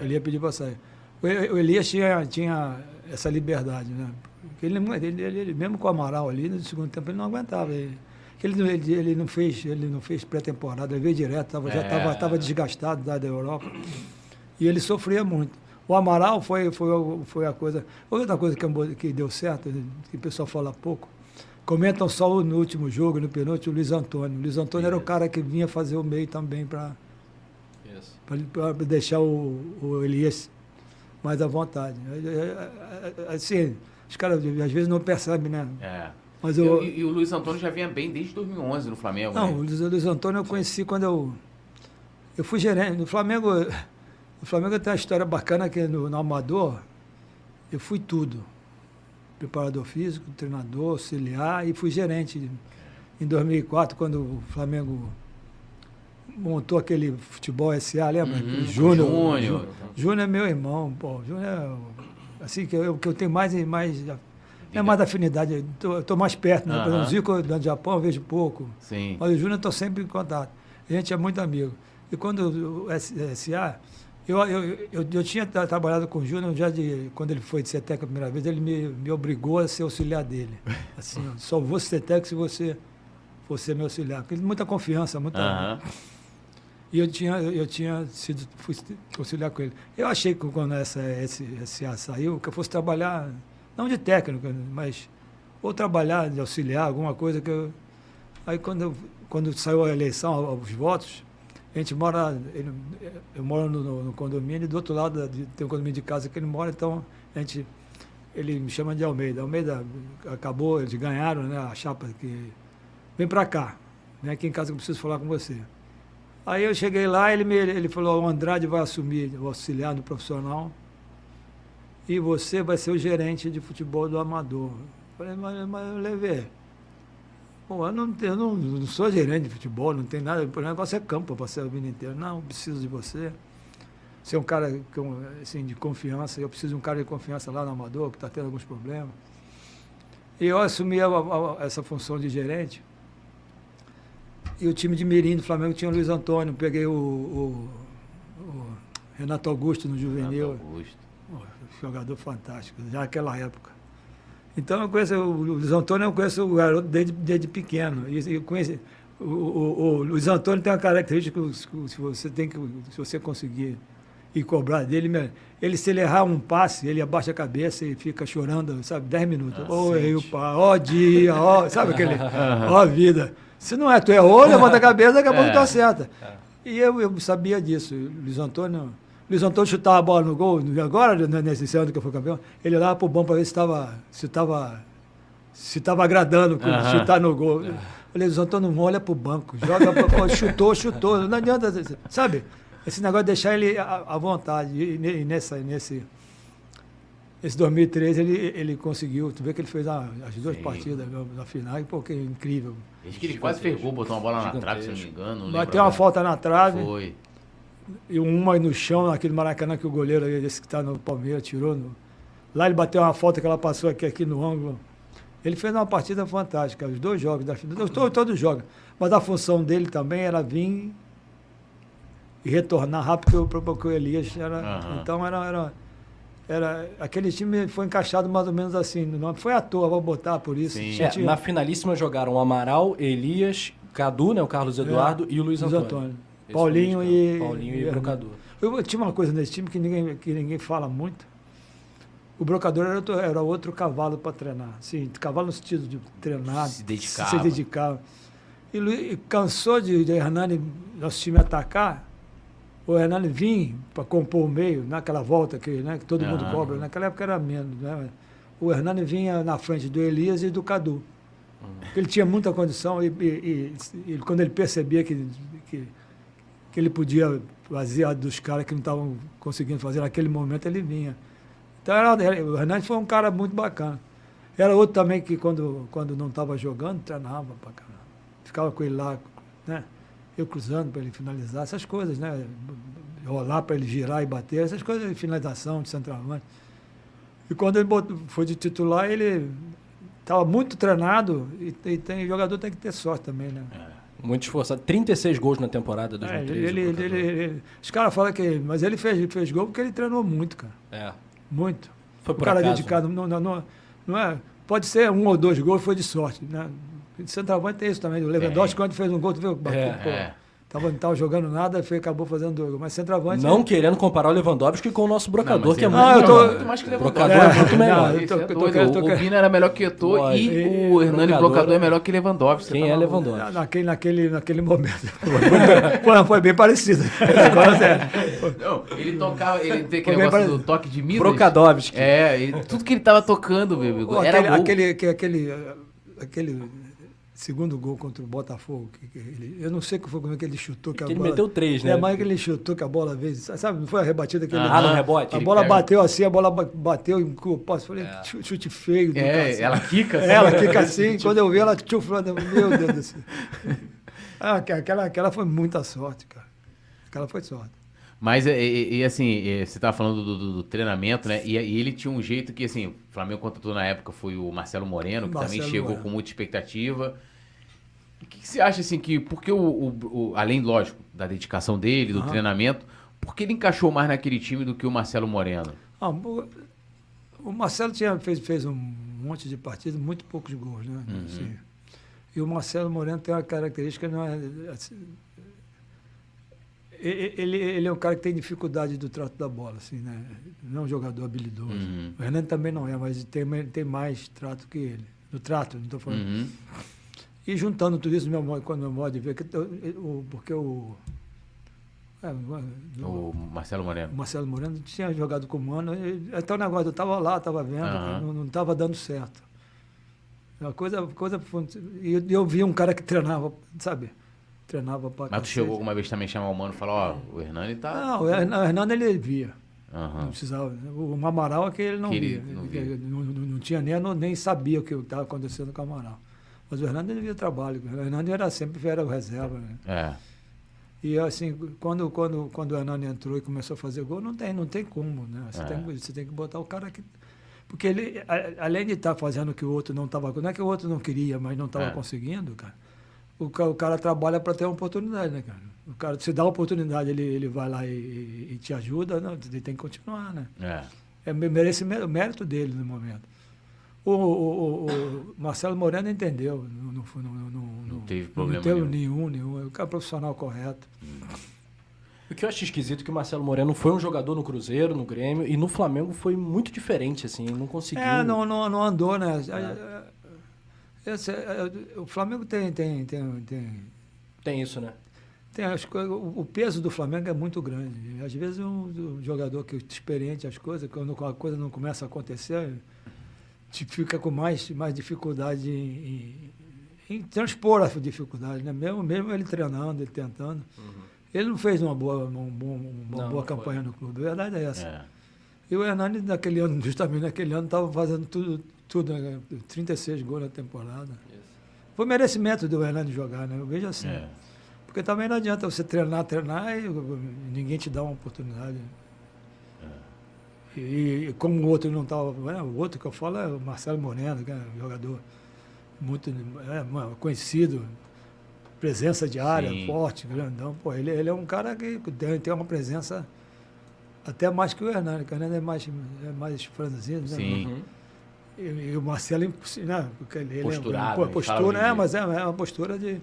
O Elias pediu para sair. O Elias tinha, tinha essa liberdade, né? Porque ele, ele, ele- ele- mesmo com o Amaral ali, no segundo tempo, ele não aguentava. Ele, ele, não- ele, ele não fez, ele não fez pré-temporada, ele veio direto, tava, já É. estava tava desgastado da, da Europa. E ele sofria muito. O Amaral foi, foi, foi a coisa. Outra coisa que, que deu certo, que o pessoal fala pouco, comentam só no último jogo, no penúltimo, o Luiz Antônio. O Luiz Antônio era o cara que vinha fazer o meio também para. Para deixar o, o Elias mais à vontade. É, é, é, Assim, os caras às vezes não percebem, né? É. Mas Eu- eu, e, e o Luiz Antônio já vinha bem desde 2011 no Flamengo. não, né? o Luiz, o Luiz Antônio eu conheci quando eu eu fui gerente no Flamengo. O Flamengo tem uma história bacana que no, no Amador eu fui tudo. Preparador físico, treinador, auxiliar e fui gerente em 2004 quando o Flamengo montou aquele futebol SA, lembra? Uhum, Júnior. Júnior. Jú- Júnior é meu irmão, pô. Júnior é assim que eu, que eu tenho mais e mais é mais da afinidade, eu tô mais perto, né? Por exemplo, Aham. o Zico no Japão eu vejo pouco. Sim. Mas o Júnior eu estou sempre em contato. A gente é muito amigo. E quando o SA, eu, eu, eu, eu tinha tra- trabalhado com o Júnior já de. Quando ele foi de CETEC a primeira vez, ele me, me obrigou a ser auxiliar dele. (laughs) Assim, só vou ser CETEC se você for ser meu auxiliar. Porque ele muita confiança, muita. Aham. E eu tinha, eu, tinha sido fui auxiliar com ele. Eu achei que quando essa SA saiu, que eu fosse trabalhar, não de técnico, mas ou trabalhar de auxiliar, alguma coisa que eu. Aí quando, eu- quando saiu a eleição, os votos, a gente mora, ele- eu moro no, no- condomínio do outro lado de- tem um condomínio de casa que ele mora, então a gente, ele me chama de Almeida. Almeida acabou, eles ganharam né, a chapa que vem para cá, vem aqui em casa que eu preciso falar com você. Aí eu cheguei lá, ele, me, ele falou, o Andrade vai assumir o auxiliar no profissional e você vai ser o gerente de futebol do Amador. Eu Falei, mas, mas levei. Pô, eu não, eu não, não sou gerente de futebol, não tem nada. O negócio é campo, eu passei a vida inteira. Não, eu preciso de você. Você é um cara assim, de confiança, eu preciso de um cara de confiança lá no Amador, que está tendo alguns problemas. E eu assumi a- a- essa função de gerente. E o time de Mirim do Flamengo tinha o Luiz Antônio, peguei o, o- o Renato Augusto no Juvenil. Renato Augusto. Jogador fantástico, já naquela época. Então eu conheço o Luiz Antônio, eu conheço o garoto desde, desde pequeno. E eu conheço, o, o- o Luiz Antônio tem uma característica que se você tem que, se você conseguir ir cobrar dele, ele se ele errar um passe, ele abaixa a cabeça e fica chorando, sabe, 10 minutos. Ô, eu, pá, ó dia, ó, sabe aquele, ó vida. Se não é, tu errou, (laughs) levanta a cabeça, daqui a pouco tu acerta. E eu, eu sabia disso. Luiz Antônio. Luiz Antônio chutava a bola no gol, agora, né, nesse ano que eu fui campeão, ele olhava pro bom para ver se estava se tava, se tava agradando com Aham. chutar no gol. Eu Falei, Luiz Antônio, não olha pro banco, joga, pra- chutou, chutou. Não adianta, sabe? Esse negócio de deixar ele à, à vontade. E, e nessa, nesse, esse 2013 ele, ele conseguiu, tu vê que ele fez a- as duas Sim. partidas na, na final, e pô, que incrível. Acho que ele quase fez gol, botou uma bola na trave, se eu não me engano. não Bateu uma falta na trave. Foi. E uma no chão, naquele Maracanã que o goleiro, esse que está no Palmeiras, tirou. no- Lá ele bateu uma falta que ela passou aqui, aqui no ângulo. Ele fez uma partida fantástica, os dois jogos da final. Todos, todos os jogos. Mas a função dele também era vir e retornar rápido, porque o, Elias era. Aham. Então era, era, era. Aquele time foi encaixado mais ou menos assim. Não foi à toa, vou botar por isso. É, Tinha- na finalíssima jogaram o Amaral, Elias, Cadu, né, o Carlos Eduardo e o Luiz Antônio. Antônio. Esse Paulinho e-. Paulinho e, e Brocador. Eu, tinha uma coisa nesse time que ninguém, que ninguém fala muito. O brocador era outro, era outro cavalo para treinar. Sim, cavalo no sentido de treinar, Se dedicava. Se, dedicava. E, Lu- e cansou de, de Hernani, nosso time atacar, o Hernani vinha para compor o meio, naquela volta que, né, que todo mundo Aham. cobra. Naquela época era menos. Né? O Hernani vinha na frente do Elias e do Cadu. Ele tinha muita condição e, e- e- e quando ele percebia que, que, que ele podia fazer a dos caras que não estavam conseguindo fazer naquele momento, ele vinha. Então, era, o Hernandes foi um cara muito bacana. Era outro também que, quando, quando não estava jogando, treinava pra caramba. Ficava com ele lá, né? Eu cruzando para ele finalizar, essas coisas, né? Rolar para ele girar e bater, essas coisas de finalização, de centroavante. E quando ele botou- foi de titular, ele estava muito treinado e, e tem, jogador tem que ter sorte também, né? Muito esforçado. 36 gols na temporada do É, ele, ele- ele- os caras falam que. Mas ele fez, fez gol porque ele treinou muito, cara. É. Muito. Foi o por cara acaso. dedicado. Não, não, não, não é, pode ser um ou dois gols, foi de sorte. Né? Centroavante tem isso também. O Lewandowski, quando fez um gol, tu viu? É, Pô, é. Tava, não tava jogando nada, foi, acabou fazendo dois. Mas centroavante. Não querendo comparar o Lewandowski com o nosso brocador, mas que é muito Ah, eu tô- muito mais que O Lewandowski. brocador é, muito É, melhor. não, tô- é tô- doido. tô- tô- o, Vina era melhor que Eto'o Lógico. e E o Hernani brocador- Blocador é melhor que Lewandowski. Quem é tá. Lewandowski? Naquele, naquele, naquele momento. (laughs) foi, foi bem parecido. (laughs) Não, ele tocava, ele tem aquele negócio parecido. do toque de Midas. Brocadovski. É, ele- tudo que ele tava tocando, meu amigo, era aquele, aquele, que- aquele, aquele segundo gol contra o Botafogo, que, que ele- eu não sei que foi como é que ele chutou. Que ele bola, meteu três, né? É, mas que ele chutou que a bola veio, sabe, não foi a rebatida que ele... Ah, no rebote? A bola pega- bateu assim, a bola ba- bateu em posso falei, chu- chute feio. do É, cacete. ela quica. assim. Ela fica assim, quando eu vi ela chuflando, meu Deus do céu. (laughs) Ah, aquela, aquela foi muita sorte, cara. Aquela foi sorte. Mas, e, e- e, assim, e você tava falando do, do- do treinamento, né? E, e ele tinha um jeito que, assim, o Flamengo contratou na época foi o Marcelo Moreno, que também Marcelo chegou Moreno. com muita expectativa. O que, que você acha, assim, que, porque o, o- o- além, lógico, da dedicação dele, do Aham. treinamento, por que ele encaixou mais naquele time do que o Marcelo Moreno? Ah, o Marcelo tinha, fez, fez um monte de partidas, muito poucos gols, né? Uhum. Assim. E o Marcelo Moreno tem uma característica, não é, assim, ele, ele é um cara que tem dificuldade do trato da bola, assim, né? Não é um jogador habilidoso. Uhum. O Hernani também não é, mas tem, tem mais trato que ele. No trato, não estou falando. Uhum. E juntando tudo isso, meu, quando meu modo de ver, que, o, porque o, é, o- O Marcelo o Moreno. Marcelo Moreno tinha jogado com o Mano, até o negócio, eu estava lá, estava vendo, Aham. não estava dando certo. A coisa, coisa foi- e eu, eu vi um cara que treinava, sabe? Treinava pra Mas tu cacete. chegou alguma vez também chamar o Mano e falar, ó, o Hernani tá... Não, o Hernan- o Hernando ele via. Não Aham. precisava. O Amaral é que ele não Que ele via. não via. Não, não- não tinha nem, não- nem sabia o que estava acontecendo com o Amaral. Mas o Hernando ele via trabalho. O Hernando era sempre era o reserva. Né? É. E assim, quando, quando, quando o Hernani entrou e começou a fazer gol, não tem, não tem como, né? Você, É. tem, que- você tem que botar o cara que. Porque ele, a- além de estar fazendo o que o outro não estava. Não é que o outro não queria, mas não estava É. conseguindo, cara. O, o cara trabalha para ter uma oportunidade, né, cara? O cara, se dá a oportunidade, ele, ele vai lá e, e- e te ajuda, não, ele tem que continuar, né? É. É me- merece mé- mérito dele no momento. O, o- o- o Marcelo Moreno entendeu. Não, não, não, não, Não teve problema Não teve nenhum. nenhum, nenhum. É o cara profissional correto. O que eu acho esquisito é que o Marcelo Moreno foi um jogador no Cruzeiro, no Grêmio, e no Flamengo foi muito diferente, assim, não conseguiu. É, não, não, não andou, né? É, esse- é, o Flamengo tem, tem, tem, tem, Tem isso, né? tem as coisas, o peso do Flamengo é muito grande. Às vezes um, um jogador que é experiente as coisas, quando a coisa não começa a acontecer, te fica com mais, mais dificuldade em, em, em transpor a dificuldade, né? Mesmo, mesmo ele treinando, ele tentando. Ele não fez uma boa, um bom- uma Não, boa não foi. campanha no clube. A verdade é essa. É. E o Hernani, naquele ano, (laughs) justamente naquele ano, estava fazendo tudo, tudo né? 36 gols na temporada. Foi merecimento do Hernani jogar, né? Eu vejo assim. É. Porque também não adianta você treinar, treinar e ninguém te dá uma oportunidade. E, e como o outro não estava. o outro que eu falo é o Marcelo Moreno, que é um jogador muito é, mano, conhecido, presença de área, Sim. forte, grandão. Pô, ele, ele é um cara que tem, tem uma presença até mais que o Hernani, que o Hernani é mais, é mais franzino, né? Sim. Uhum. E, e o Marcelo, é né? Porque ele, ele Posturado, é, postura, de- é, mas é, é uma postura de.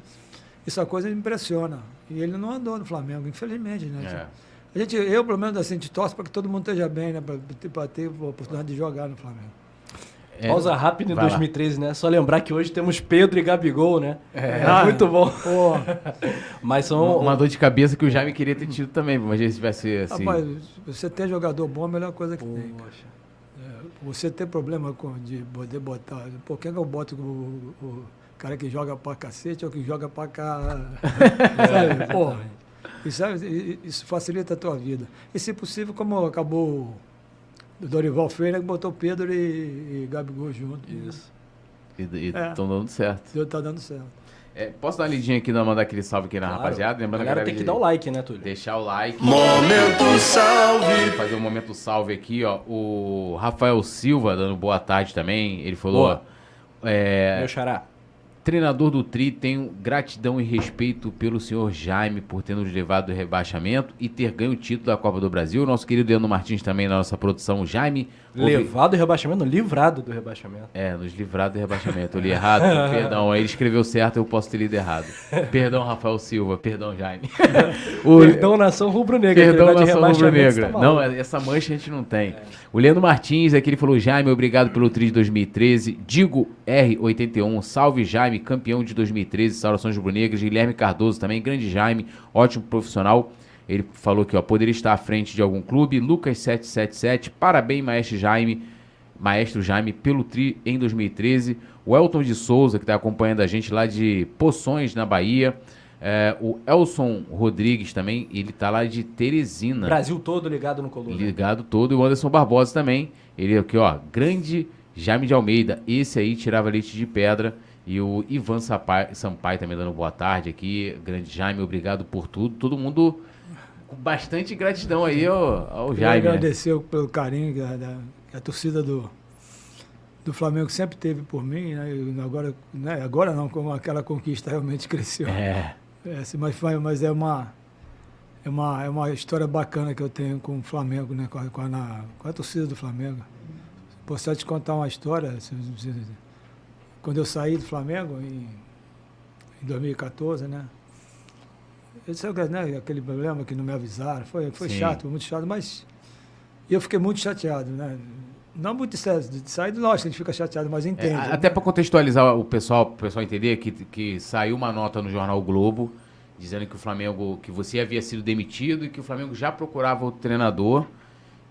Essa coisa me impressiona. E ele não andou no Flamengo, infelizmente, né? É. A gente, eu, pelo menos, assim, a gente torce para que todo mundo esteja bem, né? Para ter a oportunidade de jogar no Flamengo. É. Pausa rápida em Vai lá. 2013, né? Só lembrar que hoje temos Pedro e Gabigol, né? É, Ah, muito bom. Pô, (laughs) Mas são. Uma dor de cabeça que o Jaime queria ter tido também, imagina se tivesse assim. rapaz, você ter jogador bom é a melhor coisa que tem. cara. É, você ter problema com, de poder botar. Por que, que eu boto o, o cara que joga pra cacete ou que joga pra cá? (laughs) sabe? Pô, isso, é- isso facilita a tua vida. E se possível, como acabou o Dorival Freire, que botou Pedro e, e Gabigol junto. Isso. E É. estão dando certo. Deu, tá dando certo. É, posso dar uma lidinha aqui, não mandar aquele salve aqui na Claro. rapaziada? Lembrando a galera tem que dar o like, né, Túlio? Deixar o like. Momento salve. Fazer um momento salve aqui, ó. O Rafael Silva dando boa tarde também. Ele falou. Boa. ó, é, Meu xará. Treinador do Tri, tenho gratidão e respeito pelo senhor Jaime por ter nos levado do rebaixamento e ter ganho o título da Copa do Brasil. Nosso querido Leandro Martins também na nossa produção. Jaime. Levado do rebaixamento, livrado do rebaixamento. É, nos livrar do rebaixamento. Eu li errado, (laughs) perdão. Aí ele escreveu certo, eu posso ter lido errado. (laughs) Perdão, Rafael Silva. Perdão, Jaime. (laughs) O- Perdão, nação rubro-negra. Perdão, nação rubro-negra. tá Não, essa mancha a gente não tem. O Leandro Martins, aqui ele falou, Jaime, obrigado pelo tri de 2013. Digo R81, salve Jaime, campeão de 2013, saudações rubro-negras. Guilherme Cardoso também, grande Jaime, ótimo profissional. Ele falou que ó, poderia estar à frente de algum clube. Lucas 777, parabéns, maestro Jaime. Maestro Jaime, pelo tri em 2013. O Elton de Souza, que está acompanhando a gente lá de Poções, na Bahia. É, o Elson Rodrigues também, ele tá lá de Teresina. Brasil todo ligado no Coluna. Ligado todo. E o Anderson Barbosa também. Ele aqui, ó. Grande Jaime de Almeida. Esse aí tirava leite de pedra. E o Ivan Sampaio, Sampaio também dando boa tarde aqui. Grande Jaime, obrigado por tudo. Todo mundo bastante gratidão aí ao, ao Jaime. né? agradecer pelo carinho que a, da- que a torcida do, do Flamengo sempre teve por mim, né? Agora, né? agora não, como aquela conquista realmente (laughs) cresceu. É. É, assim, mas, mas é uma é uma é uma história bacana que eu tenho com o Flamengo, né? Com a, com a, com a torcida do Flamengo. Posso te contar uma história. se- Quando eu saí do Flamengo em, em 2014, né? Eu que, né, aquele problema que não me avisaram, foi, foi Sim. chato, muito chato, mas eu fiquei muito chateado, né? Não muito sério, de sair, lógico, a gente fica chateado, mas É, entende. a- até para contextualizar o pessoal, o pessoal entender que, que saiu uma nota no jornal o Globo dizendo que o Flamengo, que você havia sido demitido e que o Flamengo já procurava o treinador.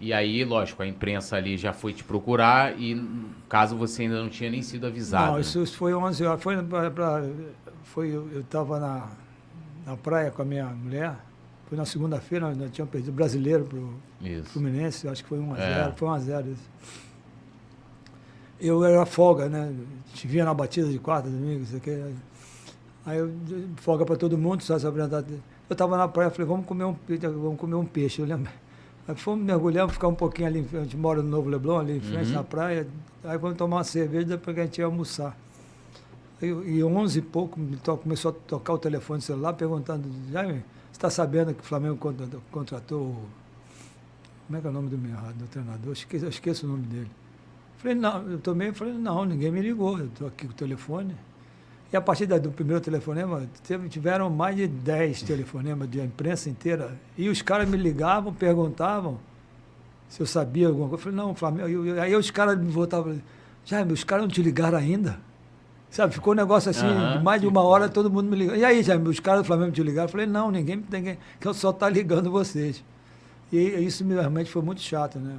E aí, lógico, a imprensa ali já foi te procurar e caso você ainda não tinha nem sido avisado. Não, né? isso foi 11 horas. Foi, pra- foi eu estava na, na praia com a minha mulher. Foi na segunda-feira, nós nós tínhamos perdido o brasileiro para o. Fluminense, acho que foi 1 a É. 0 Foi 1 a 0 isso. Eu era folga, né? A gente vinha na batida de quarta, domingo, isso aqui. Aí eu folga para todo mundo, só se apresentar. Eu estava na praia, falei, vamos comer um, vamos comer um peixe, eu lembro. Aí fomos mergulhamos, ficar um pouquinho ali, a gente mora no Novo Leblon, ali em frente, Uhum. na praia. Aí vamos tomar uma cerveja, depois que a gente ia almoçar. E, e 11 e pouco começou a tocar o telefone celular perguntando, Jaime, você está sabendo que o Flamengo contratou, contratou como é que é o nome do meu do treinador? Esqueço, eu esqueço o nome dele. Falei, não, eu também falei, não, ninguém me ligou, eu estou aqui com o telefone. E a partir do primeiro telefonema, tiveram mais de 10 telefonemas de imprensa inteira. E os caras me ligavam, perguntavam se eu sabia alguma coisa. Eu falei, não, Flamengo. eu- Aí os caras me voltavam, Jaime, os caras não te ligaram ainda? Sabe, ficou um negócio assim, Aham. de mais de uma hora, todo mundo me ligou. E aí, Jaime, os caras do Flamengo te ligaram? Eu falei, não, ninguém, ninguém que eu só tá ligando vocês. E isso me- realmente foi muito chato, né?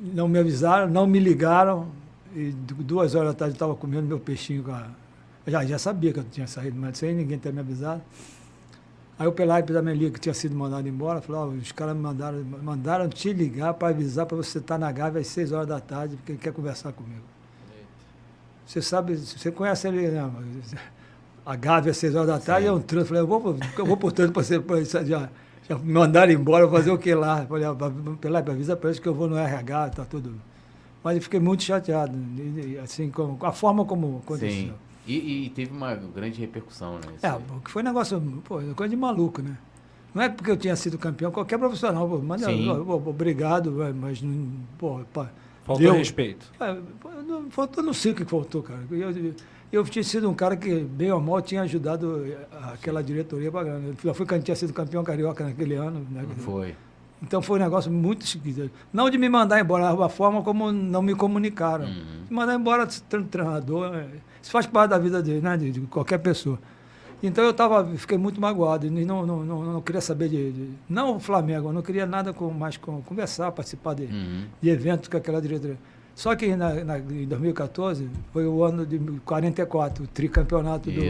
Não me avisaram, não me ligaram. E du- duas horas da tarde eu estava comendo meu peixinho com a. Eu já, já sabia que eu tinha saído, mas sem ninguém ter me avisado. Aí o Pelaipe da minha liga, que tinha sido mandado embora, falou, ó, os caras me mandaram, mandaram te ligar para avisar para você estar na Gávea às seis horas da tarde, porque ele quer conversar comigo. Você sabe, você conhece ele, né? mas A Gávea às seis horas da tarde é um trânsito. Eu falei, eu vou, eu vou portanto, para você já, já me mandaram embora, fazer o que lá? Eu falei, ah, Pelaipe, avisa para eles que eu vou no RH, tá tudo. Mas eu fiquei muito chateado, assim, com a forma como aconteceu. Sim. E, e teve uma grande repercussão, né? É, porque foi um negócio, pô, coisa de maluco, né? Não é porque eu tinha sido campeão, qualquer profissional, pô, Sim. ó, ó, obrigado, mas, não- pô, Faltou deu- respeito. É, não, faltou, não sei o que faltou, cara. Eu, eu, tinha sido um cara que, bem ou mal, tinha ajudado eh, aquela diretoria pra grana. Eu fui, tinha sido campeão carioca naquele ano, né? Foi. Então foi um negócio muito esquisito. Não de me mandar embora, a forma como não me comunicaram. Uhum. Me mandar embora tre- treinador, é, isso faz parte da vida de, né, de, de qualquer pessoa. Então eu tava, fiquei muito magoado, e não, não, não, não queria saber de, de- Não o Flamengo, não queria nada com, mais com conversar, participar de, Uhum. de eventos com aquela diretoria. Só que na, na- em 2014 foi o ano de 44, o tricampeonato do,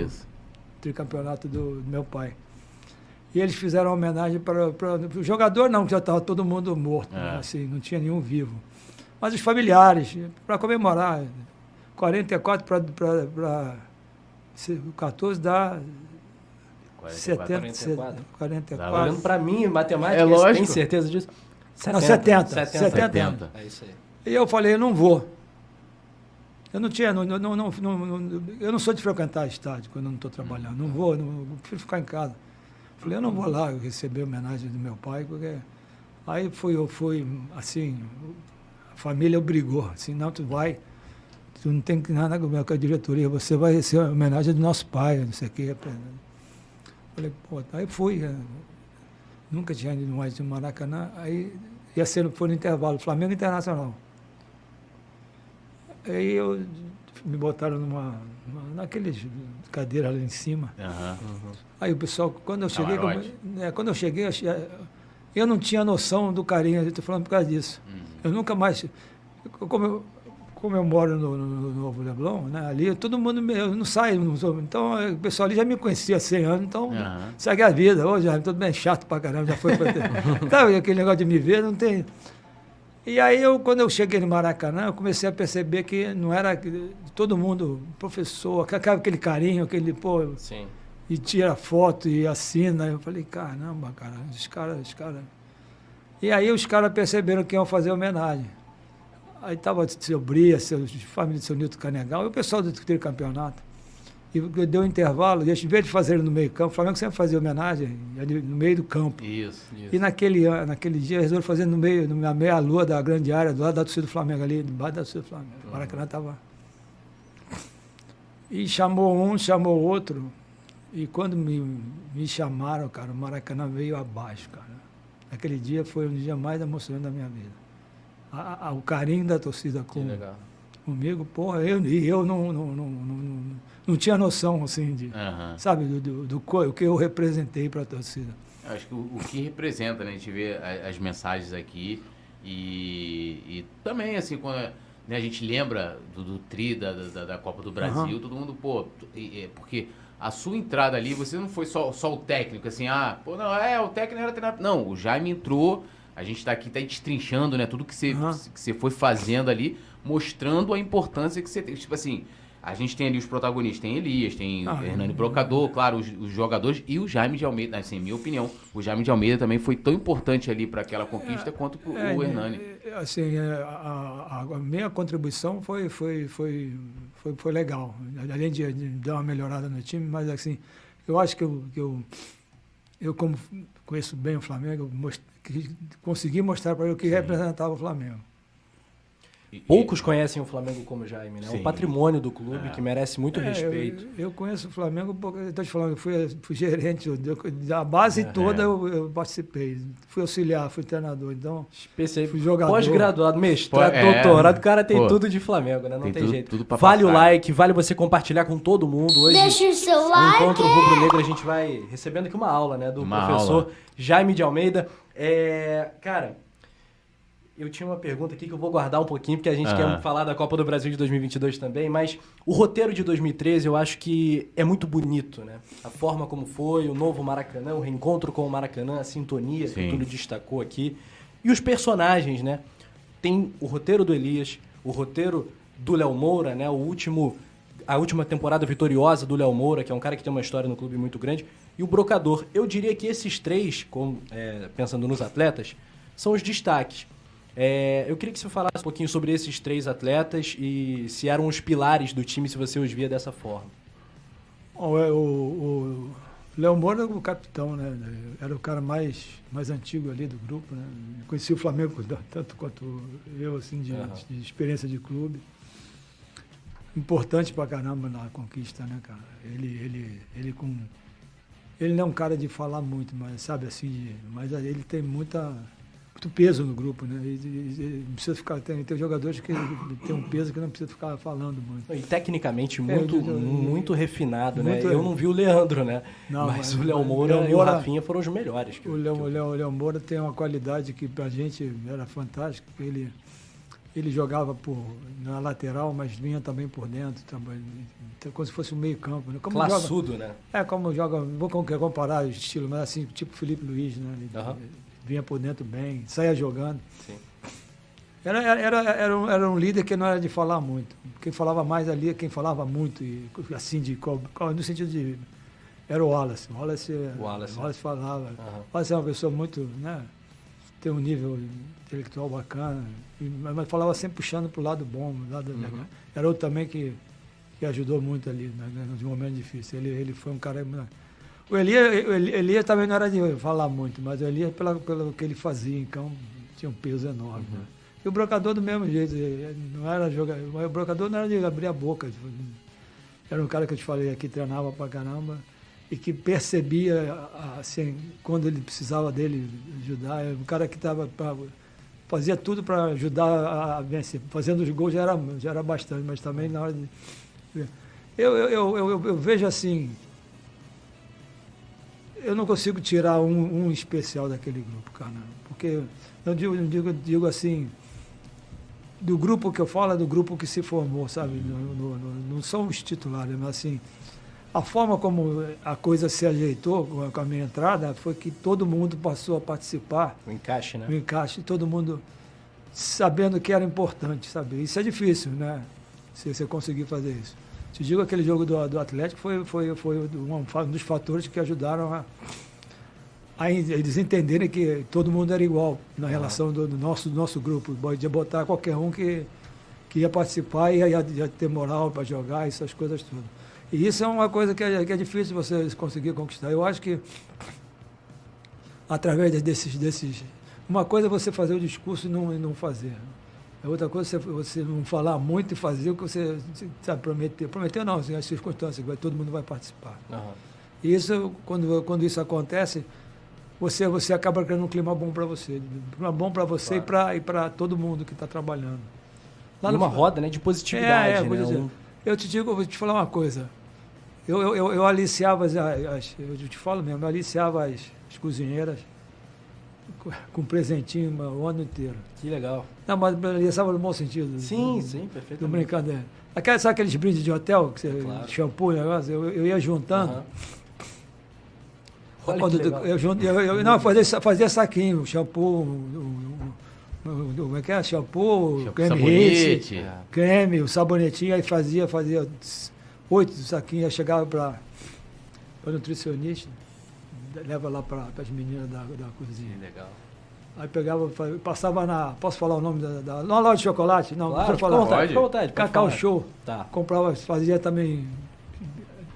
tricampeonato do, do meu pai. E eles fizeram uma homenagem para, para o jogador, não, que já estava todo mundo morto, É. né, assim, não tinha nenhum vivo. Mas os familiares, para comemorar, 44 para 14 dá 70, 44. 44. Tá olhando pra mim, matemática, É você tem lógico. certeza disso? Não, 70, 70. 70. 70. É isso aí. E eu falei, eu não vou. Eu não tinha, não, não, não, não- não- eu não sou de frequentar estádio quando eu não estou trabalhando. Não vou, não, eu prefiro ficar em casa. Falei, eu não vou lá receber a homenagem do meu pai, porque. Aí fui, eu fui, assim, a família obrigou, assim, não, tu vai, tu não tem que nada com a diretoria, você vai receber a homenagem do nosso pai, não sei o quê. Falei, pô, aí fui. né? Nunca tinha ido mais de Maracanã, aí ia ser, foi no intervalo, Flamengo Internacional. Aí eu me botaram numa, numa naqueles cadeira ali em cima. Aham. Aí o pessoal, quando eu cheguei, como- Camarote. é, quando eu cheguei, eu, não tinha noção do carinho, eu estou falando por causa disso. Eu nunca mais, como eu, como eu moro no, no- no Novo Leblon, né, ali todo mundo, me- eu não sou- então eh, o pessoal ali já me conhecia há 100 anos, então Aham. segue a vida. Ô, já, tudo bem chato pra caramba, já foi pra (laughs) Sabe, aquele negócio de me ver, não tem... E aí, eu, quando eu cheguei no Maracanã, eu comecei a perceber que não era todo mundo, professor, aquele aquele carinho, aquele, pô, Sim. e tira foto e assina. Eu falei, caramba, cara, os caras, os caras. E aí os caras perceberam que iam fazer homenagem. Aí tava seu Bria, seu, família do seu Nilton Canegal e o pessoal do tricampeonato. E deu um intervalo, e em vez de fazer no meio campo, o Flamengo sempre fazia homenagem no meio do campo. Isso. E naquele, naquele dia resolveu fazer no meio, na meia-lua da grande área, do lado da torcida do Flamengo ali, debaixo da torcida do Flamengo. O Maracanã estava. E chamou um, chamou outro. E quando me, me chamaram, cara, o Maracanã veio abaixo, cara. Aquele dia foi um dia mais emocionante da minha vida. A- a- o carinho da torcida com, comigo, porra, eu, e eu não, não, não, não, não, tinha noção, assim, de, Aham. sabe, do, do, do co- o que eu representei para a torcida. Eu Acho que o, o que representa, né? A gente vê as mensagens aqui e, e também, assim, quando né, a gente lembra do, do tri da, da, da Copa do Brasil, Aham. todo mundo, pô, e- porque a sua entrada ali, você não foi só, só o técnico, assim, ah, pô, não, é, o técnico era treinador. Não, o Jaime entrou, a gente tá aqui, tá destrinchando, né, tudo que você, Aham. que você foi fazendo ali, mostrando a importância que você tem. Tipo assim, a gente tem ali os protagonistas, tem Elias, tem Ah, Hernani é. Brocador, claro, os, os jogadores e o Jaime de Almeida, assim, minha opinião, o Jaime de Almeida também foi tão importante ali para aquela conquista quanto pro- É, o Hernani. é, Assim, é, a, a- a minha contribuição foi, foi, foi, foi, foi legal. Além de, de dar uma melhorada no time, mas assim, eu acho que eu, que eu, eu como conheço bem o Flamengo, most- que consegui mostrar para ele o que representava o Flamengo. Poucos conhecem o Flamengo como Jaime, né? Sim. O patrimônio do clube que merece muito É, respeito. Eu, eu conheço o Flamengo, estou te falando, eu fui, fui gerente, da base toda é. eu, eu participei. Fui auxiliar, fui treinador, então... Especial, Fui jogador. pós-graduado, mestrado, é. doutorado, o cara tem Pô. tudo de Flamengo, né? Não Tem tem, tudo- jeito. tudo vale o passar. like, vale você compartilhar com todo mundo. Hoje, Deixa o seu no like. Encontro Rubro Negro, a gente vai recebendo aqui uma aula, né? Do Uma professor aula. Jaime de Almeida. É, cara, eu tinha uma pergunta aqui que eu vou guardar um pouquinho, porque a gente Aham. quer falar da Copa do Brasil de 2022 também, mas o roteiro de 2013 eu acho que é muito bonito, né? A forma como foi, o novo Maracanã, o reencontro com o Maracanã, a sintonia que Sim. o Túlio destacou aqui. E os personagens, né? Tem o roteiro do Elias, o roteiro do Léo Moura, né? O último a última temporada vitoriosa do Léo Moura, que é um cara que tem uma história no clube muito grande, e o Brocador. Eu diria que esses três, como, é, pensando nos atletas, são os destaques. É, eu queria que você falasse um pouquinho sobre esses três atletas e se eram os pilares do time, se você os via dessa forma. Bom, é, o, o Léo Moura era o capitão, né? Era o cara mais, mais antigo ali do grupo, né? Conheci o Flamengo (laughs) tanto quanto eu, assim, de, Aham. de experiência de clube. Importante pra caramba na conquista, né, cara? Ele, ele, ele com... Ele não é um cara de falar muito, mas sabe assim, de- mas ele tem muita, muito peso no grupo, né? E, e- e precisa ficar, tem, tem jogadores que tem um peso que não precisa ficar falando muito. E tecnicamente muito, eu- eu- muito refinado, muito- né? Eu não vi o Leandro, né? Não, mas, mas- o Léo mas Moura Léo e o Rafinha foram os melhores. que O Léo, que o Léo, o Léo Moura tem uma qualidade que pra gente era fantástica. Ele, ele jogava por, na lateral, mas vinha também por dentro, também, então, como se fosse um meio campo. Né? Como joga, Classudo, né? é, como joga, vou com- comparar o estilo, mas assim, tipo Felipe Luiz, né? Ele, Aham. Vinha por dentro bem, saía jogando. Sim. Era, era, era, um, era um líder que não era de falar muito. Quem falava mais ali é quem falava muito, e, assim, de, no sentido de. Era o Wallace. O Wallace, O Wallace. o Wallace falava. O Wallace é uma pessoa muito. Né, tem um nível intelectual bacana, mas falava sempre puxando para o lado bom. Lado, Era outro também que, que ajudou muito ali né, né, nos momentos difíceis. Ele, ele foi um cara. O Elias, Elias também não era de falar muito, mas o Elias, pela, pelo que ele fazia campo, tinha um peso enorme. né? E o brocador do mesmo jeito, não era jogar, o brocador não era de abrir a boca. tipo, Era um cara que eu te falei aqui, treinava pra caramba e que percebia assim, quando ele precisava dele ajudar. Era um cara que tava pra- fazia tudo para ajudar a, a vencer. Fazendo os gols já era, já era bastante, mas também na hora de. Eu, eu, eu, eu, eu vejo assim. Eu não consigo tirar um, um especial daquele grupo, cara. Porque eu digo, eu digo, digo assim, do grupo que eu falo é do grupo que se formou, sabe? No- no- no- não são os titulares, mas assim, a forma como a coisa se ajeitou com a, com a minha entrada foi que todo mundo passou a participar, O encaixe, né? o encaixe, todo mundo sabendo que era importante, sabe? Isso é difícil, né? Se você conseguir fazer isso. Te digo, aquele jogo do, do Atlético foi, foi, foi um, dos fatores que ajudaram a, a eles entenderem que todo mundo era igual na relação do, do nosso, do nosso grupo. De botar qualquer um que, que ia participar e ia, ia- ia ter moral para jogar, essas coisas todas. E isso é uma coisa que é, que é difícil você conseguir conquistar. Eu acho que através desses, desses. Uma coisa é você fazer o discurso e não, e não fazer. É outra coisa você, você não falar muito e fazer o que você sabe, prometer. Prometer não, assim, as circunstâncias, vai- todo mundo vai participar. Aham. E isso, quando, quando isso acontece, você, você acaba criando um clima bom para você. Um clima bom para você Claro. e para todo mundo que está trabalhando. E no- uma roda, né, de positividade, é, é, vou né? dizer. Eu te digo, eu vou te falar uma coisa. Eu, eu, eu, eu aliciava as, as- Eu te falo mesmo, eu aliciava as, as cozinheiras com, um presentinho o ano inteiro. Que legal. Não, mas aliciava no bom sentido. Sim, Não- sim, Não perfeitamente. brincadeira. Aquela, sabe aqueles brindes de hotel, que você, Claro. shampoo, negócio? Eu, eu ia juntando. Olha Quando eu, junto- eu, eu- não, fazia, fazia saquinho, shampoo, o- o- como é que é? Shampoo, creme rinse, Sabonete. É. creme, o sabonetinho, aí fazia, fazia oito saquinhos, aí chegava para o nutricionista, leva lá para as meninas da, da cozinha. Que legal. Aí pegava, passava na. Posso falar o nome da. da na loja de chocolate? Não, Claro, não falar. vontade, Pode? vontade. pode Cacau falar. Show. Tá. Comprava, fazia também.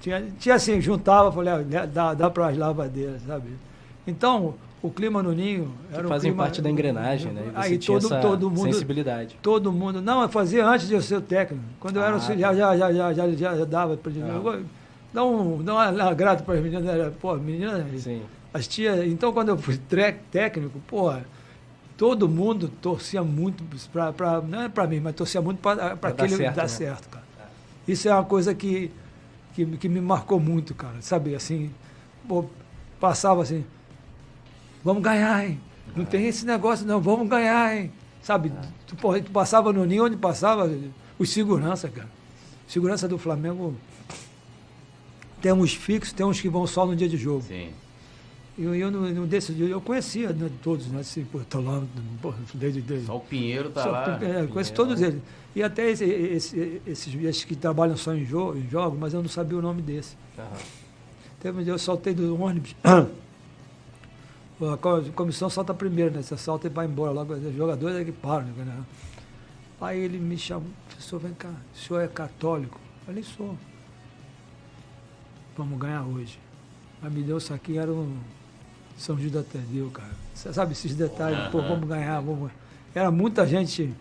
Tinha, tinha assim, juntava, falei, ah, dá, dá para as lavadeiras, sabe? Então, o clima no ninho era Que um fazem clima- parte da engrenagem, né? E você Aí tinha todo, essa todo mundo. sensibilidade. Todo mundo. Não, eu fazia antes de eu ser o técnico. Quando eu era Ah, auxiliar, já, já, já, já, já, já dava para Ah. Dá um, dá um agrado para as meninas. Era, pô, meninas. Sim. As tias. Então, quando eu fui técnico, porra, todo mundo torcia muito para. Não é para mim, mas torcia muito para Pra dar aquele certo, dar né? certo, cara. Isso é uma coisa que, que, que me marcou muito, cara. Sabe, assim, pô, passava assim, vamos ganhar, hein? Não tem esse negócio, não, vamos ganhar, hein? Sabe, tu, porra, tu passava no ninho onde passava os segurança, cara. Segurança do Flamengo tem uns fixos, tem uns que vão só no dia de jogo. Sim. E eu, eu, não, dia, eu conhecia né, todos, né? Assim, pô, tô lá, pô, desde, desde, Só o Pinheiro tá só- lá. é, conheço todos eles. E até esse- esse- esses, esses que trabalham só em, jo em jogos, mas eu não sabia o nome desse. Um dia eu saltei do ônibus. (coughs) A co- comissão salta primeiro, né? Você salta e vai embora logo. Os jogadores é que param, né? Aí ele me chamou, professor, vem cá, o senhor é católico? Eu falei, sou. Vamos ganhar hoje. Aí me deu o saquinho, era um São Judas Tadeu, cara. Você sabe esses detalhes, pô, vamos ganhar, vamos. Era muita gente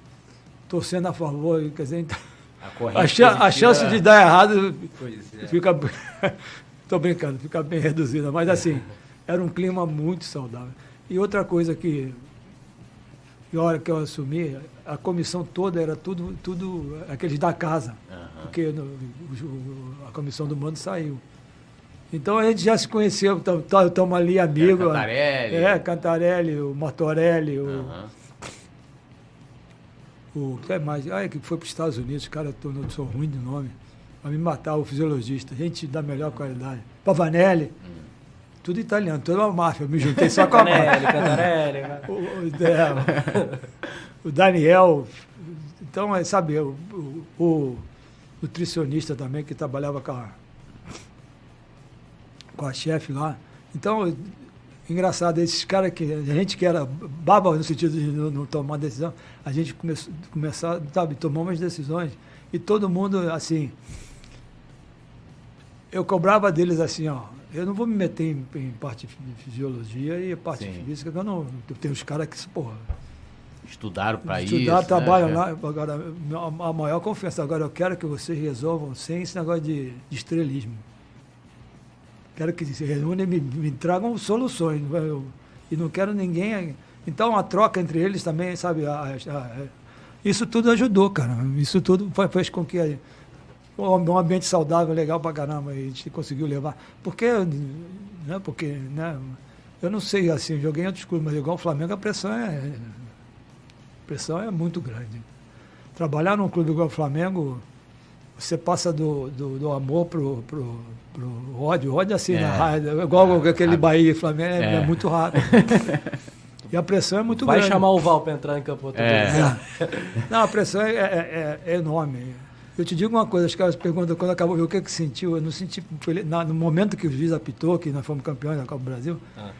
torcendo a favor, quer dizer, então, A, a, a chance de dar errado é. fica. (laughs) Tô brincando, fica bem reduzida, mas assim, era um clima muito saudável. E outra coisa que, na hora que eu assumi, a comissão toda era tudo, tudo aqueles da casa, Aham. porque no- a comissão do mando saiu. Então a gente já se conheceu, estamos ali amigos. Cantarelli. É, Cantarelli, o Martorelli, o, Aham. o que é mais? Ah, que foi para os Estados Unidos, cara, eu não sou ruim de nome. Vai me matar, o fisiologista. Gente da melhor qualidade. Pavanelli. Tudo italiano, toda uma máfia. Eu me juntei só (laughs) com a Cantarelli, máfia. Cantarelli. né? (laughs) O, o- é, o Daniel. Então, é, sabe, o, o- o nutricionista também, que trabalhava com a, com a chefe lá. Então, engraçado, esses caras que a gente que era baba no sentido de não, não tomar decisão, a gente começou, começar, sabe, tomou umas decisões e todo mundo assim. Eu cobrava deles assim, ó. Eu não vou me meter em, em parte de fisiologia e parte Sim. física, que eu não. Eu tenho os caras que, porra, Estudaram pra isso. Estudar, né? trabalham É. lá. Agora, a a maior confiança. Agora, eu quero que vocês resolvam sem esse negócio de, de estrelismo. Quero que se reúnem e me, me tragam soluções. não é? Eu- e não quero ninguém. Então, a troca entre eles também, sabe? a- a- isso tudo ajudou, cara. Isso tudo fez com que. a- Um ambiente saudável, legal pra caramba, a gente conseguiu levar. Porque, né, porque, né, eu não sei, assim, joguei em outros clubes, mas igual o Flamengo, a pressão é, a pressão é muito grande. Trabalhar num clube igual o Flamengo, você passa do, do, do amor pro, pro, pro ódio. Ódio assim, É. na raiva, igual aquele Bahia e Flamengo, é, É. é muito rápido. (laughs) e a pressão é muito Vai grande. chamar o Val pra entrar em campo outro É. dia. (laughs) Não, a pressão é, é- é- é enorme. Eu te digo uma coisa, os caras perguntam quando acabou o que que sentiu. Eu não senti. foi- na- no momento que o juiz apitou, que nós fomos campeões da Copa do Brasil, Ah.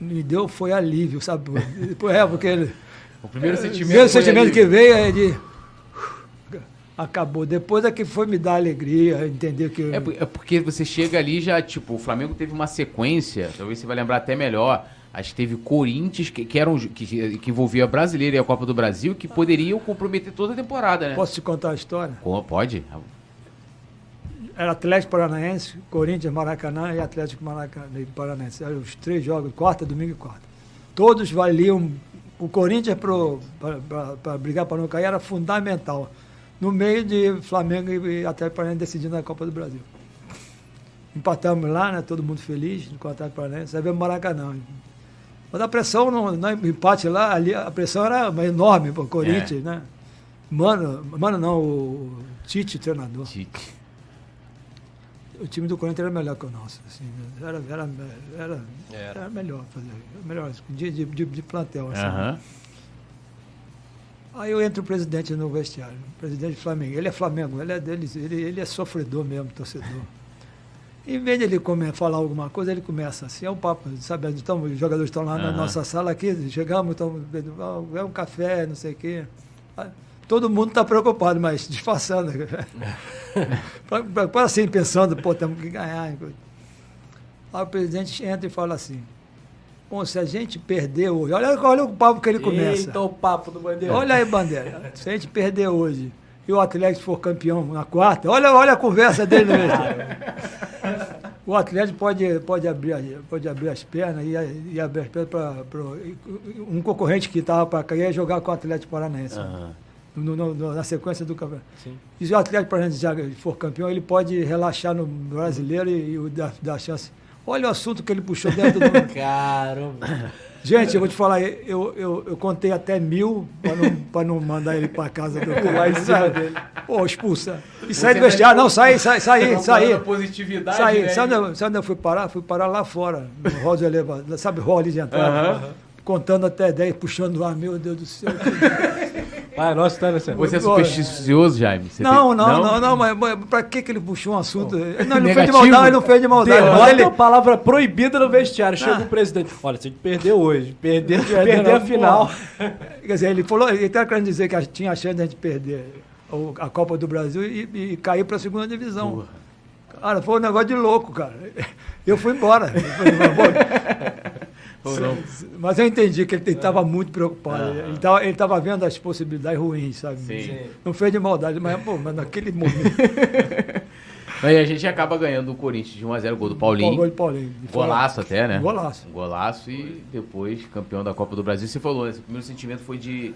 me deu foi alívio, sabe? (laughs) É, porque ele. O primeiro sentimento. O primeiro sentimento que veio é de. Acabou. Depois é que foi me dar alegria, entender que. É, é porque você chega ali já, tipo, o Flamengo teve uma sequência, talvez você vai lembrar até melhor. Acho que teve Corinthians, que, que, eram, que, que envolvia a Brasileira e a Copa do Brasil, que poderiam comprometer toda a temporada, né? Posso te contar a história? Co- Pode? Era Atlético Paranaense, Corinthians, Maracanã e Atlético Maracanã, Paranaense. Eram os três jogos, quarta, domingo e quarta. Todos valiam. O Corinthians para brigar para não cair era fundamental. No meio de Flamengo e Atlético Paranaense decidindo a Copa do Brasil. Empatamos lá, né? Todo mundo feliz com o Atlético Paranaense. Aí veio Maracanã. Mas a pressão no, no empate lá, ali, a pressão era enorme para o Corinthians, né? Mano, mano não, o Tite, o treinador. Tite. O time do Corinthians era melhor que o nosso. Assim, era, era, era, Era. era melhor fazer. Melhor, de, de, de, plantel. Assim. Aham. Aí eu entro o presidente no vestiário, o presidente do Flamengo. Ele é Flamengo, ele é deles, ele, ele é sofredor mesmo, torcedor. Em vez de ele come, falar alguma coisa, ele começa assim, é um papo, sabe? Então, os jogadores estão lá na Aham. nossa sala aqui, chegamos, estamos é um café, não sei o quê. Todo mundo está preocupado, mas disfarçando. (laughs) Pra assim, pensando, pô, temos que ganhar. Aí o presidente entra e fala assim, bom, se a gente perder hoje, olha, olha o papo que ele começa. Eita, o papo do bandeira. Olha aí, Bandeira. Se a gente perder hoje e o Atlético for campeão na quarta, olha, olha a conversa dele vestiário. (laughs) O Atlético pode, pode, abrir, pode abrir as pernas e, e abrir as pernas para um concorrente que estava para cair jogar com o Atlético Paranaense. Aham. no- no- na sequência do campeonato. Sim. E se o Atlético Paranaense já for campeão, ele pode relaxar no brasileiro e, e dar, dar chance. Olha o assunto que ele puxou dentro do. (laughs) Caramba. Gente, eu vou te falar, eu, eu, eu contei até mil para não, pra não mandar ele para casa do Pular em cima dele. Pô, expulsa. E sair do vestiário. Não, sair, sair, sair, sair. positividade, Saí, né? sabe, onde- sabe onde eu fui parar? Fui parar lá fora, no hall de elevador. Sabe, hall ali de entrada? Contando até 10, puxando o ar, meu Deus do céu. (laughs) Pai, nosso tá nessa. Você é supersticioso, Jaime? Você não, tem- não, não, não, mas, mas pra que, que ele puxou um assunto? Não, ele não fez de maldade, ele não fez de maldade. Derrota ele, a palavra proibida no vestiário. Chega o presidente. Olha, gente perder hoje, perder, Perder a final. Quer dizer, ele falou, ele está querendo dizer que tinha a chance de a gente perder a Copa do Brasil e, e cair para a segunda divisão. Cara, foi um negócio de louco, cara. Eu fui embora. Eu fui embora. Ou não? Mas eu entendi que ele estava muito preocupado. Aham. Ele estava tava vendo as possibilidades ruins, sabe? Sim. Não fez de maldade, mas, pô, mas naquele momento. (laughs) Aí a gente acaba ganhando o Corinthians de 1x0, gol do Paulinho. Gol de Paulinho. Golaço até, né? Golaço. Golaço e depois campeão da Copa do Brasil. Você falou, né? Esse primeiro sentimento foi de.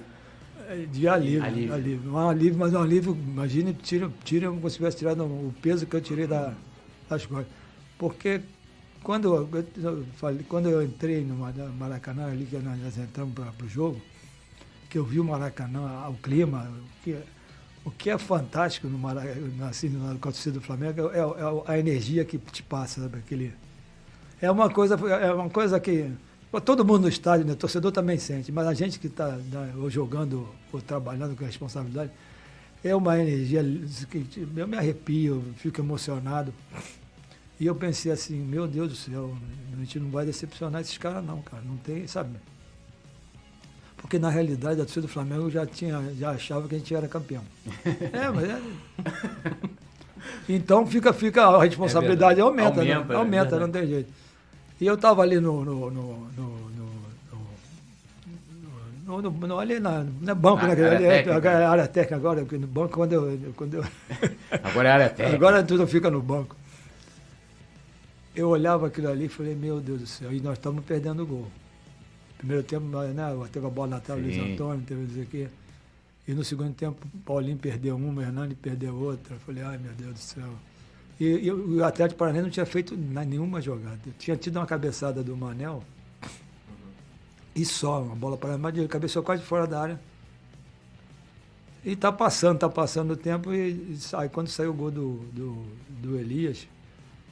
De alívio, Alívio. alívio. Um alívio, mas um alívio, imagine, tira, tira como se tivesse tirado o peso que eu tirei da, das costas. Porque quando eu, falei, quando eu entrei no Mara- Maracanã, ali que nós entramos para o jogo, que eu vi o Maracanã, o clima, o que, o que é fantástico no Maracanã, assim, na torcida do Flamengo, é, é a energia que te passa, sabe? Aquele, é uma coisa, é uma coisa que todo mundo no estádio, né? O torcedor também sente, mas a gente que está ou jogando ou trabalhando com responsabilidade, é uma energia que eu me arrepio, fico emocionado. E eu pensei assim, meu Deus do céu, gente não vai decepcionar esses caras não, cara. Não tem, sabe? Porque na realidade a torcida do Flamengo já tinha, já achava que a gente era campeão. (laughs) é, mas é. Então fica, fica a responsabilidade aumenta, Aumenta, né? é aumenta, não tem jeito. E eu estava ali no, no, no, no, no, ali na, na banco, Na né? área Ali é- técnica. agora é área técnica agora, porque no banco quando eu, quando eu Agora é área (laughs) técnica. Agora tudo fica no banco. Eu olhava aquilo ali e falei, meu Deus do céu, e nós estamos perdendo o gol. Primeiro tempo, né, teve a bola na trave, Luiz. Antônio, teve isso aqui. E no segundo tempo, Paulinho perdeu uma, o Hernani perdeu outra. Eu falei, ai meu Deus do céu. E, e o Atlético Paranaense não tinha feito nenhuma jogada. Tinha tido uma cabeçada do Manel e só, uma bola para mas ele cabeceou quase fora da área. E tá passando, tá passando o tempo e, e sai, quando saiu o gol do, do, do Elias,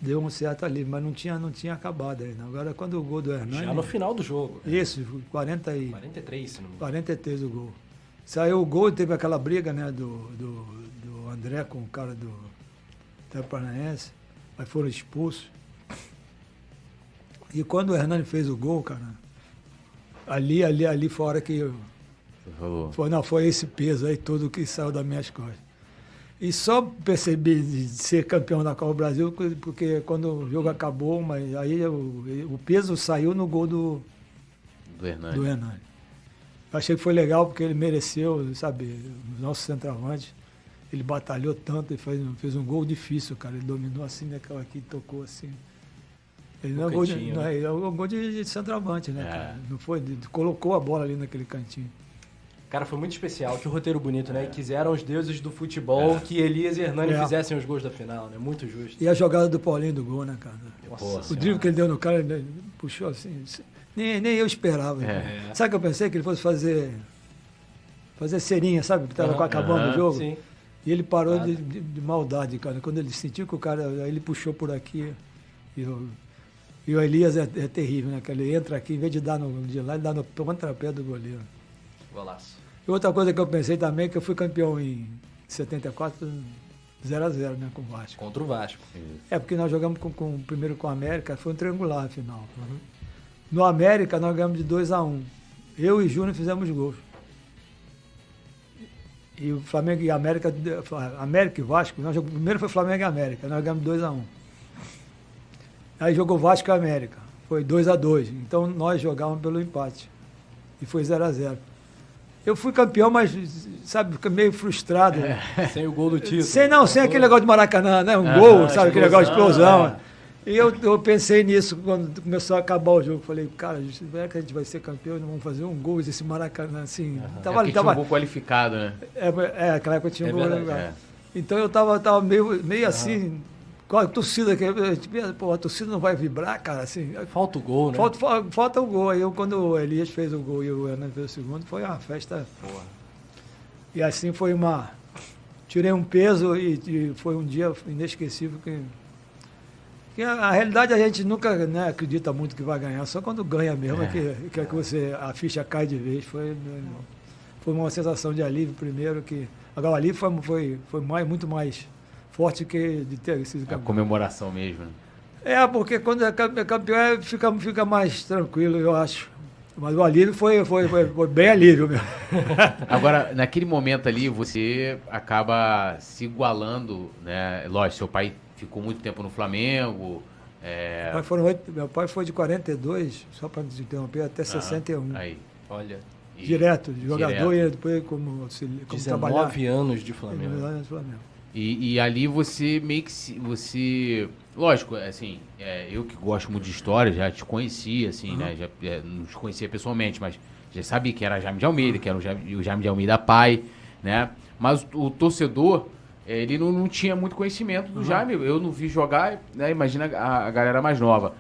deu um certo ali, mas não tinha, não tinha acabado ainda. Agora quando o gol do Hernani. Já no final do jogo. Isso, 40 e, 43, se não me engano. 43 o gol. Saiu o gol e teve aquela briga né, do, do, do André com o cara do Atlético Paranaense. Aí foram expulsos. E quando o Hernani fez o gol, cara, ali, ali, ali foi a hora que eu, foi, não, foi esse peso aí todo que saiu das minhas costas. E só percebi de ser campeão da Copa do Brasil porque quando o jogo acabou, mas aí o, o peso saiu no gol do, Do Hernani. do Hernani. Achei que foi legal porque ele mereceu, sabe, o nosso centroavante. Ele batalhou tanto e fez, fez um gol difícil, cara. Ele dominou assim, né? Aquela aqui tocou assim. Ele não é gol de, não, né? é, é um gol de, de centroavante, né, É. cara? Não foi, colocou a bola ali naquele cantinho. Cara, foi muito especial. Que roteiro bonito, né? E quiseram os deuses do futebol que Elias e Hernani É. fizessem os gols da final, né? Muito justo. E a jogada do Paulinho do gol, né, cara? Nossa O drible que ele deu no cara, ele puxou assim. Nem, nem eu esperava. É. Sabe o que eu pensei? Que ele fosse fazer. Fazer cerinha, sabe? Que estava Aham. acabando Aham. o jogo. Sim. E ele parou de, de- de maldade, cara. Quando ele sentiu que o cara. Aí ele puxou por aqui. E o, e o Elias é, é terrível, né? Que ele entra aqui, em vez de dar no, de lá, ele dá no contrapé do goleiro. Golaço. E outra coisa que eu pensei também é que eu fui campeão em 74, 0x0, né? Com o Vasco. Contra o Vasco. É, porque nós jogamos com, com- primeiro com o América, foi um triangular final. No América, nós ganhamos de 2 a 1 um. Eu e Júnior fizemos gols. E o Flamengo e América, América e Vasco, nós jogamos, primeiro foi Flamengo e América, nós ganhamos 2 a 1 um. Aí jogou Vasco e América, foi 2 a 2 Então nós jogávamos pelo empate. E foi 0 a 0 Eu fui campeão, mas, sabe, meio frustrado. Sem o gol do título. Sem não, sem aquele negócio de Maracanã, né? Um Aham, gol, sabe? Aquele negócio de explosão, explosão. E eu, eu pensei nisso quando começou a acabar o jogo. Falei, cara, será que a gente vai ser campeão não vamos fazer um gol esse Maracanã assim? É Tava, porque tinha um tava, gol qualificado, né? é, é, aquela época tinha É um gol. verdade, é. Então eu tava, tava meio, meio assim, a torcida, que, tipo, pô, a torcida não vai vibrar, cara, assim. Falta o gol, né? Falta, fa- falta o gol. Aí eu, quando o Elias fez o gol e o Hernani fez o segundo, foi uma festa. Porra. E assim foi uma. Tirei um peso e, e foi um dia inesquecível que. que a, a realidade a gente nunca né, acredita muito que vai ganhar, só quando ganha mesmo é. que, que, é que você, a ficha cai de vez. Foi, foi uma sensação de alívio primeiro que. Agora o alívio foi, foi, foi mais, muito mais forte que de ter sido A campeão. comemoração mesmo. né? É, porque quando é é campeão é, fica, fica mais tranquilo, eu acho. Mas o alívio foi, foi, foi, foi bem alívio mesmo. (laughs) Agora, naquele momento ali, você acaba se igualando, né? Lógico, seu pai ficou muito tempo no Flamengo. É... Meu pai foram meu pai foi de 42, só para te interromper, até 61. Aí. Olha, E- Direto, de jogador Direto. e depois como, como trabalhar. 19 anos de Flamengo. no Flamengo. E, e ali você meio que se, você, lógico, assim, é, eu que gosto muito de história, já te conhecia, assim, né? Já é, não te conhecia pessoalmente, mas já sabia que era Jaime de Almeida, que era o Jaime, o Jaime de Almeida pai, né? Mas o, o torcedor, ele não, não tinha muito conhecimento do Jaime. Eu não vi jogar, né? Imagina a, a galera mais nova.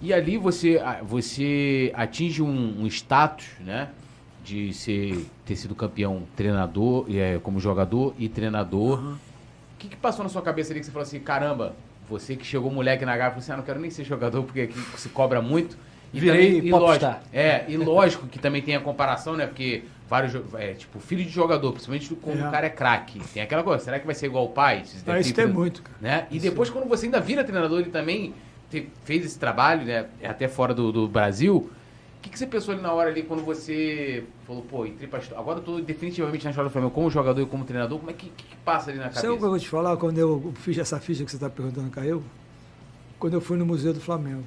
E ali você, você atinge um, um status, né? De ser, ter sido campeão treinador, é, como jogador e treinador. O que, que passou na sua cabeça ali que você falou assim, caramba, você que chegou moleque na garra, falou assim, ah, não quero nem ser jogador porque aqui se cobra muito. E Virei também, e lógico, é, e lógico que também tem a comparação, né? Porque vários, é, tipo, filho de jogador, principalmente quando É. o cara é craque. Tem aquela coisa, será que vai ser igual o pai? Vocês Ah, isso tem muito, cara. Né? E depois quando você ainda vira treinador, ele também fez esse trabalho, né? Até fora do, do Brasil. O que, que você pensou ali na hora ali quando você falou, pô, entrei pra história. Agora eu tô definitivamente na história do Flamengo como jogador e como treinador. Como é que, que, que passa ali na Sabe o que eu cabeça? vou te falar? Quando eu fiz essa ficha que você está perguntando, caiu? Quando eu fui no Museu do Flamengo.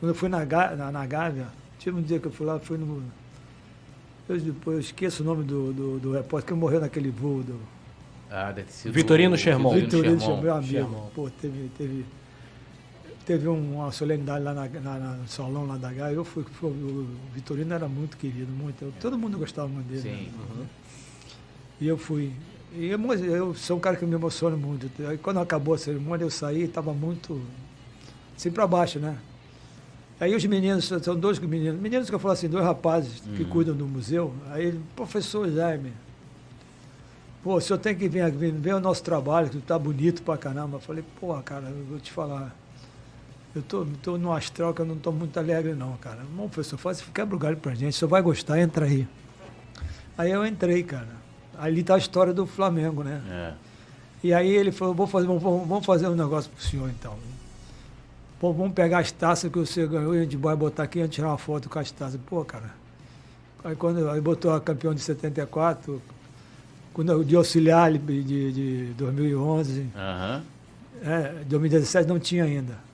Quando eu fui na, na, na Gávea, tive um dia que eu fui lá, fui no. Eu, depois eu esqueço o nome do, do, do repórter que morreu naquele voo do. Ah, Vitorino Sherman. Vitorino Sherman. meu amigo. Pô, teve, teve, teve um- uma solenidade lá na, na- na- no salão lá da Gávea. Eu fui, fui- o Vitorino era muito querido, muito. eu- todo mundo gostava muito dele. né? Sim. E eu fui. E eu, eu sou um cara que me emociona muito. Aí quando acabou a cerimônia, eu saí e estava muito assim para baixo, né? Aí os meninos, são dois meninos, meninos que eu falo assim, dois rapazes que cuidam do museu. Aí ele, professor Jaime, pô, o senhor tem que vir, ver o nosso trabalho, que tá bonito pra caramba. Eu falei, porra, cara, eu vou te falar. Eu tô, tô no astral que eu não tô muito alegre, não, cara. Bom, professor, faz, quebra o galho pra gente, o senhor vai gostar, entra aí. Aí eu entrei, cara. Ali tá a história do Flamengo, né? É. E aí ele falou, vou fazer, vamos, vamos fazer um negócio pro senhor então. Pô, vamos pegar as taças que você ganhou e a gente vai botar aqui e tirar uma foto com as taças. Pô, cara. Aí quando aí botou a campeão de 74, quando de auxiliar de, de, de 2011, Aham. é, 2017 não tinha ainda.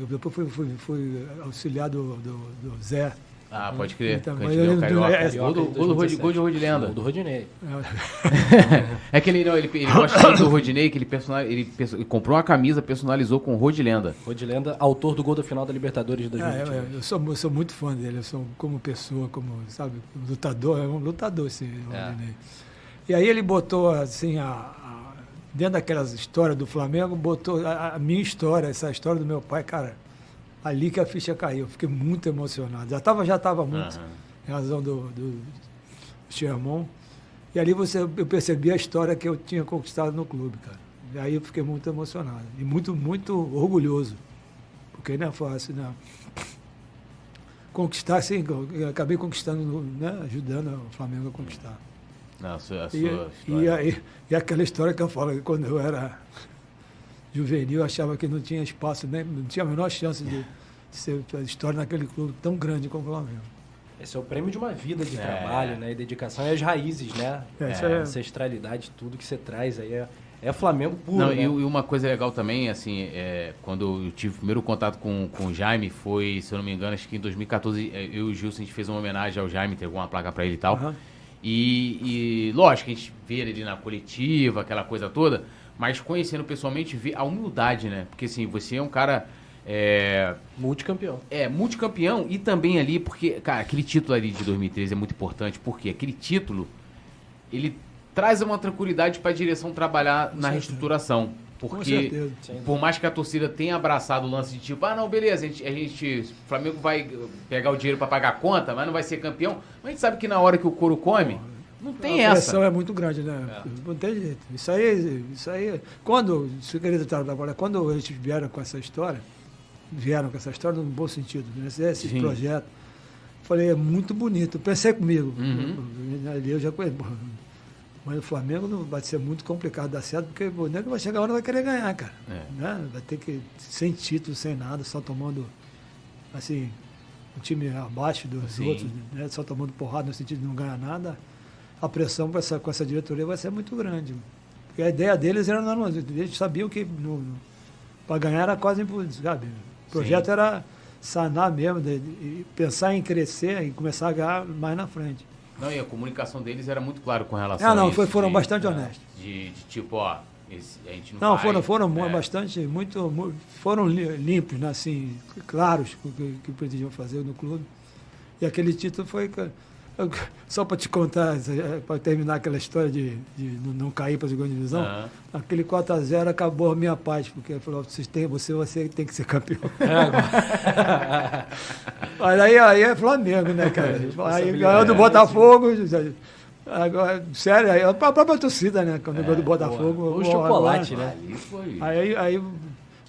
Eu depois fui, fui, fui auxiliar do, do, do Zé. Ah, pode crer. Então, Cantinho mas eu lembro do- Carioca. é, Gol do, gol do, Rod- gol de Rodilenda. Do Rodinei. (laughs) É que ele, não, ele, ele gosta tanto do Rodinei que ele, personal, ele, ele comprou uma camisa, personalizou com Rodilenda. Rodilenda, autor do gol da final da Libertadores de É, 2021. eu, eu sou, eu sou muito fã dele, eu sou como pessoa, como, sabe, lutador, é um lutador esse É. Rodinei. E aí ele botou, assim, a- dentro daquelas histórias do Flamengo, botou a, a minha história, essa história do meu pai, cara, ali que a ficha caiu, eu fiquei muito emocionado. Já estava já tava muito, Aham. em razão do, do Sherman. E ali você, eu percebi a história que eu tinha conquistado no clube, cara. E aí eu fiquei muito emocionado. E muito, muito orgulhoso. Porque não é fácil, não. Conquistar, sim, acabei conquistando, né, ajudando o Flamengo a conquistar. A sua, a sua E, e, aí, e aquela história que eu falo, que quando eu era juvenil, eu achava que não tinha espaço, nem, não tinha a menor chance de, de ser história naquele clube tão grande como o Flamengo. Esse é o prêmio de uma vida de É. trabalho, né? E dedicação e as raízes, né? É, a é- ancestralidade, tudo que você traz aí é, é Flamengo puro, Não, né? e, uma coisa legal também, assim, é, quando eu tive o primeiro contato com, com o Jaime, foi, se eu não me engano, acho que em 2014, é, eu e o Gilson, a gente fez uma homenagem ao Jaime, entregou uma placa pra ele e tal. Aham. E, e, lógico, a gente vê ele na coletiva, aquela coisa toda, mas conhecendo pessoalmente, vê a humildade, né? Porque, assim, você é um cara... É, Multicampeão. é, multicampeão e também ali, porque, cara, aquele título ali de 2013 é muito importante, porque aquele título, ele traz uma tranquilidade para a direção trabalhar na reestruturação. Porque, por mais que a torcida tenha abraçado o lance de tipo, ah, não, beleza, a gente, a gente o Flamengo vai pegar o dinheiro para pagar a conta, mas não vai ser campeão. Mas a gente sabe que na hora que o couro come, não tem a essa. pressão é muito grande, né? Não tem jeito. Isso aí, isso aí. Quando, se eu queria trabalhar, quando eles vieram com essa história, vieram com essa história no bom sentido, né? esse, esse Sim. projeto, falei, é muito bonito. Pensei comigo. Uhum. Ali eu já conheço. Mas o Flamengo não vai ser muito complicado dar certo, porque o nego vai chegar a hora e vai querer ganhar, cara. É. Né? Vai ter que, sem título, sem nada, só tomando, assim, um time abaixo dos Sim. outros, né? só tomando porrada no sentido de não ganhar nada. A pressão com essa, com essa diretoria vai ser muito grande. Porque a ideia deles era, não, eles sabiam que para ganhar era quase impossível, sabe? O projeto Sim. era sanar mesmo, de, de pensar em crescer e começar a ganhar mais na frente. Não, e a comunicação deles era muito claro com relação Ah, a não, isso, foi- foram de- bastante é, honestos. De, de tipo, ó, esse- a gente não Não, vai, foram, foram mu- é. bastante, muito, mu- foram li- limpos, né, assim, claros o que, que pretendiam fazer no clube. E aquele título foi, só para te contar, para terminar aquela história de, de não cair para a segunda divisão, Aham. aquele 4x0 acabou a minha paz, porque ele falou, vocês têm, você, você tem que ser campeão. (laughs) Mas aí, aí é Flamengo, né, cara? Aí ganhou do É, Botafogo. Agora, sério, aí, a própria torcida, né? Quando ganhou do Botafogo. boa. O chocolate, agora- né? Aí, aí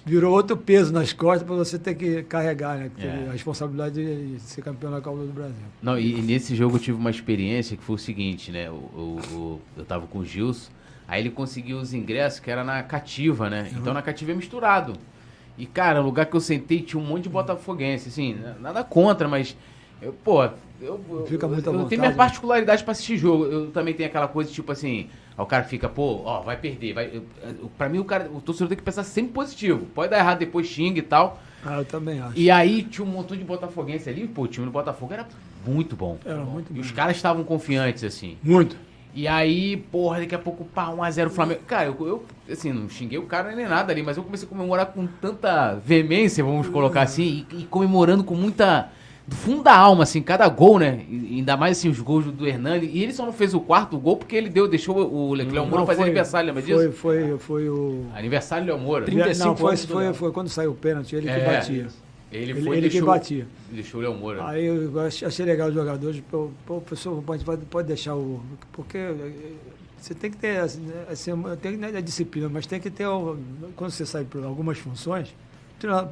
virou outro peso nas costas para você ter que carregar, né? É. A responsabilidade de ser campeão da Copa do Brasil. Não, e, e nesse jogo eu tive uma experiência que foi o seguinte, né? O, o- o- eu tava com o Gilson, aí ele conseguiu os ingressos que era na cativa, né? Então na cativa é misturado. E, cara, o lugar que eu sentei tinha um monte de botafoguense, assim, nada contra, mas, eu, pô, eu, eu, Fica muito à eu, eu tenho minha particularidade pra assistir jogo. Eu também tenho aquela coisa, tipo assim, o cara fica, pô, ó, vai perder. Vai, eu, eu- pra mim, o, cara, o torcedor tem que pensar sempre positivo. Pode dar errado, depois xinga e tal. Ah, eu também acho. E aí tinha um montão de botafoguense ali, pô, o time do Botafogo era muito bom. Era muito E bom. os caras estavam confiantes, assim. Muito. E aí, porra, daqui a pouco, pá, 1x0 Flamengo. Cara, eu, eu, assim, não xinguei o cara nem nada ali, mas eu comecei a comemorar com tanta veemência, vamos colocar assim, e, e comemorando com muita. Do fundo da alma, assim, cada gol, né? E, ainda mais assim, os gols do, Hernani. E ele só não fez o quarto gol porque ele deu, deixou o Leclerc Moura fazer foi- aniversário, lembra foi, disso? Foi, foi o... Aniversário do Léo Moura. 35 não, foi, foi, Léo. foi quando saiu o pênalti, ele que É. batia. Ele Ele- foi ele e que deixou, batia. deixou o Léo Moura. Aí eu ach- achei legal os jogadores, pô, pô, professor, pode, pode, deixar o. Porque eh, você tem que ter assim, né, assim, tem que ter a disciplina, mas tem que ter. Quando você sai por algumas funções,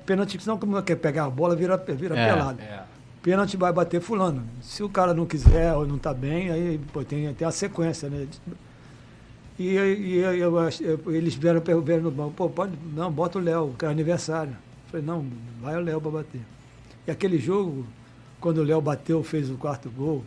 pênalti, senão como quer pegar a bola, vira, vira É, pelado. É. Pênalti vai bater fulano. Se o cara não quiser ou não está bem, aí pô, tem, tem a sequência, né? E, e eu- eu eu- eles vieram, vieram no banco, pô, pode, não, bota o Léo, que é aniversário. Eu falei, não, vai o Léo para bater. E aquele jogo, quando o Léo bateu, fez o quarto gol,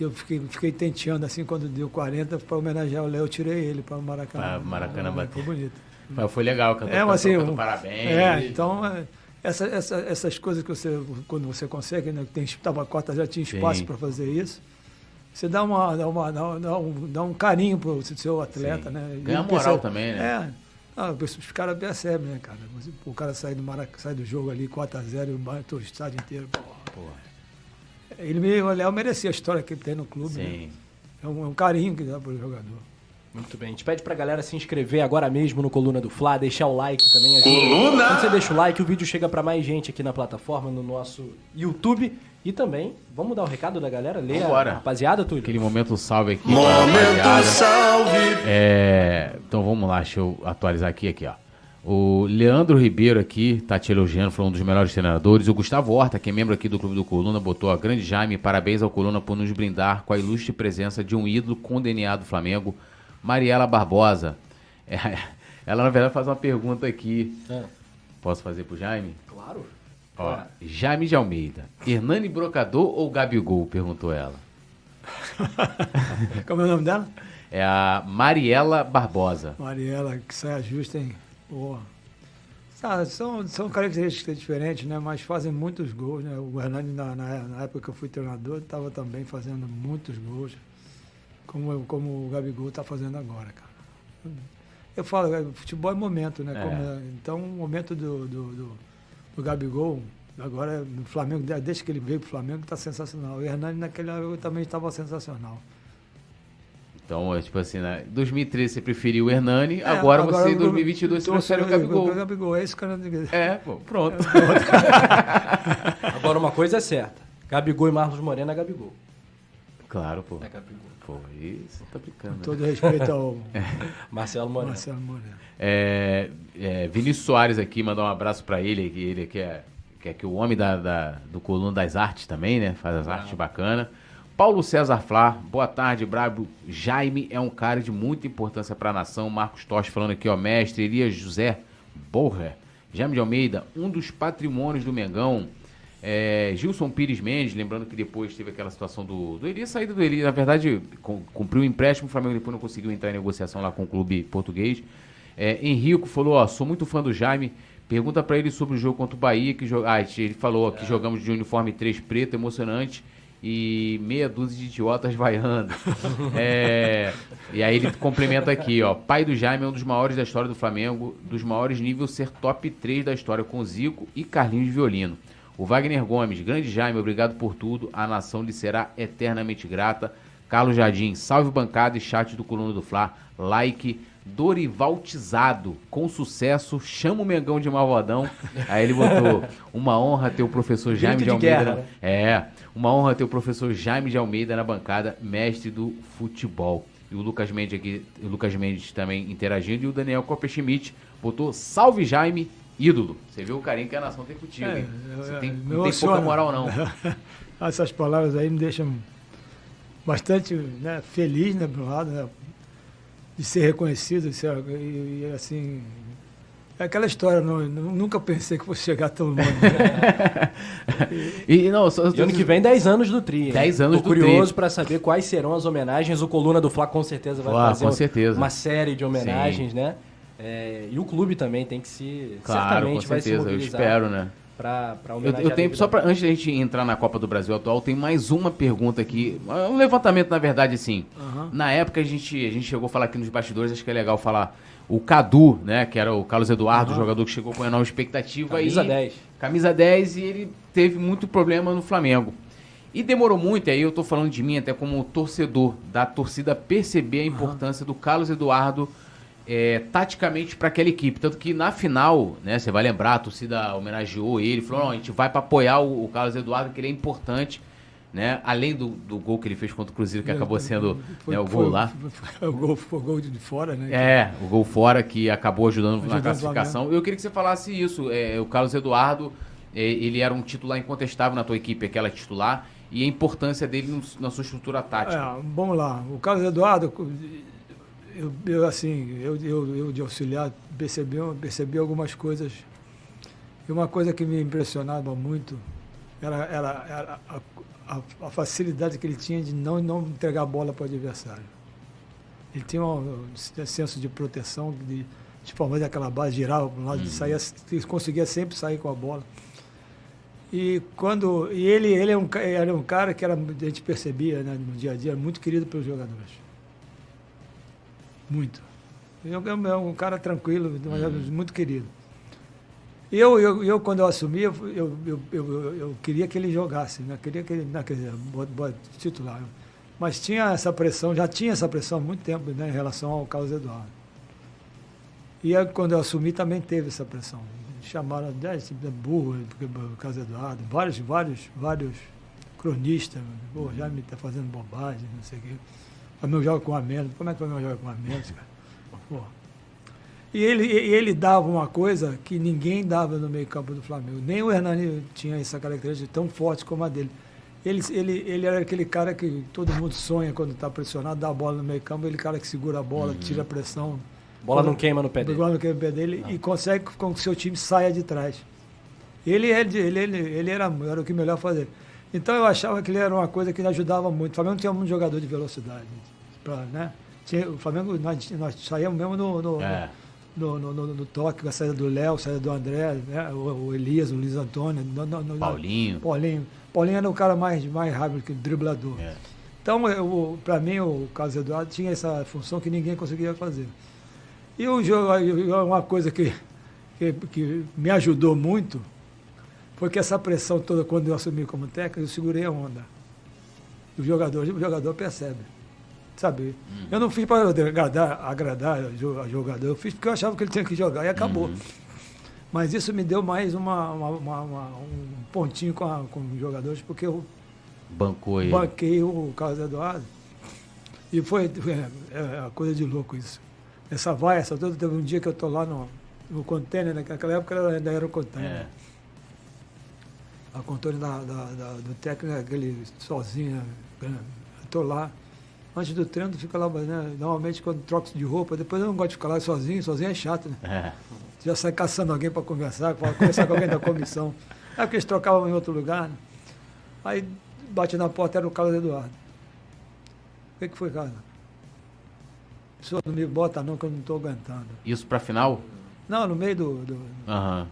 eu fiquei, fiquei tenteando assim, quando deu 40, para homenagear o Léo, eu tirei ele para o Maracanã. Pra Maracanã Foi bater. bonito. Mas foi legal, cantou, É, assim, cantou um- parabéns. É, então, é, essa, essa- essas coisas que você, quando você consegue, né, que tem tava cota, já tinha espaço para fazer isso, você dá, uma, dá, uma, dá, dá um, dá um carinho pro seu atleta, Sim. né? Ganha moral também, né? É. Ah, os caras percebem, né, cara? O cara sai do, Marac... sai do jogo ali 4x0 e bate o estádio inteiro. Porra. Ele, me- o Léo merecia a história que ele tem no clube. né? sim. É, um, é um carinho que dá pro jogador. Muito bem. A gente pede pra galera se inscrever agora mesmo no Coluna do Fla, deixar o like também. ajuda. Quando você deixa o like, o vídeo chega pra mais gente aqui na plataforma, no nosso YouTube. E também, vamos dar o recado da galera? Lê a rapaziada, Túlio? Aquele momento salve aqui. Momento salve. É, então vamos lá, deixa eu atualizar aqui, aqui, ó. O Leandro Ribeiro aqui tá te elogiando, falou um dos melhores treinadores. O Gustavo Horta, que é membro aqui do Clube do Coluna, botou a grande Jaime, parabéns ao Coluna por nos brindar com a ilustre presença de um ídolo com o DNA do Flamengo, Mariela Barbosa. É, (laughs) ela, na verdade, faz uma pergunta aqui. Ah, Posso fazer pro Jaime? claro. Ó, Jaime de Almeida. Hernani Brocador ou Gabigol? Perguntou ela. (laughs) Como é o nome dela? É a Mariela Barbosa. Mariela, que saia justa, hein? Porra. Ah, são, são características diferentes, né? Mas fazem muitos gols, né? O Hernani, na, na, na época que eu fui treinador, estava também fazendo muitos gols. Como, como o Gabigol está fazendo agora, cara. Eu falo, é, futebol é momento, né? É. Como é- então, o momento do, do, do, do Gabigol, agora no Flamengo, desde que ele veio para o Flamengo, está sensacional. O Hernani naquela época também estava sensacional. Então, é tipo assim, né? 2013 você preferiu o Hernani, É, agora, você em eu- 2022 você prefere o Gabigol. O Gabigol, é isso que eu não É, pô, pronto. (laughs) Agora, uma coisa é certa. Gabigol e Marlos Moreno é Gabigol. Claro, pô. É Gabigol. Pô, isso tá brincando. Com né? todo respeito ao (laughs) Marcelo Moreno. Marcelo Moreno. É, é, Vinícius Soares aqui, mandar um abraço pra ele, que ele que é, que é que o homem da, da- do Coluna das Artes também, né? Faz as artes bacana. Paulo César Flá, boa tarde, Brabo. Jaime é um cara de muita importância pra nação. Marcos Tosh falando aqui, ó, mestre. Elias José Borra, Jaime de Almeida, um dos patrimônios do Mengão. É, Gilson Pires Mendes, lembrando que depois teve aquela situação do, do Elias, saída do Elias, na verdade, com- cumpriu o empréstimo, o Flamengo depois não conseguiu entrar em negociação lá com o clube português. É, Henrico falou, ó, sou muito fã do Jaime, pergunta pra ele sobre o jogo contra o Bahia, que jo- ah, ele falou ó, que jogamos de uniforme 3 preto, emocionante, e meia dúzia de idiotas vaiando. (laughs) É, e aí ele complementa aqui, ó, pai do Jaime é um dos maiores da história do Flamengo, dos maiores nível ser top 3 da história com Zico e Carlinhos de Violino. O Wagner Gomes, grande Jaime, obrigado por tudo. A nação lhe será eternamente grata. Carlos Jardim, salve bancada e chat do Coluna do Fla. Like. Dorival Tizado, com sucesso, chama o Mengão de Malvadão. Aí ele botou, uma honra ter o professor Jaime de de Almeida. na- É, uma honra ter o professor Jaime de Almeida na bancada, mestre do futebol. E o Lucas Mendes aqui, o Lucas Mendes também interagindo, e o Daniel Copperschmidt botou salve Jaime, ídolo. Você viu o carinho que a nação tem contigo, É, hein? Você tem, não tem pouca moral, não. (laughs) Essas palavras aí me deixam bastante né, feliz, né, lado, né, de ser reconhecido, de ser, e, e, assim, É aquela história, não, nunca pensei que fosse chegar tão longe. né? (laughs) E, não, só, E ano que vem, 10 anos do Tri. hein? 10 anos Tô do curioso Tri. pra saber quais serão as homenagens. O Coluna do Fla com certeza vai fazer com um- certeza. uma série de homenagens, né? É, e o clube também tem que se. Claro, com certamente vai se certeza, eu espero, né? Pra, pra Eu, eu tenho, só pra, antes da gente entrar na Copa do Brasil atual, tem mais uma pergunta aqui. Um levantamento, na verdade, assim. Na época a gente, a gente chegou a falar aqui nos bastidores, acho que é legal falar. O Cadu, né? Que era o Carlos Eduardo, o jogador que chegou com enorme expectativa. Camisa e, 10. Camisa 10 e ele teve muito problema no Flamengo. E demorou muito, aí eu tô falando de mim até como torcedor, da torcida perceber a importância do Carlos Eduardo é, taticamente para aquela equipe. Tanto que na final, né, você vai lembrar, a torcida homenageou ele, falou: não, a gente vai para apoiar o, o Carlos Eduardo, que ele é importante. Né? Além do, do gol que ele fez contra o Cruzeiro, que acabou sendo Foi- né, o foi- gol lá. foi- (laughs) foi o gol, foi o gol de fora, né? É, o gol fora que acabou ajudando, na Ajudando o classificação. Eu queria que você falasse isso. É, o Carlos Eduardo, é, ele era um titular incontestável na tua equipe, aquela titular, e a importância dele na sua estrutura tática. É, vamos lá. O Carlos Eduardo, eu, eu, assim, eu, eu, eu de auxiliar percebi, percebi algumas coisas. E uma coisa que me impressionava muito era, era, era a, a- a facilidade que ele tinha de não, não entregar a bola para o adversário. Ele tinha um senso de proteção, de, de fazer aquela base, girava para um lado, saía, conseguia sempre sair com a bola. E quando e ele ele é um um cara que era a gente percebia né, no dia a dia muito querido pelos jogadores. Muito. É um- é um cara tranquilo, mas é muito querido. Eu, eu, eu quando eu assumi, eu, eu, eu, eu, eu queria que ele jogasse, né? Queria que ele, não, quer dizer, bo- bo- titular. Mas tinha essa pressão, já tinha essa pressão há muito tempo né, em relação ao Carlos Eduardo. E aí, quando eu assumi também teve essa pressão. Chamaram de de burro, porque o Carlos Eduardo, vários, vários, vários cronistas, pô, já me está fazendo bobagem, não sei o quê. O Flamengo joga com a menos, como é que o Flamengo joga com a menos, cara? Pô. E ele, e ele dava uma coisa que ninguém dava no meio campo do Flamengo. Nem o Hernani tinha essa característica tão forte como a dele. Ele, ele, ele era aquele cara que todo mundo sonha quando está pressionado, dá a bola no meio campo, ele é cara que segura a bola, tira a pressão, Bola não queima no pé dele. Bola não queima no pé dele e consegue com que o seu time saia de trás. Ele, ele, ele, ele, ele era, era o que melhor fazer. Então eu achava que ele era uma coisa que ajudava muito. O Flamengo tinha muito jogador de velocidade. Pra, né? o Flamengo, nós, nós saíamos mesmo no, no, É. no, no, no, no toque, com a saída do Léo, a saída do André, né? o, o Elias, o Luiz Antônio. No- Paulinho. Paulinho. Paulinho era o cara mais, mais rápido que o driblador. É. Então, para mim, o Carlos Eduardo tinha essa função que ninguém conseguia fazer. E o jogo, uma coisa que, que, que me ajudou muito foi que essa pressão toda, quando eu assumi como técnico, eu segurei a onda. O jogador, o jogador percebe. Sabe? Eu não fiz para agradar, agradar o jo- jogador, eu fiz porque eu achava que ele tinha que jogar e acabou. Mas isso me deu mais uma, uma- uma- um pontinho com, a- com os jogadores, porque eu Bancou ele. banquei o Carlos Eduardo. E foi, é, é uma coisa de louco isso. Essa vai, essa toda, teve um dia que eu estou lá no, no container, né? naquela época ainda era o container. É. A container da, da- da- do técnico, aquele sozinho, né? estou lá. Antes do treino, fica lá, né? Normalmente quando troco de roupa, depois eu não gosto de ficar lá sozinho, sozinho é chato, né? É. já sai caçando alguém para conversar, para conversar com alguém da comissão. (laughs) É porque eles trocavam em outro lugar. Né? Aí bate na porta, era o Carlos Eduardo. O que, que foi, Carlos? O senhor não me bota não, que eu não estou aguentando. Isso pra final? Não, no meio do. do... Aham.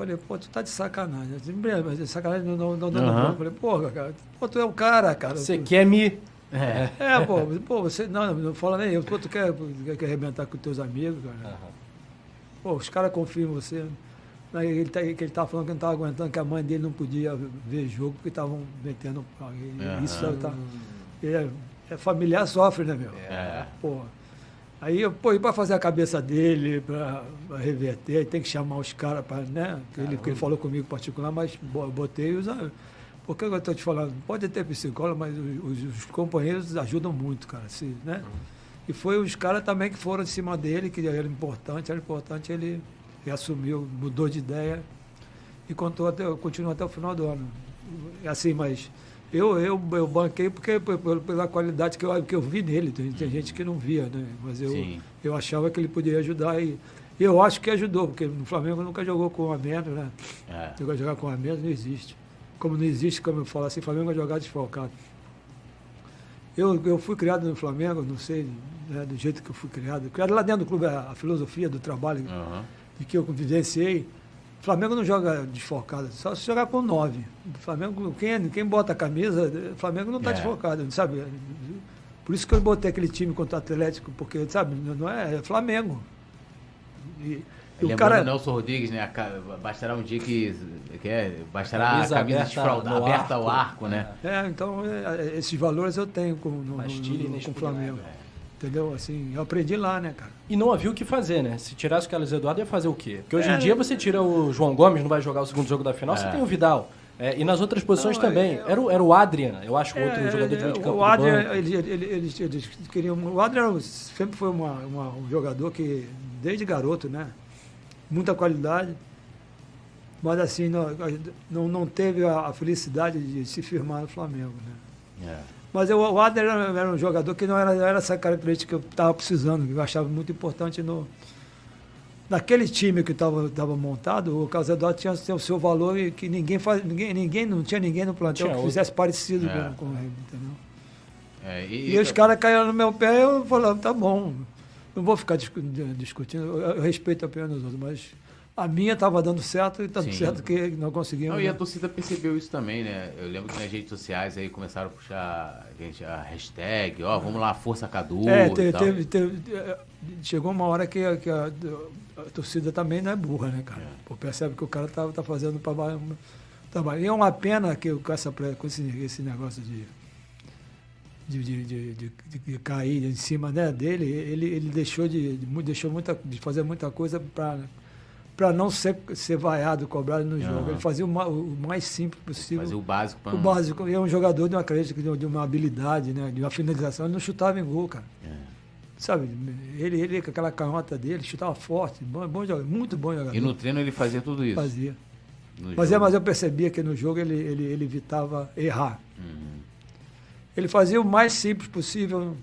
Falei, pô, tu tá de sacanagem. Eu disse, "Bem, mas de sacanagem não, não, não, não, não. Falei, porra, cara, pô, tu é o cara, cara. Você Tu- quer me. É. É, pô, pô, você. Não, não fala nem eu. Pô, tu quer, quer, quer arrebentar com teus amigos, cara? Pô, os caras confiam em você. Aí ele, tá, ele tava falando que não estava aguentando, que a mãe dele não podia ver jogo porque estavam metendo Aham. Isso tá, é, é familiar sofre, né, meu? É. Pô. Aí, eu, pô, e para fazer a cabeça dele, para reverter, aí tem que chamar os caras para, né? Que ele, que ele falou comigo particular, mas bo- botei os. Porque eu estou te falando, pode ter psicólogo, mas os, os- os companheiros ajudam muito, cara. Se, né? E foi os caras também que foram em cima dele, que era importante, era importante, ele, ele assumiu, mudou de ideia e contou até, continuou até o final do ano. Assim, mas Eu, eu, eu banquei porque, pela qualidade que eu, que eu vi nele. Tem, tem gente que não via, né? Mas eu, Sim. eu achava que ele poderia ajudar e eu acho que ajudou, porque no Flamengo nunca jogou com a menos, né? É. Jogar, jogar com a menos não existe. Como não existe, como eu falo assim, Flamengo vai jogar desfalcado. Eu, eu fui criado no Flamengo, não sei né, do jeito que eu fui criado. Criado lá dentro do clube, a, a filosofia do trabalho Aham. de que eu vivenciei. O Flamengo não joga desfocado, só se jogar com nove. O Flamengo, quem, quem bota a camisa, o Flamengo não está É. desfocado, sabe? Por isso que eu botei aquele time contra o Atlético, porque, sabe, não é, é Flamengo. E, e o cara. o Nelson Rodrigues, né? Bastará um dia que. que é, bastará Camisa a camisa aberta aberta ao arco. arco, né? É, então é, é, esses valores eu tenho com, no, no- no- com o. Flamengo. Entendeu? Assim, eu aprendi lá, né, cara? E não havia o que fazer, né? Se tirasse o Carlos Eduardo, ia fazer o quê? Porque hoje É. em dia você tira o João Gomes, não vai jogar o segundo jogo da final, você É. tem o Vidal. É, e nas outras posições Não, também. é- Era, o- era o Adrian, eu acho, outro É, jogador de meio de campo. o Adrian, ele- ele- eles, eles queriam. O Adrian sempre foi uma, uma- um jogador que, desde garoto, né? Muita qualidade. Mas assim, não, não, não teve a, a felicidade de se firmar no Flamengo, né? É. Mas eu, o Adrian era, era um jogador que não era, não era essa característica que eu estava precisando, que eu achava muito importante no. Naquele time que estava montado, o Carlos Eduardo tinha, o seu valor e que ninguém faz, ninguém, ninguém não tinha ninguém no plantel Tinha que outro. fizesse parecido É. com, com ele, entendeu? É, E, os caras caíram no meu pé, eu falava, tá bom, não vou ficar discu- discutindo, eu, eu respeito a opinião dos outros, mas a minha estava dando certo e tá Sim. certo que não conseguimos. Não, e a né? torcida percebeu isso também, né? Eu lembro que nas redes sociais aí começaram a puxar gente, a hashtag, ó, vamos lá, Força Cadu. É, teve, teve- teve- é, chegou uma hora que, a- que a, a torcida também não é burra, né, cara? Pô, percebe que o cara tá, tá fazendo trabalho. trabalho. E é uma pena que com, essa, com esse, esse negócio de, de, de, de, de- de cair em cima né, dele, ele, ele deixou, de, deixou muita, de fazer muita coisa para para não ser, ser vaiado, cobrado no jogo. Aham. Ele fazia o, ma- o mais simples possível. Fazer o básico pra O básico, e é um jogador de uma característica, de, de uma habilidade, né? De uma finalização, ele não chutava em gol, cara. É. Sabe, ele, ele com aquela canhota dele, chutava forte, bom, bom jogador, muito bom jogador. E no treino ele fazia tudo isso. Fazia. No Mas, é, jogo. mas eu percebia que no jogo ele, ele, ele evitava errar. Uhum. Ele fazia o mais simples possível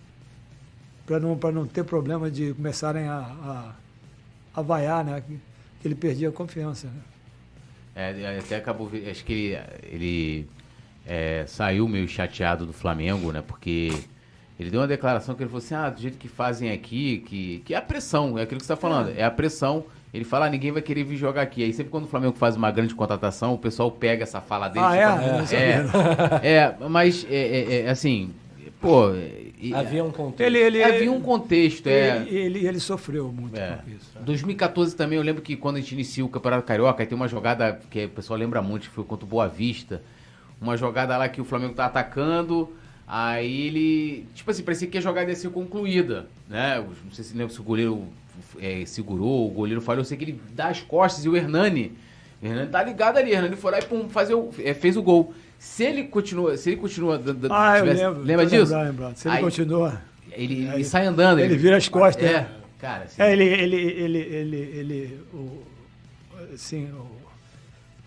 para não, pra não ter problema de começarem a, a, a vaiar, né? Ele perdia a confiança. Né? É, até acabou. Acho que ele, ele é, saiu meio chateado do Flamengo, né? Porque ele deu uma declaração que ele falou assim: ah, do jeito que fazem aqui, que, que é a pressão, é aquilo que você está falando, é. a pressão. Ele fala, ah, ninguém vai querer vir jogar aqui. Aí sempre quando o Flamengo faz uma grande contratação, o pessoal pega essa fala dele. Ah, é? é, é, mas é, é, é, assim, pô. e- Havia um contexto. Ele, ele, havia um contexto, é. ele, ele, ele sofreu muito É. com isso. 2014 também, eu lembro que quando a gente inicia o Campeonato Carioca, aí tem uma jogada que o pessoal lembra muito, que foi contra o Boa Vista. Uma jogada lá que o Flamengo tá atacando, aí ele. Tipo assim, parecia que a jogada ia ser concluída, né? Não sei se lembra se o goleiro é, segurou, o goleiro falhou, eu sei que ele dá as costas e o Hernani. O Hernani tá ligado ali, o Hernani foi lá e pum, fazer o, é, fez o gol. Se ele continua, se ele continua. d- d- Ah, eu tivesse- lembro. Lembra disso? Se ele Aí- continua. Ele, ele Aí- sai andando. ele vira as costas, É, né? cara, assim, É, ele, ele, ele, ele, ele o, assim, o,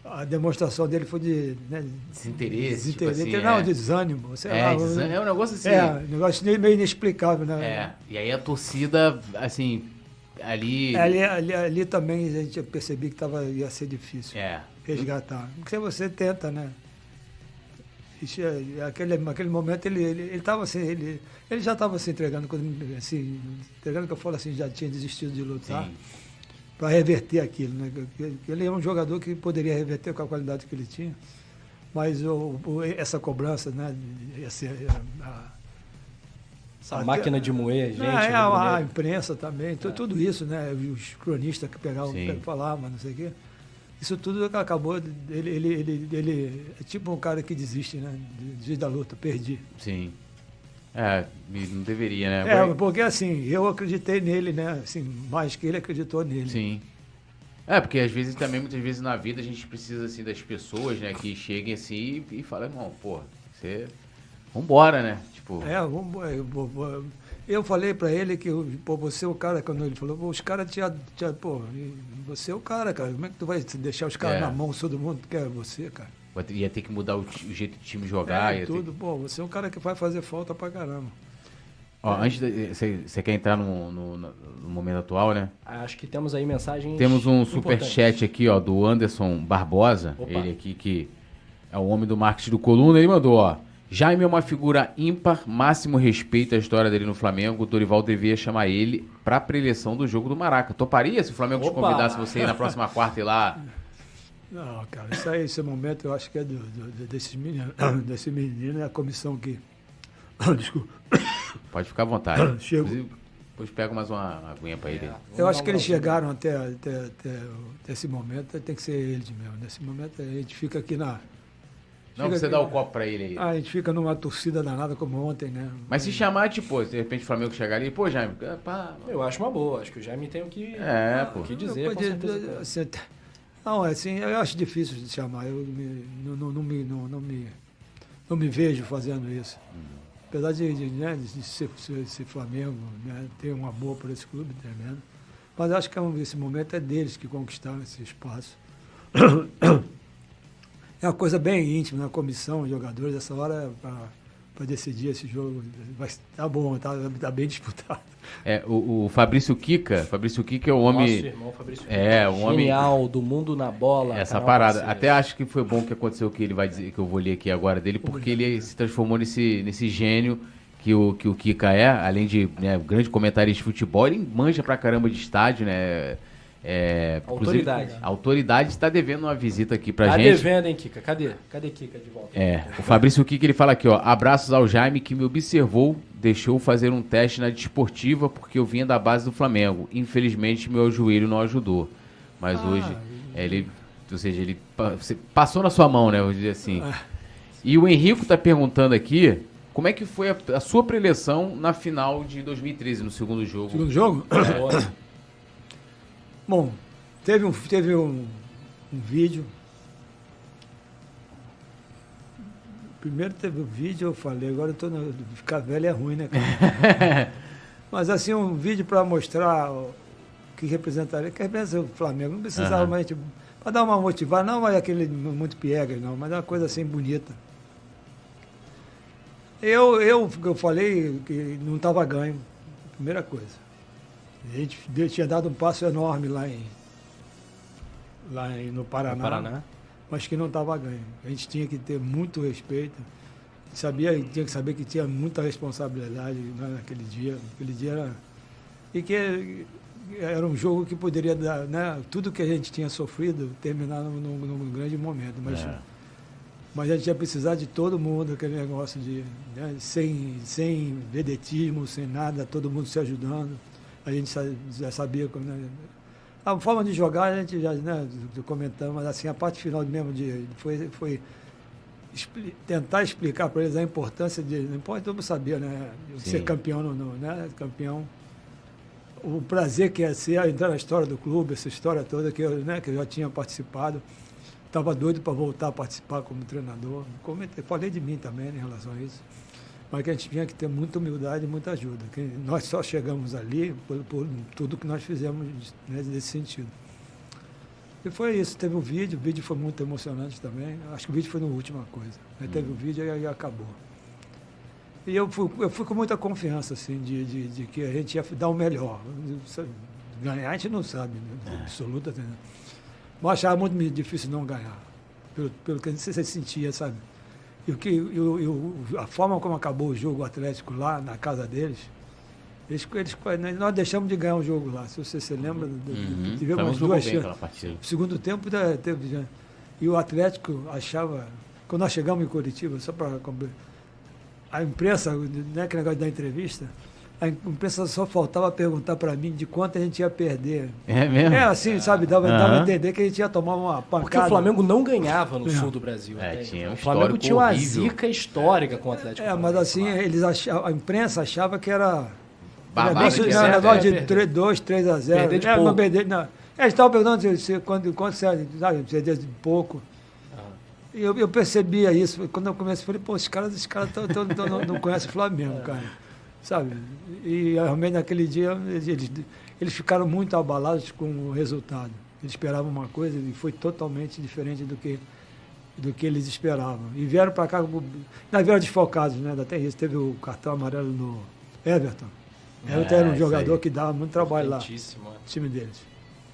a demonstração dele foi de né, Desinteresse, tipo desinteresse, assim, não, é. desânimo, sei É, lá, desânimo, é um negócio assim. É, um negócio meio inexplicável, né? É, e aí a torcida, assim, ali. Ali, ali, ali também a gente percebia que tava, ia ser difícil É. resgatar. Porque você tenta, né? É- aquele, naquele momento ele ele, ele, tava assim, ele, ele já estava se entregando, quando- assim, entregando que eu falo assim, já tinha desistido de lutar. Para reverter aquilo. Né? Ele é um jogador que poderia reverter com a qualidade que ele tinha, mas o, o- essa cobrança, né? Esse, a, Essa máquina de moer, gente. Não, é, né, a, a imprensa também, tu- tudo isso, né? Os cronistas que pegavam, Sim. falavam, não sei o quê. Isso tudo acabou, de- ele, ele, ele, ele é tipo um cara que desiste, né? Desiste da luta, perdi. Sim. É, não deveria, né? É, porque assim, eu acreditei nele, né? Assim, mais que ele acreditou nele. Sim. É, porque às vezes também, muitas vezes na vida, a gente precisa, assim, das pessoas, né, que cheguem assim e, e falem, irmão, pô, você. Vambora, né? Tipo. É, vamos- eu, falei pra ele que pô, você é o cara, quando ele falou, pô, os caras te, te. Pô, você é o cara, cara. Como é que tu vai deixar os caras É. na mão, todo mundo quer você, cara? ia ter que mudar o, o jeito do time jogar. É, ia ter- tudo. Pô, você é um cara que vai fazer falta pra caramba. Ó, antes de- você quer entrar no, no- no momento atual, né? Acho que temos aí mensagens. Temos um importantes. superchat aqui, ó, do Anderson Barbosa. Opa. Ele aqui que é o homem do marketing do Coluna. Ele mandou, ó. Jaime é uma figura ímpar, máximo respeito à história dele no Flamengo. O Dorival devia chamar ele pra preleção do jogo do Maraca. Toparia se o Flamengo te Opa. convidasse você ir na próxima quarta e lá? Não, cara, isso aí, esse momento eu acho que é do, do- do- desses meninos, (coughs) desse menino, é a comissão que. (coughs) Desculpa. Pode ficar à vontade. (coughs) Chego. Inclusive, Depois pega mais uma aguinha pra ele. É. Eu acho que eles chegaram até, até, até, até esse momento, tem que ser eles mesmo. Nesse momento a gente fica aqui na. Não, Fica você aqui- dá o copo pra ele aí. Ah, a gente fica numa torcida danada como ontem, né? Mas se chamar, tipo, se de repente o Flamengo chegar ali, pô, Jaime, pá, Eu acho uma boa. Acho que o Jaime tem o que, É, pô. o que Eu dizer, com podia- certeza. assim, não, é assim, eu acho difícil de chamar. Eu me- não, não, não me, não, não me, não me vejo fazendo isso. Apesar de, de, né, de ser, ser, ser Flamengo, né, ter um amor por esse clube tremendo. Mas acho que é esse momento é deles que conquistaram esse espaço. (coughs) É uma coisa bem íntima, na comissão, os jogadores, essa hora é para decidir esse jogo. Vai, tá bom, tá, tá bem disputado. É, o, o Fabrício Kika, Fabrício Kika é o homem. Nosso irmão Fabrício É, um homem- Genial, do mundo na bola. Essa canal parada. Até acho que foi bom que aconteceu o que ele vai dizer, que eu vou ler aqui agora dele, porque ele se transformou nesse, nesse gênio que o, que o Kika é, além de né, grande comentarista de futebol, ele manja pra caramba de estádio, né? É, Autoridade. A autoridade está devendo uma visita aqui pra Tá gente. devendo, hein, Kika? Cadê? Cadê Kika de volta? É, o Fabrício Kika ele fala aqui, ó. Abraços ao Jaime que me observou, deixou fazer um teste na desportiva porque eu vinha da base do Flamengo. Infelizmente meu joelho não ajudou. Mas hoje é, ele, ou seja, ele passou na sua mão, né? Vou dizer assim. E o Henrico tá perguntando aqui como é que foi a, a sua preleção na final de 2013, no segundo jogo. Segundo jogo? Bom, teve um, teve um, um vídeo. Primeiro teve o vídeo, eu falei, agora eu tô no, ficar velho é ruim, né, cara? (laughs) Mas assim, um vídeo para mostrar o que representaria, que representa o Flamengo. Não precisava Aham. mais, tipo, para dar uma motivada, não é aquele muito piegas, não, mas é uma coisa assim bonita. Eu, eu, eu falei que não estava ganho, primeira coisa. A gente tinha dado um passo enorme lá em lá em- no Paraná, No Paraná. mas que não estava ganho. A gente tinha que ter muito respeito. Sabia, tinha que saber que tinha muita responsabilidade né, naquele dia. Aquele dia era e que era um jogo que poderia dar, né, tudo que a gente tinha sofrido terminar num, num- num grande momento. Mas É. mas a gente ia precisar de todo mundo, aquele negócio de né, sem, sem vedetismo, sem nada, todo mundo se ajudando. A gente já sabia como. Né, a forma de jogar a gente já né, comentamos, mas assim, a parte final mesmo de, foi, foi expli- tentar explicar para eles a importância de. Não pode todo mundo saber, né? Sim. Ser campeão no, no- né? Campeão. O prazer que é ser, entrar na história do clube, essa história toda que eu, né, que eu já tinha participado. Estava doido para voltar a participar como treinador. Comentei, falei de mim também né, em relação a isso. Mas que a gente tinha que ter muita humildade e muita ajuda. Que nós só chegamos ali por, por tudo que nós fizemos né, nesse sentido. E foi isso. Teve o vídeo, o vídeo foi muito emocionante também. Acho que o vídeo foi na última coisa. Aí teve o vídeo e aí acabou. E eu fui, eu fui com muita confiança, assim, de, de, de que a gente ia dar o melhor. Ganhar a gente não sabe, né? Absoluta. né? Mas achava muito difícil não ganhar. Pelo, pelo que você sentia, sabe? E, o que, e, a forma como acabou o jogo Atlético lá, na casa deles, eles, eles, nós deixamos de ganhar o jogo lá. Se você se lembra, Uhum. tivemos jogou duas chances. segundo tempo teve. E o Atlético achava. Quando nós chegamos em Curitiba, só para. A imprensa, né, aquele negócio da entrevista, a imprensa só faltava perguntar para mim de quanto a gente ia perder. É mesmo? É assim, sabe? Dava, dava a entender que a gente ia tomar uma pancada. Porque o Flamengo não ganhava no É. sul do Brasil. É, até tinha então. um o Flamengo tinha uma horrível. zica histórica com o Atlético. É, mas assim, claro. eles achavam, a imprensa achava que era. Babado negócio, que não, era, negócio é, de 2, 3 a 0. Perder de é, pouco. não perder, não. É, eles estavam perguntando se, se, quando, quando você sabe, perder de pouco. E Eu, eu percebia isso. Quando eu comecei, eu falei, pô, esses caras, esses caras tão, tão- tão- não, não conhecem o Flamengo, cara. Sabe? E realmente naquele dia eles, eles, ficaram muito abalados com o resultado. Eles esperavam uma coisa e foi totalmente diferente do que do que eles esperavam. E vieram para cá, na vieram desfocados, né? Tem isso. Teve o cartão amarelo no Everton. Everton É, era um jogador aí. que dava muito trabalho lá, Importantíssimo, é. time deles.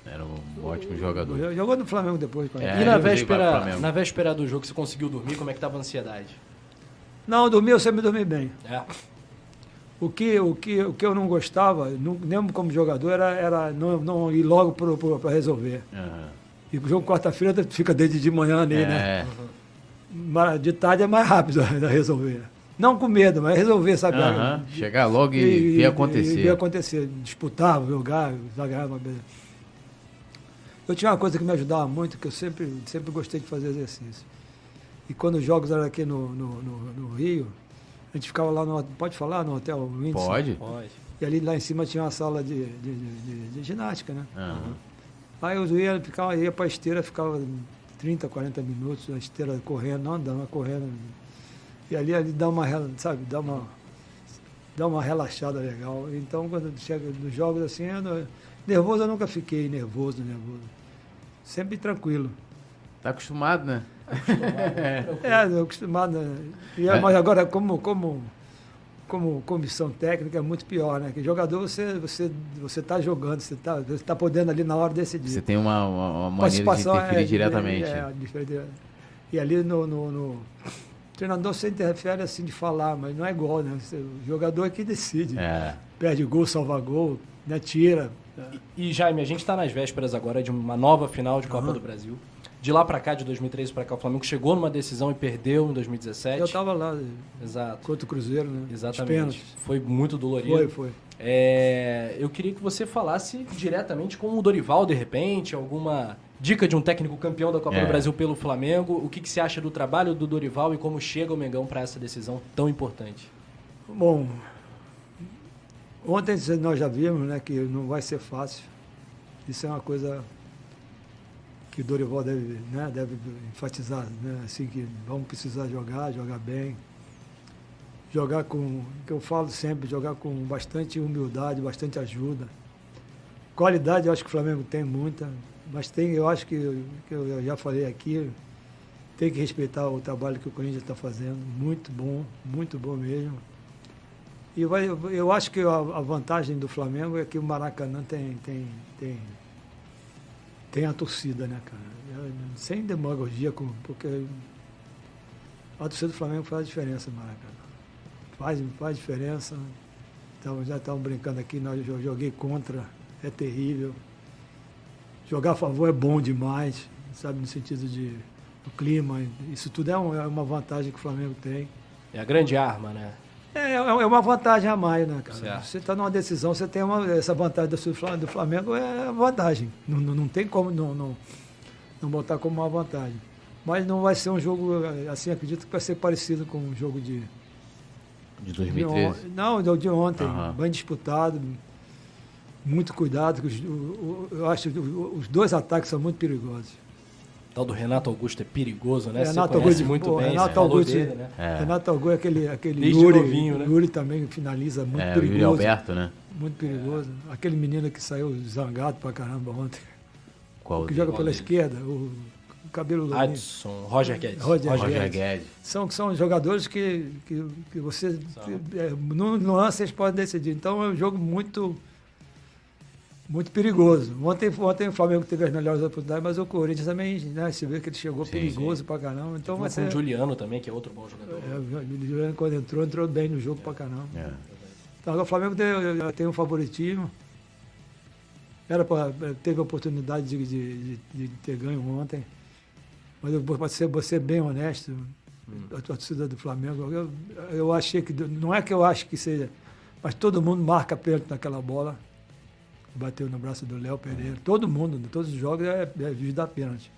Era um ótimo jogador. Jogou no Flamengo depois. É. E na o véspera, Flamengo. na véspera do jogo, você conseguiu dormir? Como é que tava a ansiedade? Não, dormi, eu sempre dormi bem. É. O que, o que, o que eu não gostava, não, mesmo como jogador, era, era não, não ir logo para resolver. Aham. E o jogo quarta-feira (laughs) fica desde de manhã ali, né? É. Mas De tarde é mais rápido (laughs) a resolver. Não com medo, mas resolver, sabe? Aham. Chegar logo e, ver acontecer. E ver acontecer. Disputar, jogar, jogar uma vez. Eu tinha uma coisa que me ajudava muito, que eu sempre, sempre gostei de fazer exercício. E quando os jogos eram aqui no, no, no- no Rio, a gente ficava lá no. Pode falar no hotel Windsor? Pode? Pode. E ali lá em cima tinha uma sala de, de, de- de- ginástica, né? Aham. Aí eu ia, ficava, ia para a esteira, ficava 30, 40 minutos, a esteira correndo, não andando, mas correndo. E ali, ali dá uma, sabe, dá uma, dá uma relaxada legal. Então, quando chega nos jogos assim, eu nervoso eu nunca fiquei nervoso, nervoso. Sempre tranquilo. Tá acostumado, né? É, eu acostumado. né? E, é, É. Mas agora, como, como, como comissão técnica, é muito pior, né? Que jogador você você você está jogando, você está você tá podendo ali na hora decidir. Você tem uma, uma, uma maneira de interferir é, diretamente. É, diferente. E ali no, no, no- o treinador você interfere assim de falar, mas não é igual, né? Você- O jogador é que decide. É. Perde gol, salva gol, né? tira. E Jaime, a gente está nas vésperas agora de uma nova final de Copa do Brasil. De lá para cá, de 2013 para cá, o Flamengo chegou numa decisão e perdeu em 2017. Eu estava lá Exato. contra o Cruzeiro, né? Exatamente. Foi muito dolorido. Foi, foi. É, eu queria que você falasse diretamente com o Dorival, de repente, alguma dica de um técnico campeão da Copa É. do Brasil pelo Flamengo. O que, que você acha do trabalho do Dorival e como chega o Mengão para essa decisão tão importante? Bom, ontem nós já vimos né, que não vai ser fácil. Isso é uma coisa que o Dorival deve, né, deve enfatizar, né, assim que vamos precisar jogar, jogar bem. Jogar com, que eu falo sempre, jogar com bastante humildade, bastante ajuda. Qualidade eu acho que o Flamengo tem muita, mas tem, eu acho que, que eu já falei aqui, tem que respeitar o trabalho que o Corinthians está fazendo, muito bom, muito bom mesmo. E vai, eu acho que a, a vantagem do Flamengo é que o Maracanã tem, tem, tem, tem a torcida, né, cara? Sem demagogia, porque a torcida do Flamengo faz diferença no Maracanã. Faz, faz diferença. Então, já estavam brincando aqui, nós, eu joguei contra, é terrível. Jogar a favor é bom demais, sabe, no sentido de do clima. Isso tudo é, um- é uma vantagem que o Flamengo tem. É a grande arma, né? É, é uma vantagem a mais, né, cara? Certo. Você está numa decisão, você tem uma, essa vantagem do Fla- do Flamengo, é vantagem. Não, não, não tem como não, não, não botar como uma vantagem. Mas não vai ser um jogo, assim, acredito que vai ser parecido com o jogo de, De de on- 2013. Não, de ontem. Aham. Bem disputado, muito cuidado. os- Eu acho que os dois ataques são muito perigosos. O tal do Renato Augusto é perigoso, né? Renato você Augusto, muito pô, bem, Renato Augusto, dele, né? É. Renato Augusto, aquele, aquele Desde Yuri, novinho, né? Yuri também finaliza muito É, o perigoso. Yuri Alberto, né? Muito perigoso. Aquele menino que saiu zangado pra caramba ontem, Qual que joga pela esquerda, o, o cabelo. Adson, Roger Guedes. Roger Roger Guedes. Guedes. São, são jogadores que, que, que você, é, no no lance, vocês podem decidir. Então é um jogo muito, muito perigoso. Ontem, ontem o Flamengo teve as melhores oportunidades, mas o Corinthians também, né, você vê que ele chegou Sim, perigoso pra caramba. Então Então com ser... o Juliano também, que é outro bom jogador. É, o Juliano, quando entrou, entrou bem no jogo pra caramba. É. Então, agora o Flamengo tem, tem um favoritismo. Era pra, teve a oportunidade de, de, de- de ter ganho ontem. Mas eu vou ser, vou ser bem honesto, a torcida do Flamengo, eu, eu achei que. Não é que eu acho que seja, mas todo mundo marca pênalti naquela bola. Bateu no braço do Léo Pereira. Todo mundo, em todos os jogos, é, é juiz da pênalti.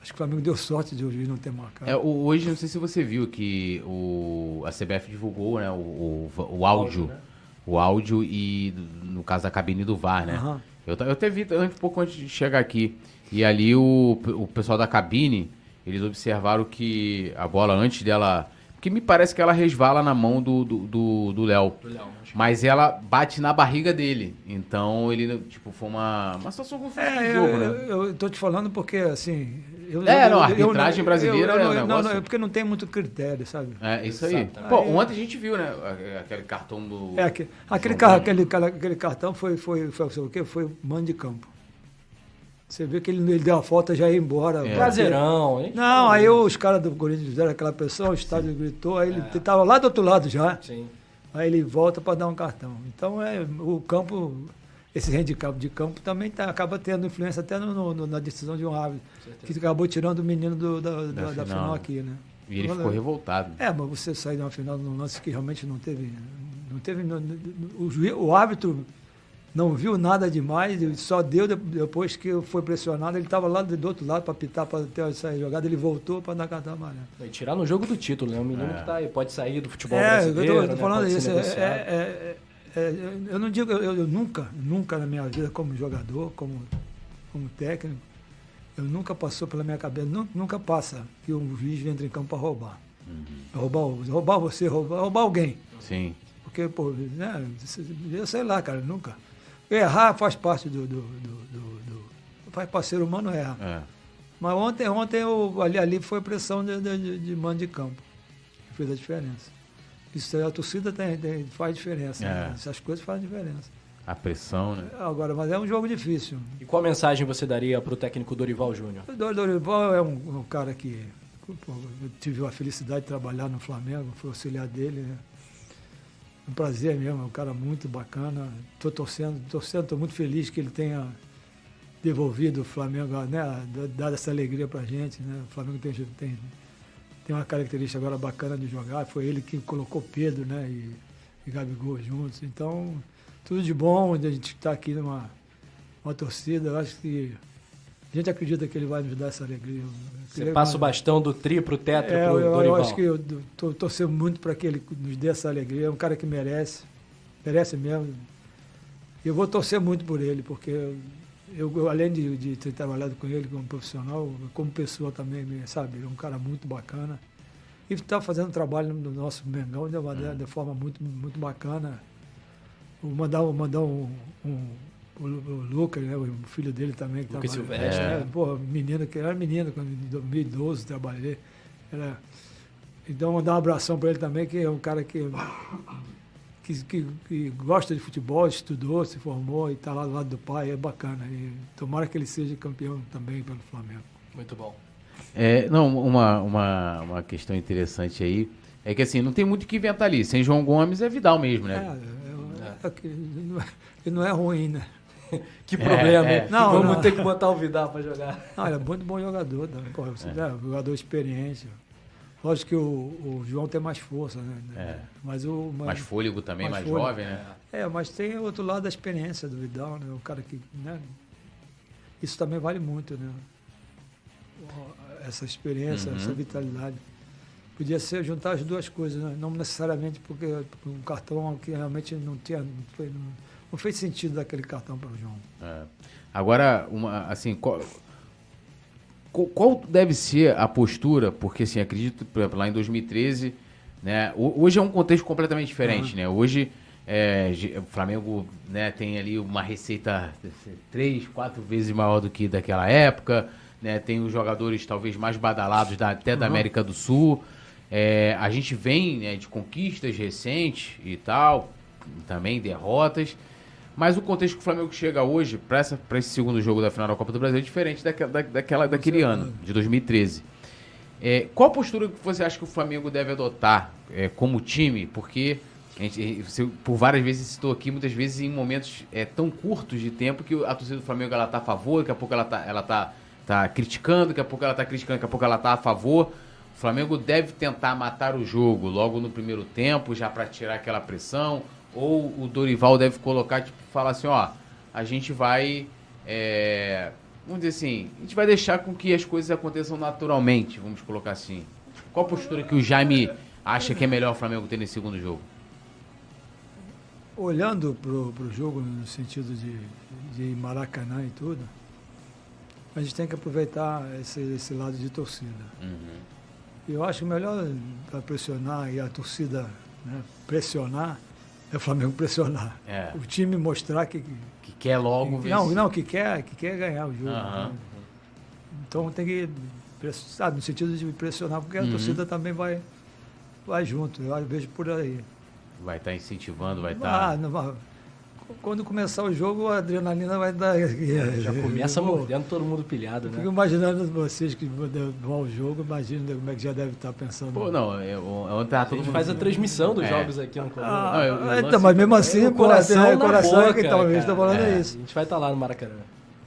Acho que o Flamengo deu sorte de o juiz não ter marcado. É, hoje, não sei se você viu que o, a CBF divulgou né, o, o, o áudio. né? O áudio e, no caso da cabine do VAR, né? Aham. Eu, eu até vi um pouco antes de chegar aqui. E ali o, o pessoal da cabine, eles observaram que a bola antes dela. Porque me parece que ela resvala na mão do Léo. Do, do, do Léo. Que- Mas ela bate na barriga dele. Então ele, tipo, foi uma, uma situação fosse É, de eu, jogo, né? eu, eu tô te falando porque, assim, eu- É, eu- não, a arbitragem eu- brasileira eu é um não- não, negócio- não, é porque não tem muito critério, sabe? É, isso aí. Pô, Aí- ontem a gente viu, né? Aquele cartão do. É, aquele, aquele, Gomes. aquele, cara- aquele cartão foi, foi, foi, foi o quê? Foi mano de campo. Você vê que ele, ele deu a falta já ia embora. É. Prazeirão, hein? Não, aí os caras do Corinthians fizeram aquela pressão, o estádio gritou, aí ele estava lá do outro lado já. Sim. Aí ele volta para dar um cartão. Então é o campo, esse handicap de campo também tá, acaba tendo influência até no- no- na decisão de um árbitro. Que acabou tirando o menino do- da, da- da final. final. aqui, né? E ele ficou revoltado. É, mas você sair de uma final num lance que realmente não teve. Não teve não- o, o árbitro não viu nada demais, só deu de- depois que foi pressionado. Ele estava lá do outro lado para pitar, para ter essa jogada, ele voltou para dar cartão amarelo. E tirar no jogo do título, né? Um menino É. que tá aí, pode sair do futebol É, eu brasileiro, tô, eu tô né? falando ser isso. É, é- é- é- eu não digo, eu, eu nunca, nunca na minha vida, como jogador, como, como técnico, eu nunca passou pela minha cabeça, nu- nunca passa que um juiz entra em campo para roubar. Roubar, o- roubar você, roubar, roubar alguém. Sim. Porque, pô, né, eu sei lá, cara, nunca. Errar faz parte do. do, do, do- do- faz parte, ser humano erra. É. Mas ontem, ontem eu, ali, ali foi pressão de, de, de- de mando de campo. que Fez a diferença. Isso a torcida tem, tem- faz diferença. É. né? Essas coisas fazem diferença. A pressão, né? Agora, mas é um jogo difícil. E qual mensagem você daria pro técnico Dorival Júnior? O Dor- Dorival é um, um cara que pô, eu tive a felicidade de trabalhar no Flamengo, fui auxiliar dele. Né? Um prazer mesmo, é um cara muito bacana. Estou torcendo, torcendo, estou muito feliz que ele tenha devolvido o Flamengo, né? dado essa alegria pra gente. Né? O Flamengo tem, tem, tem uma característica agora bacana de jogar. Foi ele que colocou Pedro né? e, e Gabigol juntos. Então, tudo de bom, a gente está aqui numa uma torcida. Eu acho que a gente acredita que ele vai nos dar essa alegria. Você Ele passa o bastão do tri pro tetra é, eu, eu Dorival. acho que eu estou torcendo muito para que ele nos dê essa alegria. É um cara que merece, merece mesmo. E eu vou torcer muito por ele, porque eu, eu, além de, de ter trabalhado com ele como profissional, como pessoa também, sabe? É um cara muito bacana. E está fazendo trabalho no nosso Mengão de, uma, de forma muito, muito bacana. Vou mandar, mandar um, um- o, o Lucas, né, o filho dele também. Que Lucas trabalha- Silvestre, é, né? Pô, menino que era menino, quando em 2012 trabalhei. Era, então, mandar um abração para ele também, que é um cara que, que, que, que gosta de futebol, estudou, se formou e está lá do lado do pai, é bacana. E tomara que ele seja campeão também pelo Flamengo. Muito bom. É, não, uma, uma, uma questão interessante aí é que assim, não tem muito o que inventar ali. Sem João Gomes é Vidal mesmo, É, né? é, é, não é- ele não é ruim, né? (laughs) Que problema, é. hein? Não, Vamos não. ter que botar o Vidal pra jogar. Não, ele é muito bom jogador. Né? Pô, você, é. um jogador experiente. Lógico que o, o João tem mais força, né? É. Mas o. Mas, Mais fôlego também, mais, mais fôlego. jovem, né? É, mas tem outro lado da experiência do Vidal, né? O cara que. Né? Isso também vale muito, né? Essa experiência, Uhum. essa vitalidade. Podia ser juntar as duas coisas, né? não necessariamente porque um cartão que realmente não tinha. Não, não- fez sentido daquele cartão para o João. É. Agora, uma, assim, qual, qual- deve ser a postura? Porque, assim, acredito, por exemplo, lá em 2013, né? ho- Hoje é um contexto completamente diferente, né? Hoje é, o Flamengo né, tem ali uma receita três, quatro vezes maior do que daquela época, né? Tem os jogadores talvez mais badalados da- até da América do Sul. É, a gente vem né, de conquistas recentes e tal, também derrotas. Mas o contexto que o Flamengo chega hoje para esse segundo jogo da final da Copa do Brasil é diferente daquela, da- daquela, daquele ano, de 2013. É, qual postura que você acha que o Flamengo deve adotar é, como time? Porque gente, você, por várias vezes citou aqui, muitas vezes em momentos é, tão curtos de tempo que a torcida do Flamengo ela tá a favor, daqui a pouco ela tá, ela tá, tá criticando, daqui a pouco ela tá criticando, daqui a pouco ela tá a favor. O Flamengo deve tentar matar o jogo logo no primeiro tempo, já para tirar aquela pressão, ou o Dorival deve colocar, tipo, falar assim, ó, a gente vai, é, vamos dizer assim, a gente vai deixar com que as coisas aconteçam naturalmente, vamos colocar assim. Qual a postura que o Jaime acha que é melhor o Flamengo ter nesse segundo jogo? Olhando para o jogo no sentido de, de Maracanã e tudo, a gente tem que aproveitar esse, esse lado de torcida. Eu acho melhor para pressionar e a torcida né, pressionar é o Flamengo pressionar. É. O time mostrar que. Que quer logo que não, não, que quer, que quer ganhar o jogo. Aham. né? Então tem que, sabe, no sentido de pressionar, porque a Uhum. torcida também vai, vai junto. Eu vejo por aí. Vai estar incentivando, vai estar. Ah, não vai- quando começar o jogo, a adrenalina vai dar. Já começa mordendo todo mundo pilhado, Fico né? imaginando vocês que vão ao jogo, imagino como é que já deve estar pensando. Pô, não, é, o- ontem tava A todo gente mundo. faz a transmissão dos É. jogos aqui no Coluna. Ah, eu- eu então, mas mesmo assim, É, pô, tem na coração boca, que talvez cara. está falando É. A isso. gente vai estar lá no Maracanã.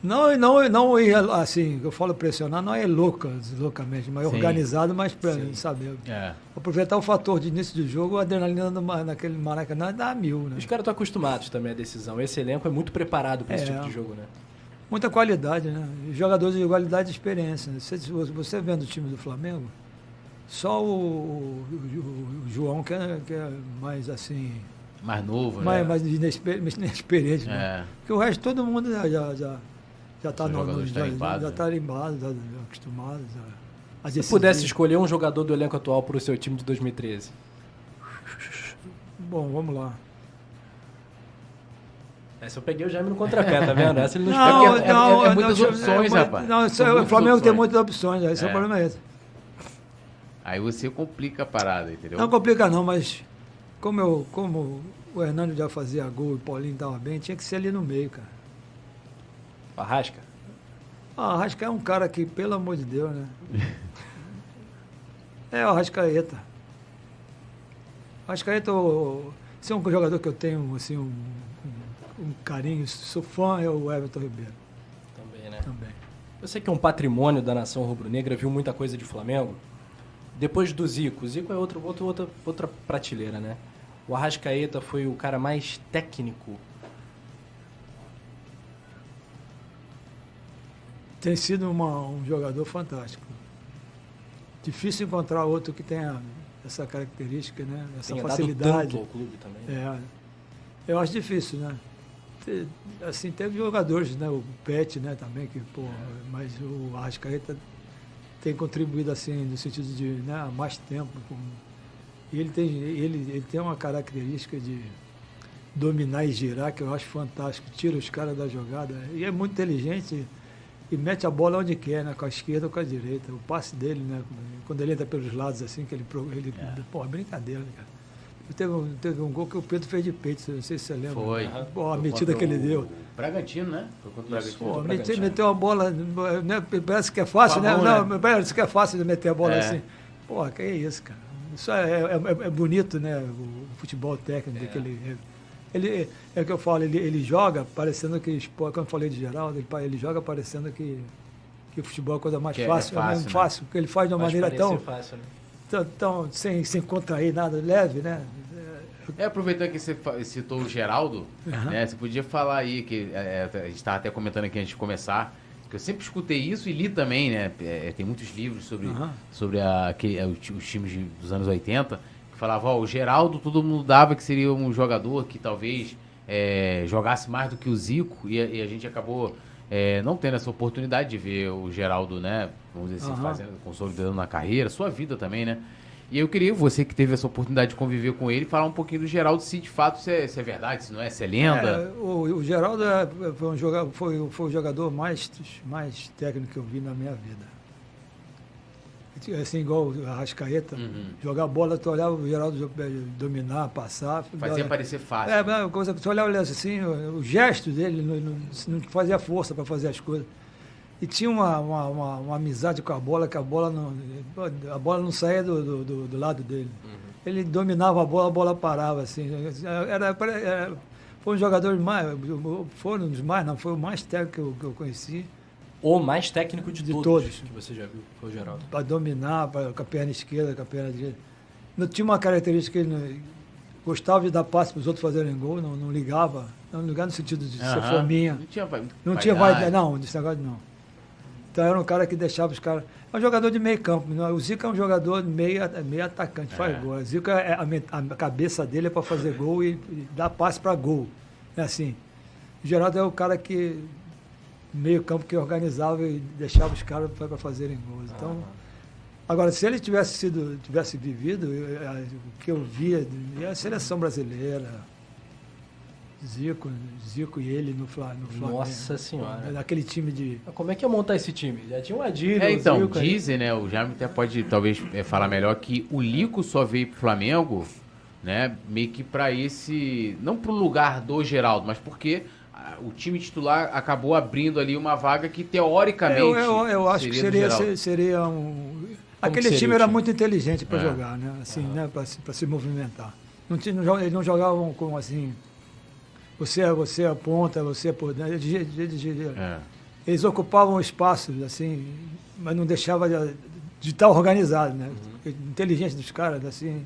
Não, e não, e não e, assim, eu falo pressionar, não é louca, loucamente, mas Sim. organizado, mas pra, Sim. sabe, É. aproveitar o fator de início do jogo, a adrenalina no naquele Maracanã dá mil, né? Os caras estão acostumados também à decisão. Esse elenco é muito preparado para esse É. tipo de jogo, né? Muita qualidade, né? Jogadores de qualidade e experiência. né? Você, você vendo o time do Flamengo, só o, o- o João que é, que é mais assim, Mais novo, mais, né? mais inexper- mais inexperiente, né? É. Porque o resto todo mundo já já já, já tá São no, no, jogadores já, já né? tá limbado, já, já acostumado, já, Se pudesse escolher um jogador do elenco atual para o seu time de 2013. Bom, vamos lá. Essa eu peguei o Jaime no contrapé, tá vendo? Essa ele não, (laughs) Não, espera. porque é- é- é muitas opções, é, rapaz. Não, isso é- o Flamengo tem opções. muitas opções, esse é, É. o problema esse. Aí você complica a parada, entendeu? Não complica não, mas como, eu, como o Hernando já fazia gol e o Paulinho estava bem, tinha que ser ali no meio, cara. Arrasca. Ah, Arrasca é um cara que, pelo amor de Deus, né? (laughs) é o Arrascaeta. Arrascaeta, o- se é um jogador que eu tenho assim, um, um- um carinho, sou fã, é o Everton Ribeiro Também, né? também. Você que é um patrimônio da nação rubro-negra, viu muita coisa de Flamengo. Depois do Zico, o Zico é outro, outro, outra, outra prateleira, né? O Arrascaeta foi o cara mais técnico. Tem sido uma- um jogador fantástico. Difícil encontrar outro que tenha essa característica, né? Essa Tem facilidade. tanto ao clube também. É, eu acho difícil, né? Assim, teve jogadores, né? O Pet, né, também, que, pô, mas o Arrascaeta tem contribuído assim, no sentido de né, há mais tempo. Com, e ele tem, ele, ele tem uma característica de dominar e girar que eu acho fantástico. Tira os caras da jogada. E é muito inteligente e mete a bola onde quer, né? Com a esquerda ou com a direita. O passe dele, né? Quando ele entra pelos lados assim, que ele. pro- ele Pô, é brincadeira, né, cara. Teve um, teve um gol que o Pedro fez de peito, não sei se você lembra. Foi. Pô, a metida que ele deu. Bragantino, né? Foi contra o Bragantino. Pô, meteu a bola, né, parece que é fácil, né? mão, Não, né? parece que é fácil de meter a bola É. assim. Pô, que é isso, cara. Isso é, é, é- é bonito, né? O futebol técnico, É. que ele, ele. É o que eu falo, ele, ele joga parecendo que, quando eu falei de Geraldo, ele, ele joga parecendo que, que o futebol é a coisa mais Que é fácil, é, fácil, mesmo né? fácil, porque ele faz de uma maneira tão, fácil, né? tão, tão sem, sem contrair nada, leve, né? É, aproveitando que você citou o Geraldo, né? Você podia falar aí, que é, é, a gente estava até comentando aqui antes de começar, que eu sempre escutei isso e li também, né? é, tem muitos livros sobre, Aham. sobre a, que, é, os, os times de- dos anos 80, que falavam, ó, o Geraldo todo mundo dava que seria um jogador que talvez é, jogasse mais do que o Zico, e, a- e a gente acabou é, não tendo essa oportunidade de ver o Geraldo, né? Vamos dizer assim, Aham. fazendo, consolidando na carreira, sua vida também, né? E eu queria, você que teve essa oportunidade de conviver com ele, falar um pouquinho do Geraldo, se de fato se é, se é verdade, se não é, se é lenda. É, o, o Geraldo é- foi, um jogador, foi, foi o jogador mais, mais técnico que eu vi na minha vida. Assim, igual o Arrascaeta, Uhum. jogar bola, tu olhava o Geraldo eh, dominar, passar. Fazia olha, parecer fácil. É, uma coisa tu olhava assim, o, o gesto dele não, não- fazia força para fazer as coisas. E tinha uma, uma, uma, uma amizade com a bola, que a bola não, a bola não saía do, do, do- do lado dele. Ele dominava a bola, a bola parava, assim. Era, era- foi um jogador mais, foi um dos mais, não, foi o mais técnico que eu, que eu conheci, O mais técnico de, De todos, todos. que você já viu, foi o Geraldo. para dominar, pra, com a perna esquerda, com a perna direita. Não tinha uma característica que ele não- gostava de dar passe para os outros fazerem gol, não, não ligava, não ligava no sentido de ser fominha. Não tinha, vai- Não tinha vaidade, não, desse negócio não. Então era um cara que deixava os caras. É um jogador de meio campo. não é? O Zico é um jogador de meio, meio atacante, faz É. gol. O Zico é a, men- a cabeça dele é para fazer gol e, e dar passe para gol. É assim. O Geraldo é o cara que. Meio campo que organizava e deixava os caras para fazerem gols. Então. Agora, se ele tivesse sido, tivesse vivido, o que eu via, e a seleção brasileira, Zico, Zico e ele no, Fla, no Flamengo. Nossa Senhora. Daquele time de. Como é que ia montar esse time? Já tinha o Adílio, É, então, Zico aí. dizem, né? O Jaime até pode talvez é, falar melhor que o Lico só veio pro Flamengo, né? Meio que pra esse. Não pro lugar do Geraldo, mas porque o time titular acabou abrindo ali uma vaga que teoricamente. Eu, eu, eu acho que seria, Geraldo. ser- seria um. que Aquele seria time o era time? muito inteligente para É. jogar, né? Assim, né? Para se, se movimentar. Não não, eles não jogavam com assim. Você, é- você é a ponta, você é por dentro. Eles, eles- eles- É. eles ocupavam espaços, assim, mas não deixava de, de estar organizado, né? Uhum. Inteligente dos caras, assim.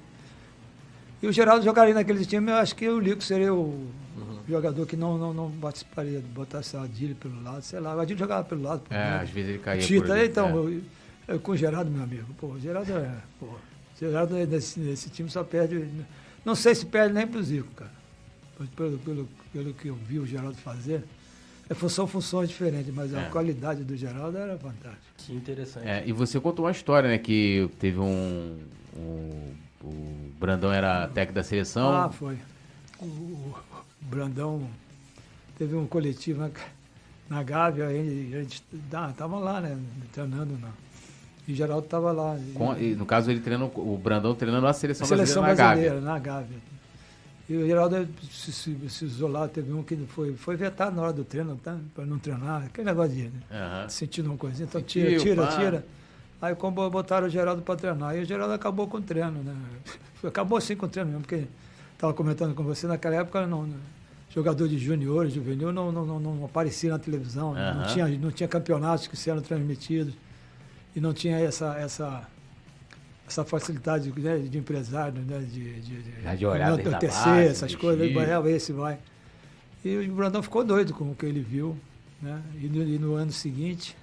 E o Geraldo jogaria naquele time, eu acho que o Lico seria o Uhum. Jogador que não, não, não participaria de botar esse Adílio pelo lado, sei lá. O Adílio jogava pelo lado. É, dentro. às vezes ele caía por Tita, ali, então, é. eu- eu com o Geraldo, meu amigo, pô, o Geraldo é. Pô, o Geraldo é desse time só perde. Não sei se perde nem pro Zico, cara. Pelo, pelo, pelo que eu vi o Geraldo fazer. É, são funções diferentes, mas a É. qualidade do Geraldo era fantástica. Que interessante. É, e você contou uma história, né? Que teve um. um- o Brandão era técnico da seleção. Ah, foi. O Brandão teve um coletivo na, na Gávea, a gente, a gente tava lá, né? Treinando. Não. E o Geraldo estava lá. Com- e, no caso, ele treinando. O Brandão treinando a seleção, A seleção brasileira na brasileira, na Gávea. E o Geraldo se, se, se teve um que foi, foi vetado na hora do treino, tá? para não treinar, aquele negócio de né? Aham. sentindo uma coisinha, então Sentiu, tira, tira, pá. tira. Aí como botaram o Geraldo para treinar, e o Geraldo acabou com o treino, né? (laughs) Acabou assim com o treino mesmo, porque estava comentando com você, naquela época não, né? jogador de juniores, juvenil, não, não, não, não aparecia na televisão, né? não, tinha, não tinha campeonatos que eram transmitidos, e não tinha essa, essa, essa facilidade né, de empresário, né, de, de, de, de olhar de base, essas coisas, aí vai, esse vai. E o Brandão ficou doido com o que ele viu, né? E no, e no ano seguinte,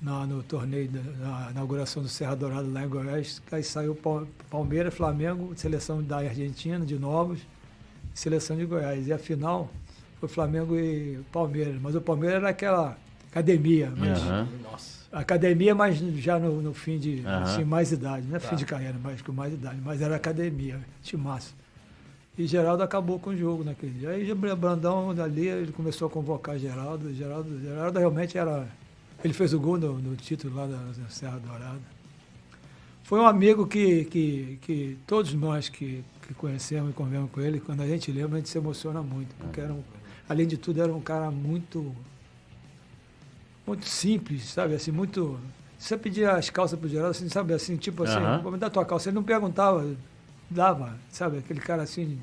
na, no torneio, da, na inauguração do Serra Dourada lá em Goiás, aí saiu Pal- Palmeiras, Flamengo, seleção da Argentina, de Novos, seleção de Goiás. E a final foi Flamengo e Palmeiras. Mas o Palmeiras era aquela academia, mas Aham. Nossa. academia, mas já no, no fim de Aham. assim, mais idade, não é Tá. fim de carreira, mas com mais idade, mas era academia, timaço. E Geraldo acabou com o jogo naquele dia. Aí o Brandão dali, ele começou a convocar Geraldo. Geraldo, Geraldo realmente era. Ele fez o gol no, no título lá da, da Serra Dourada. Foi um amigo que, que, que todos nós que, que conhecemos e convivemos com ele, quando a gente lembra, a gente se emociona muito. Porque era um, além de tudo, era um cara muito muito simples, sabe? Assim, muito. Você pedia as calças pro Geraldo, assim, sabe? Assim, tipo assim, Aham. vou me dar tua calça. Ele não perguntava, dava, sabe? Aquele cara assim,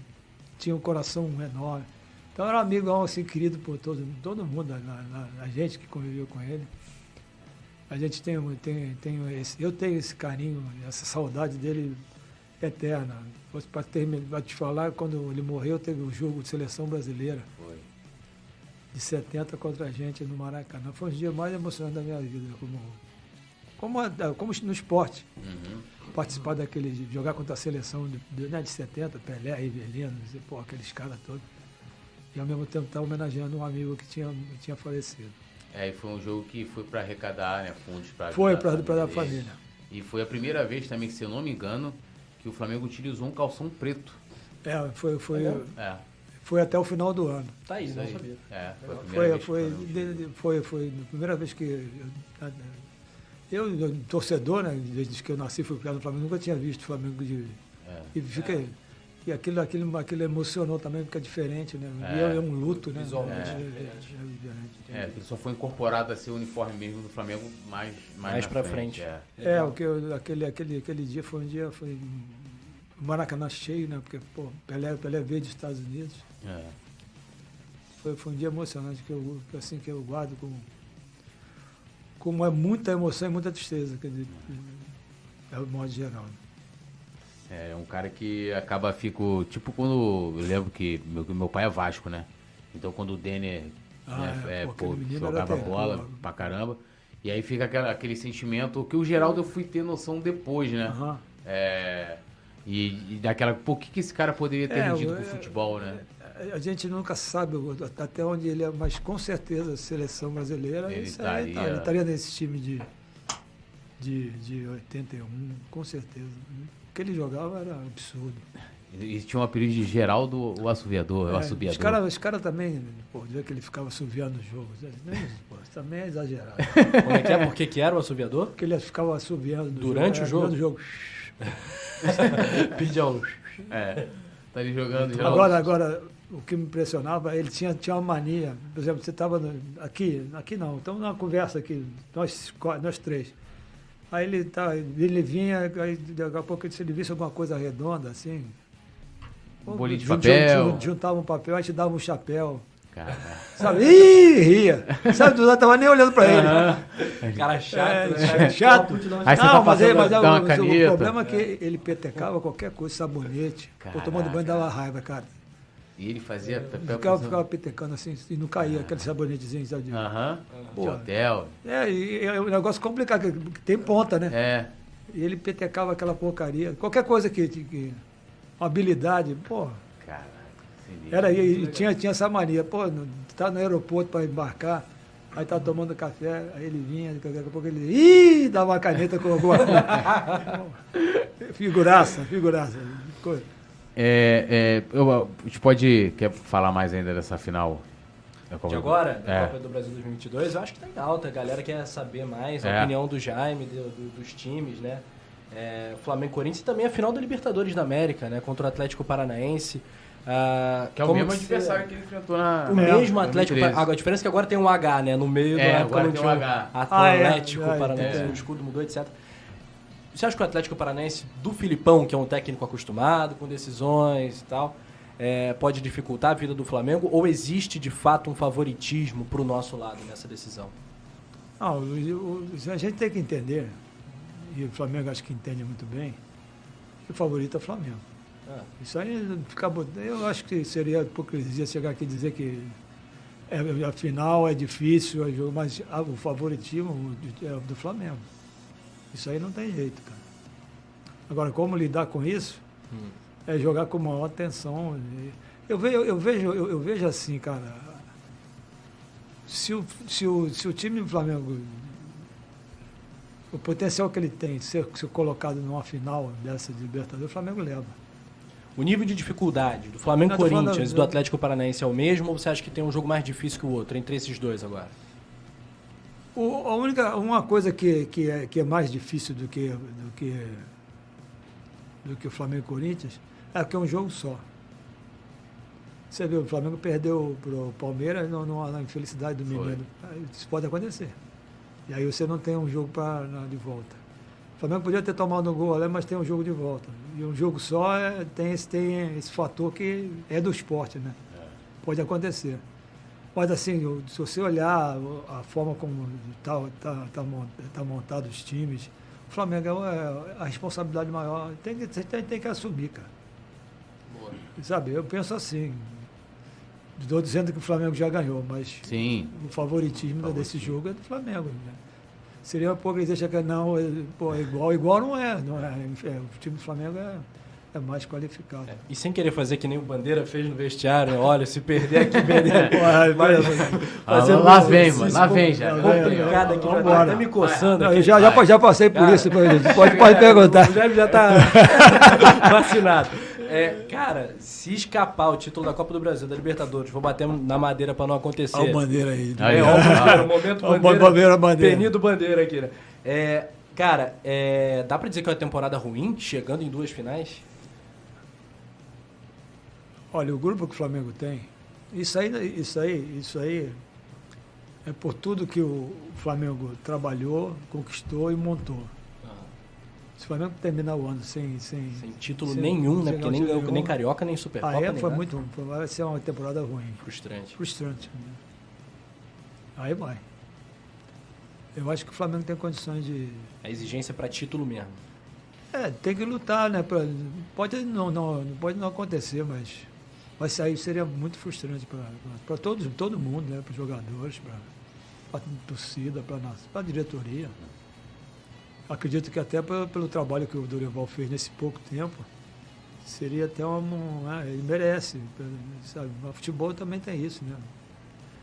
tinha um coração enorme. Então era um amigo assim, querido por todo, todo mundo, a, a- a gente que conviveu com ele. A gente tem, um- tem, tem esse, eu tenho esse carinho, essa saudade dele eterna. Para te falar, quando ele morreu, teve o jogo de seleção brasileira Foi. de 70 contra a gente no Maracanã. Foi um dia mais emocionante da minha vida, como, como, como no esporte. Uhum. Participar daquele, jogar contra a seleção de, de, né, de 70, Pelé, Rivelino, pô, aqueles caras todos. E ao mesmo tempo estar homenageando um amigo que tinha, que tinha falecido. É, e foi um jogo que foi pra arrecadar né, fundos pra Foi para dar a dele. família. E foi a primeira vez também, que, se eu não me engano, que o Flamengo utilizou um calção preto. É, foi, foi, É? É, foi até o final do ano. Tá aí, isso não aí. sabia. É, foi a primeira Foi, vez que foi, de- foi, foi a primeira vez que eu, eu, eu, torcedor, né, desde que eu nasci, fui criado no Flamengo, nunca tinha visto o Flamengo de, É. E fica. E aquilo, aquilo, aquilo emocionou também, porque é diferente, né? E É. é, um luto, né? Visualmente é, é é, é. É, ele só foi incorporado a ser o uniforme mesmo do Flamengo mais, mais, Mais na pra frente. É. É, o que eu- aquele, aquele, aquele dia foi um dia, foi um Maracanã cheio, né? Porque, pô, Pelé, Pelé veio dos Estados Unidos. É. Foi, foi um dia emocionante que eu, que, assim, que eu guardo com, com é muita emoção e muita tristeza, quer dizer, é o modo geral. É um cara que acaba, fico. Tipo quando. Eu lembro que meu, meu pai é Vasco, né? Então quando o Denner Ah, né, é, é, pô, jogava bola pra caramba. E aí fica aquela, aquele sentimento que o Geraldo eu fui ter noção depois, né? Aham. É, e, e daquela. O que, que esse cara poderia ter É, rendido o- pro futebol, né? A gente nunca sabe até onde ele é, mas com certeza a seleção brasileira Ele isso aí tá, estaria- ele estaria nesse time de, de, de 81, com certeza. O que ele jogava era absurdo. E tinha um apelido de Geraldo, o assoviador, o É, assobiador. os caras os cara também, pô, dizia que ele ficava assoviando os jogos. também é exagerado. (laughs) Como é que é? Por que, que era o assoviador? Porque ele ficava assoviando Durante o é, jogo? Durante o jogo. (laughs) (laughs) É. Tá ali jogando, Geraldo. Agora, agora, o que me impressionava, ele tinha, tinha uma mania. Por exemplo, você estava aqui, aqui não, estamos numa conversa aqui, nós, nós três. Aí ele, tá, ele vinha, aí daqui a pouco se ele visse alguma coisa redonda, assim. Um bolinho de jun- papel. jun- Juntava um papel, a gente dava um chapéu. Cara, Sabe? Ih, ria. Sabe, não tava nem olhando para ele. Cara chato, É, né? chato. Aí você não, tá mas, ele, passando, mas dá o- uma o, problema é que ele petecava qualquer coisa, sabonete. Pô, tomando banho dava raiva, cara. E ele fazia papel Ficava, ficava petecando assim e não caía aquele sabonetezinho, de- Aham. De Pô. hotel. É, e é um negócio complicado, tem ponta, né? É. E ele petecava aquela porcaria. Qualquer coisa que. que uma habilidade, pô. Cara. Era, e, e tinha, tinha essa mania, pô, tá no aeroporto para embarcar, aí tá tomando café, aí ele vinha, daqui a pouco ele. Ih, dava uma caneta com alguma coisa. (laughs) Figuraça, figuraça. Coisa. É, é, eu- a gente pode. Quer falar mais ainda dessa final? da Copa De agora, da É. Copa do Brasil 2022, eu acho que tá em alta. A galera quer saber mais a É. opinião do Jaime, do- do- dos times, né? É, Flamengo e Corinthians e também a final da Libertadores da América, né? Contra o Atlético Paranaense. Ah, Que é o mesmo que adversário que ele enfrentou na. O na- mesmo Atlético 2013. Paranaense. A diferença é que agora tem um H, né? No meio É, da época agora não tem tinha um o H. Ah, Atlético é, é, Paranaense, é. o escudo mudou, etc. Você acha que o Atlético Paranaense do Filipão, que é um técnico acostumado com decisões e tal, é, pode dificultar a vida do Flamengo? Ou existe de fato um favoritismo pro nosso lado nessa decisão? Não, o- o- a gente tem que entender, e o Flamengo acho que entende muito bem, que o favorito é o Flamengo. Ah, Isso aí fica Eu acho que seria hipocrisia chegar aqui e dizer que é, a final é difícil, é mas ah, o favoritismo é o do Flamengo. Isso aí não tem jeito, cara. Agora, como lidar com isso? É jogar com maior atenção. Eu vejo, eu vejo, eu, eu vejo assim, cara. Se o, se, o, se o time do Flamengo, o potencial que ele tem, ser, ser colocado numa final dessa de Libertadores, o Flamengo leva. O nível de dificuldade do Flamengo Não, tô falando- Corinthians e do Atlético Paranaense é o mesmo ou você acha que tem um jogo mais difícil que o outro entre esses dois agora? O- a única, uma coisa que, que, é, que é mais difícil do que, do que, do que o Flamengo e Corinthians é que é um jogo só. Você viu, o Flamengo perdeu para o Palmeiras na infelicidade do menino. Isso pode acontecer. E aí você não tem um jogo pra, na- de volta. O Flamengo podia ter tomado um gol ali, mas tem um jogo de volta. E um jogo só é- tem, esse, tem esse fator que é do esporte, né? Pode acontecer. Mas assim, se você olhar a forma como está tá, tá, mon- tá montado os times, o Flamengo é é a responsabilidade maior. Tem que, você tem, tem que assumir, cara. Sabe, eu penso assim. Estou dizendo que o Flamengo já ganhou, mas Sim. o favoritismo desse jogo é do Flamengo. Né? Seria uma hipocrisia que não, é, pô, é igual, igual não é. Não é, é, o time do Flamengo é, é mais qualificado. E sem querer fazer que nem o Bandeira fez no vestiário, né? olha, se perder aqui, perder. (laughs) Porra, Mas- (laughs) Ah, fazendo lá vem, mano. Lá vem já. Complicado aqui, já tá até me coçando. Não, aqui. eu já, já, já passei por Cara. isso, pode, (laughs) pode perguntar. O Jaime já tá vacinado. É, cara, se escapar o título da Copa do Brasil, da Libertadores, vou bater na madeira pra não acontecer. Olha o bandeira aí. Aí, É, ó. ó, o bandeira, o momento Ó, o bandeira, bandeira, bandeira. Penido bandeira aqui, né? É, cara, é, dá pra dizer que é uma temporada ruim, chegando em duas finais? Olha, o grupo que o Flamengo tem, isso aí, isso aí, isso aí é por tudo que o Flamengo trabalhou, conquistou e montou. Se o Flamengo terminar o ano sem. Sem, Sem título sem- nenhum, né? sem Porque nem, ganhou- nem nenhum, Carioca, nem Supercopa, Aí foi nada. muito. foi- Vai ser uma temporada ruim. frustrante. Frustrante. né? Aí vai. Eu acho que o Flamengo tem condições de. A exigência pra título mesmo. É, tem que lutar, né? Pra, pode, não, não, pode não acontecer, mas vai sair, seria muito frustrante para todos, todo mundo, né? Para os jogadores, para a torcida, para a diretoria. Acredito que até pelo, pelo trabalho que o Dorival fez nesse pouco tempo, seria até um. um, né, ele merece. Sabe? O futebol também tem isso, né?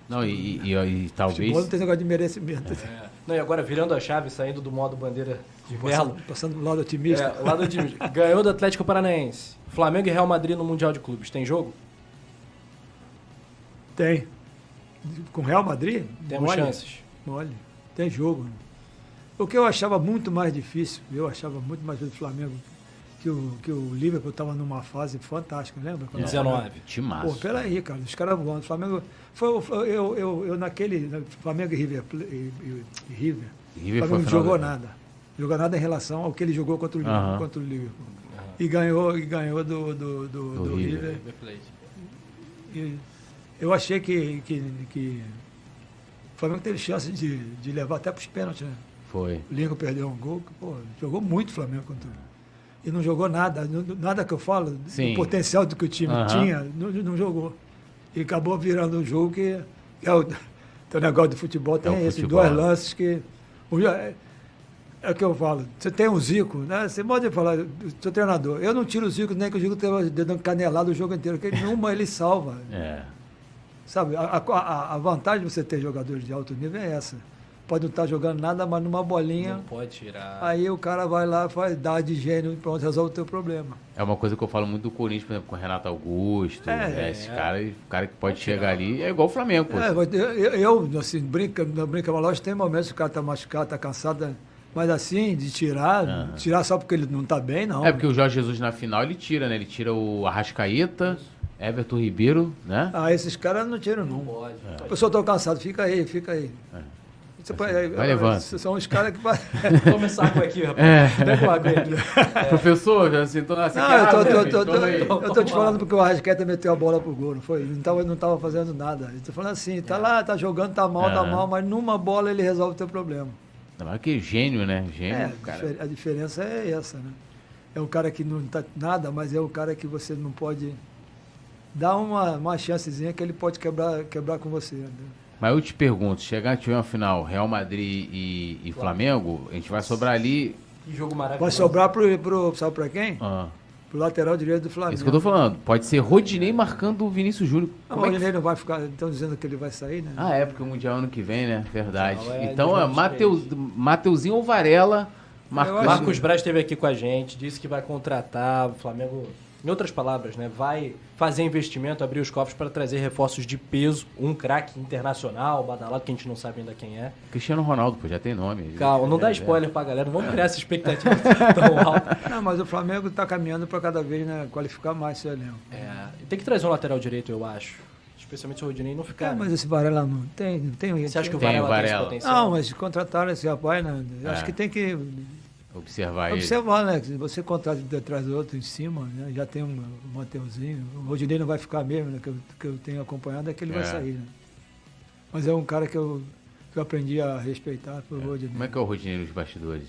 Não, e, e, e, e talvez. Futebol não tem negócio de merecimento. É. Não, e agora virando a chave, saindo do modo bandeira de Melo. Passando, passando do lado otimista. É, lado otimista. Ganhou do Atlético Paranaense. Flamengo e Real Madrid no Mundial de Clubes. Tem jogo? Tem. Com Real Madrid? Temos mole, chances. Mole. Tem jogo. O que eu achava muito mais difícil, eu achava muito mais difícil do Flamengo, que o, que o Liverpool estava numa fase fantástica, lembra? Quando 19. Timaço. Pô, peraí, cara, os caras voando. O Flamengo. Foi, foi- eu, eu, eu naquele. na- Flamengo e River. E, e- River. River o foi Flamengo não jogou da- nada. Jogou nada em relação ao que ele jogou contra o, Liverpool- contra o Liverpool. E ganhou, e ganhou do, do, do, Do do River. River. E eu achei que, que, que o Flamengo teve chance de, de levar até para os pênaltis, né? Foi. O Lincoln perdeu um gol, pô, jogou muito o Flamengo contra o- E não jogou nada, nada que eu falo, Sim. do potencial do que o time Aham. tinha, não, não jogou. E acabou virando um jogo que, que é o, (laughs) tem o negócio do futebol, tem É o esses futebol. dois lances que. o- é, é o que eu falo. Você tem um Zico, né? Você pode falar, seu treinador, eu não tiro o Zico nem que o Zico tenha dando canelado o jogo inteiro, porque (laughs) numa ele salva. É. Sabe, a, a, a vantagem de você ter jogadores de alto nível é essa. Pode não estar jogando nada, mas numa bolinha, Não pode tirar. aí o cara vai lá, faz, dá de gênio e pronto, resolve o teu problema. É uma coisa que eu falo muito do Corinthians, por exemplo, com o Renato Augusto. É, né, esses é. caras, o cara que pode chegar ali. É igual o Flamengo. É, eu, eu, assim, brinca, brinca, mas lógico, tem momentos que o cara tá machucado, tá cansado, mas assim, de tirar, Aham. tirar só porque ele não tá bem, não. É porque o Jorge Jesus na final ele tira, né? Ele tira o Arrascaeta, Everton Ribeiro, né? Ah, esses caras não tiram, não. Pode. A pessoa tá cansado, fica aí, fica aí. Você pode- Vai levando. São os caras que. vai- essa água aqui, rapaz. É. Água aí. (laughs) Professor, já sentou na Não, eu tô, tô- tô- tô- eu tô te falando porque o Arrascaeta meteu a bola pro gol, não foi? Ele não tava, não tava fazendo nada. Eu tô falando assim, tá lá, tá jogando, tá mal, tá Aham. mal, mas numa bola ele resolve o teu problema. Não, mas que gênio, né? Gênio, É, cara. a diferença é essa, né? É um cara que não tá nada, mas é um cara que você não pode dar uma, uma chancezinha que ele pode quebrar, quebrar com você. né? Mas eu te pergunto, chegar a tiver uma final Real Madrid e, e Flamengo, a gente vai sobrar ali. Que jogo maravilhoso. Vai sobrar pro, pro sabe pra quem? Ah, Pro lateral direito do Flamengo. isso que eu tô falando. Pode ser Rodinei marcando o Vinícius Júnior. Ah, Como mas é que- não vai ficar. Estão dizendo que ele vai sair, né? Ah, é, porque o Mundial é ano que vem, né? Verdade. Não, é então, é 2023. Mateus, Mateuzinho ou Varela marcando. acho- Marcos Braz esteve aqui com a gente, disse que vai contratar o Flamengo, em outras palavras, né? Vai fazer investimento, abrir os cofres para trazer reforços de peso, um craque internacional, badalado, que a gente não sabe ainda quem é. Cristiano Ronaldo, pô, já tem nome. Calma, não dá É, spoiler pra galera, não vamos criar essa expectativa tão (laughs) alta. Não, mas o Flamengo está caminhando para cada vez né, qualificar mais seu elenco. É, tem que trazer um lateral direito, eu acho. Especialmente se o Rodinei não ficar. É, mas esse Varela não tem. não tem Você acha que o Tem o Varela tem esse Varela. potencial? Não, mas contrataram esse rapaz, né? É. Acho que tem que Observar ele. observar, né? Você contrata de atrás do outro em cima, né? já tem um, um Mateuzinho. O Rodinei não vai ficar mesmo, né? Que eu, que eu tenho acompanhado, é que ele vai É. sair, né? Mas é um cara que eu, que eu aprendi a respeitar por Rodinei. Como é que é o Rodinei nos bastidores?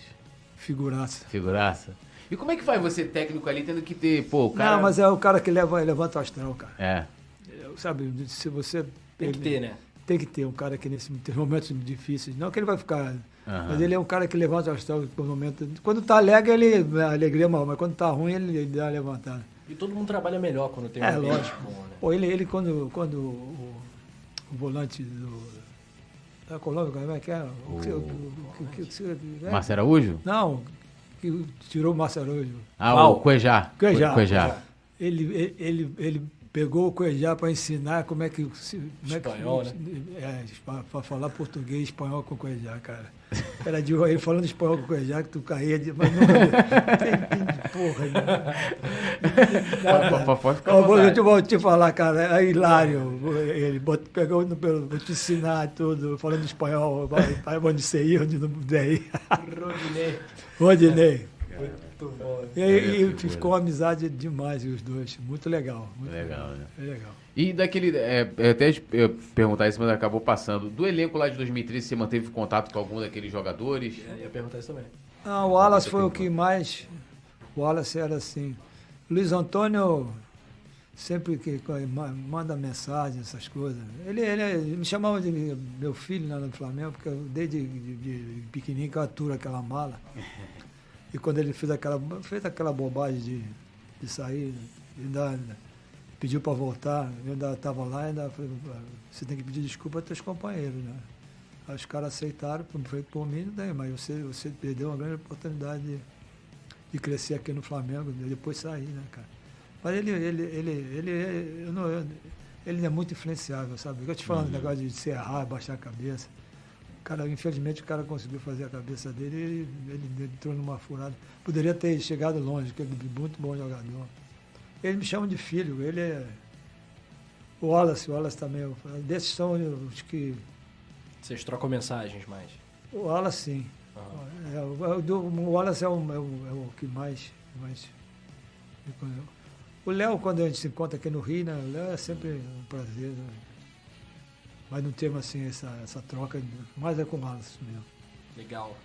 Figuraça. Figuraça. E como é que faz você técnico ali tendo que ter, pô, o cara... Não, mas é o cara que leva, levanta o astral, cara. É. Sabe, se você. Tem que ter, né? Tem que ter um cara que nesses momentos difíceis. Não que ele vai ficar. Aham. Mas ele é um cara que levanta o astral por momento. Quando tá alegre, ele. A alegria é mal, mas quando tá ruim, ele, ele dá uma levantada. E todo mundo trabalha melhor quando tem É, um ambiente lógico. bom, né? Pô, ele, ele quando, quando o, o volante do. Da Colômbia, como é que é? O, que- o- o- que- é? Márcio Araújo? Não, que tirou o Márcio Araújo. Ah, o Cuejá. Cuejá. Cuejá. Ele, ele, ele, ele pegou o Cuejá para ensinar como é que. se- Como Espanhol, é que, É, para falar português e espanhol com o Cuejá, cara. Era de ele falando espanhol com o Cuejá que tu caía de. Mas não. tem, tem, porra, Pode- pode- pode ficar Eu vou, eu vou te falar, cara, é hilário. Ele bot- pegou no pelo, vou te ensinar tudo, falando espanhol, vai, vai onde você ir, onde não puder ir. Rodinei. Rodinei. Muito bom. E, É, e ficou uma amizade demais os dois. Muito legal. Muito Legal, né? É legal. E daquele. É, eu até eu perguntar isso, mas acabou passando. Do elenco lá de 2013, você manteve contato com algum daqueles jogadores? Eu ia perguntar isso também. Ah, o Wallace foi o que mais. O Wallace era assim. Luiz Antônio sempre que que ma- manda mensagem, essas coisas. Ele, ele, ele me chamava de meu filho lá no Flamengo, porque eu, desde de, de pequenininho que eu aturo aquela mala. (laughs) E quando ele fez aquela, fez aquela bobagem de, de sair, de dar, pediu para voltar, eu ainda estava lá, ainda falei, você tem que pedir desculpa aos teus companheiros, né? Aí os caras aceitaram, foi por mim, daí, mas você, você perdeu uma grande oportunidade de, de crescer aqui no Flamengo, de depois sair, né, cara? Mas ele, ele, ele, ele, eu não, eu, ele é muito influenciável, sabe? Eu te falando, uhum. negócio de se errar, baixar a cabeça. Cara, infelizmente o cara conseguiu fazer a cabeça dele e ele, entrou numa furada. Poderia ter chegado longe, porque ele é muito bom jogador. Ele me chama de filho, ele é. O Wallace, o Wallace também. Desses são os que. Vocês trocam mensagens mais? O Wallace sim. É, o, o, Wallace é o, é o, é o que mais. mais o Léo, quando a gente se encontra aqui no Rio, né? O Léo é sempre um prazer. Né? Mas não temos assim essa, essa troca, mais é com o Wallace mesmo. Legal.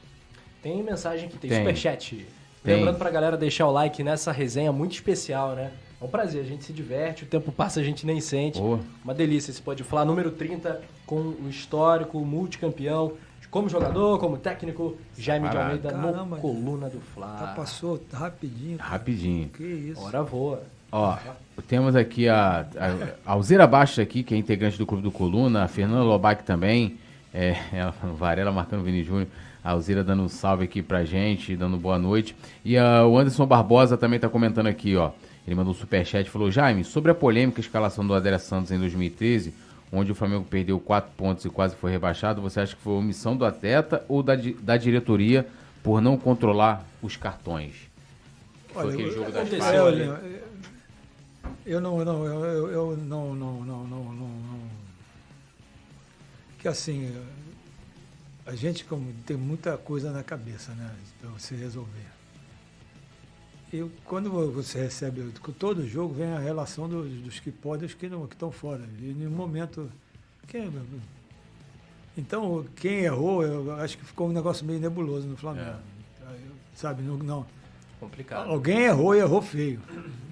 Tem mensagem que tem, tem. superchat. Tem. Lembrando pra galera deixar o like nessa resenha muito especial, né? É um prazer, a gente se diverte, o tempo passa, a gente nem sente. Boa. Uma delícia, você pode falar número 30 com o histórico, o multicampeão, como jogador, como técnico, Jaime Caraca. de Almeida Caramba, no Coluna do Fla. Tá, passou rapidinho. Rapidinho. Que isso. Hora voa. Ó, temos aqui a, a Alzira Bastos aqui, que é integrante do Clube do Coluna, a Fernanda Lobac também, é, (laughs) ela Varela marcando o Vini Júnior, a Alzira dando um salve aqui pra gente, dando boa noite. E uh, o Anderson Barbosa também tá comentando aqui, ó. Ele mandou um superchat e falou: Jaime, sobre a polêmica escalação do Adélia Santos em 2013, onde o Flamengo perdeu quatro pontos e quase foi rebaixado, você acha que foi omissão do atleta ou da, da diretoria por não controlar os cartões? Olha, foi aquele jogo das faixas. Eu não, não, eu, eu não, não, não, não, não. Que assim, a gente como tem muita coisa na cabeça, né, para você resolver. E quando você recebe, todo jogo vem a relação dos, dos que podem e dos que não, que estão fora. E em um momento, quem, então quem errou, eu acho que ficou um negócio meio nebuloso no Flamengo. É. Sabe, não, não Complicado. Alguém errou e errou feio.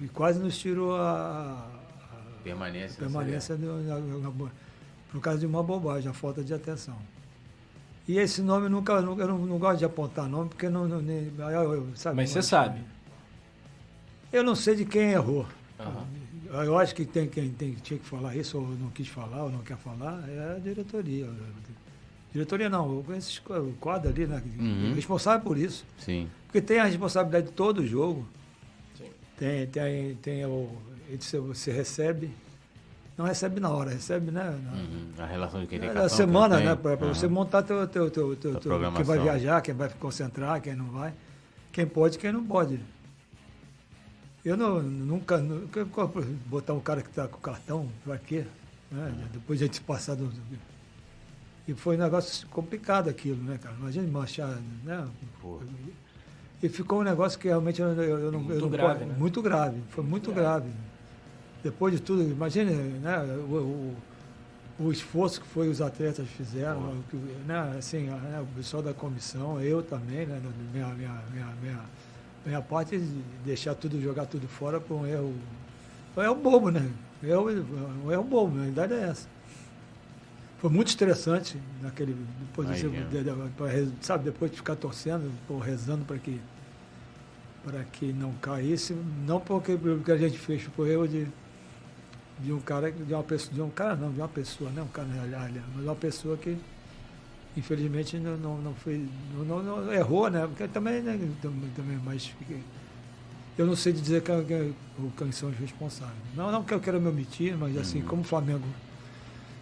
E quase nos tirou a, a permanência, permanência do, por causa de uma bobagem, a falta de atenção. E esse nome nunca, eu não, não gosto de apontar nome, porque não. não nem, eu, sabe, Mas você sabe. Eu não sei de quem errou. Uhum. Eu acho que tem quem tem, tinha que falar isso, ou não quis falar, ou não quer falar, é a diretoria. Diretoria não, esse quadro ali, né? Uhum. Responsável por isso. Sim. Porque tem a responsabilidade de todo jogo. Sim. Tem, tem, tem o. Você recebe. Não recebe na hora, recebe, né? Na, uhum. A relação de quem tem. Na semana, né? Para uhum. você montar teu, teu, teu, teu, teu quem vai viajar, quem vai concentrar, quem não vai. Quem pode, quem não pode. Eu não, nunca, nunca botar um cara que está com cartão, para quê? Né? Depois de a gente passar do, e foi um negócio complicado aquilo, né, cara? Imagina manchar, né? Porra. E ficou um negócio que realmente eu, eu, eu não. Muito eu não, grave, né? Muito grave, foi muito, muito grave. grave. Depois de tudo, imagine né, o, o, o, esforço que foi os atletas fizeram, que, né, assim, né, o pessoal da comissão, eu também, né, minha, minha, minha, minha, minha parte de deixar tudo, jogar tudo fora por um erro. Um erro bobo, né? Erro, um erro bobo, a verdade é essa. Foi muito estressante naquele. Depois de, de, de, sabe, depois de ficar torcendo, rezando para que para que não caísse, não porque o que a gente fez foi eu de, de um cara, de uma pessoa, de um cara não, de uma pessoa, não um cara mas uma pessoa que infelizmente não, não, não fez, não, não, errou, né? Porque também, né, também, mas eu não sei dizer quem, quem são os responsáveis. Não, não que eu quero me omitir, mas assim, uhum. como o Flamengo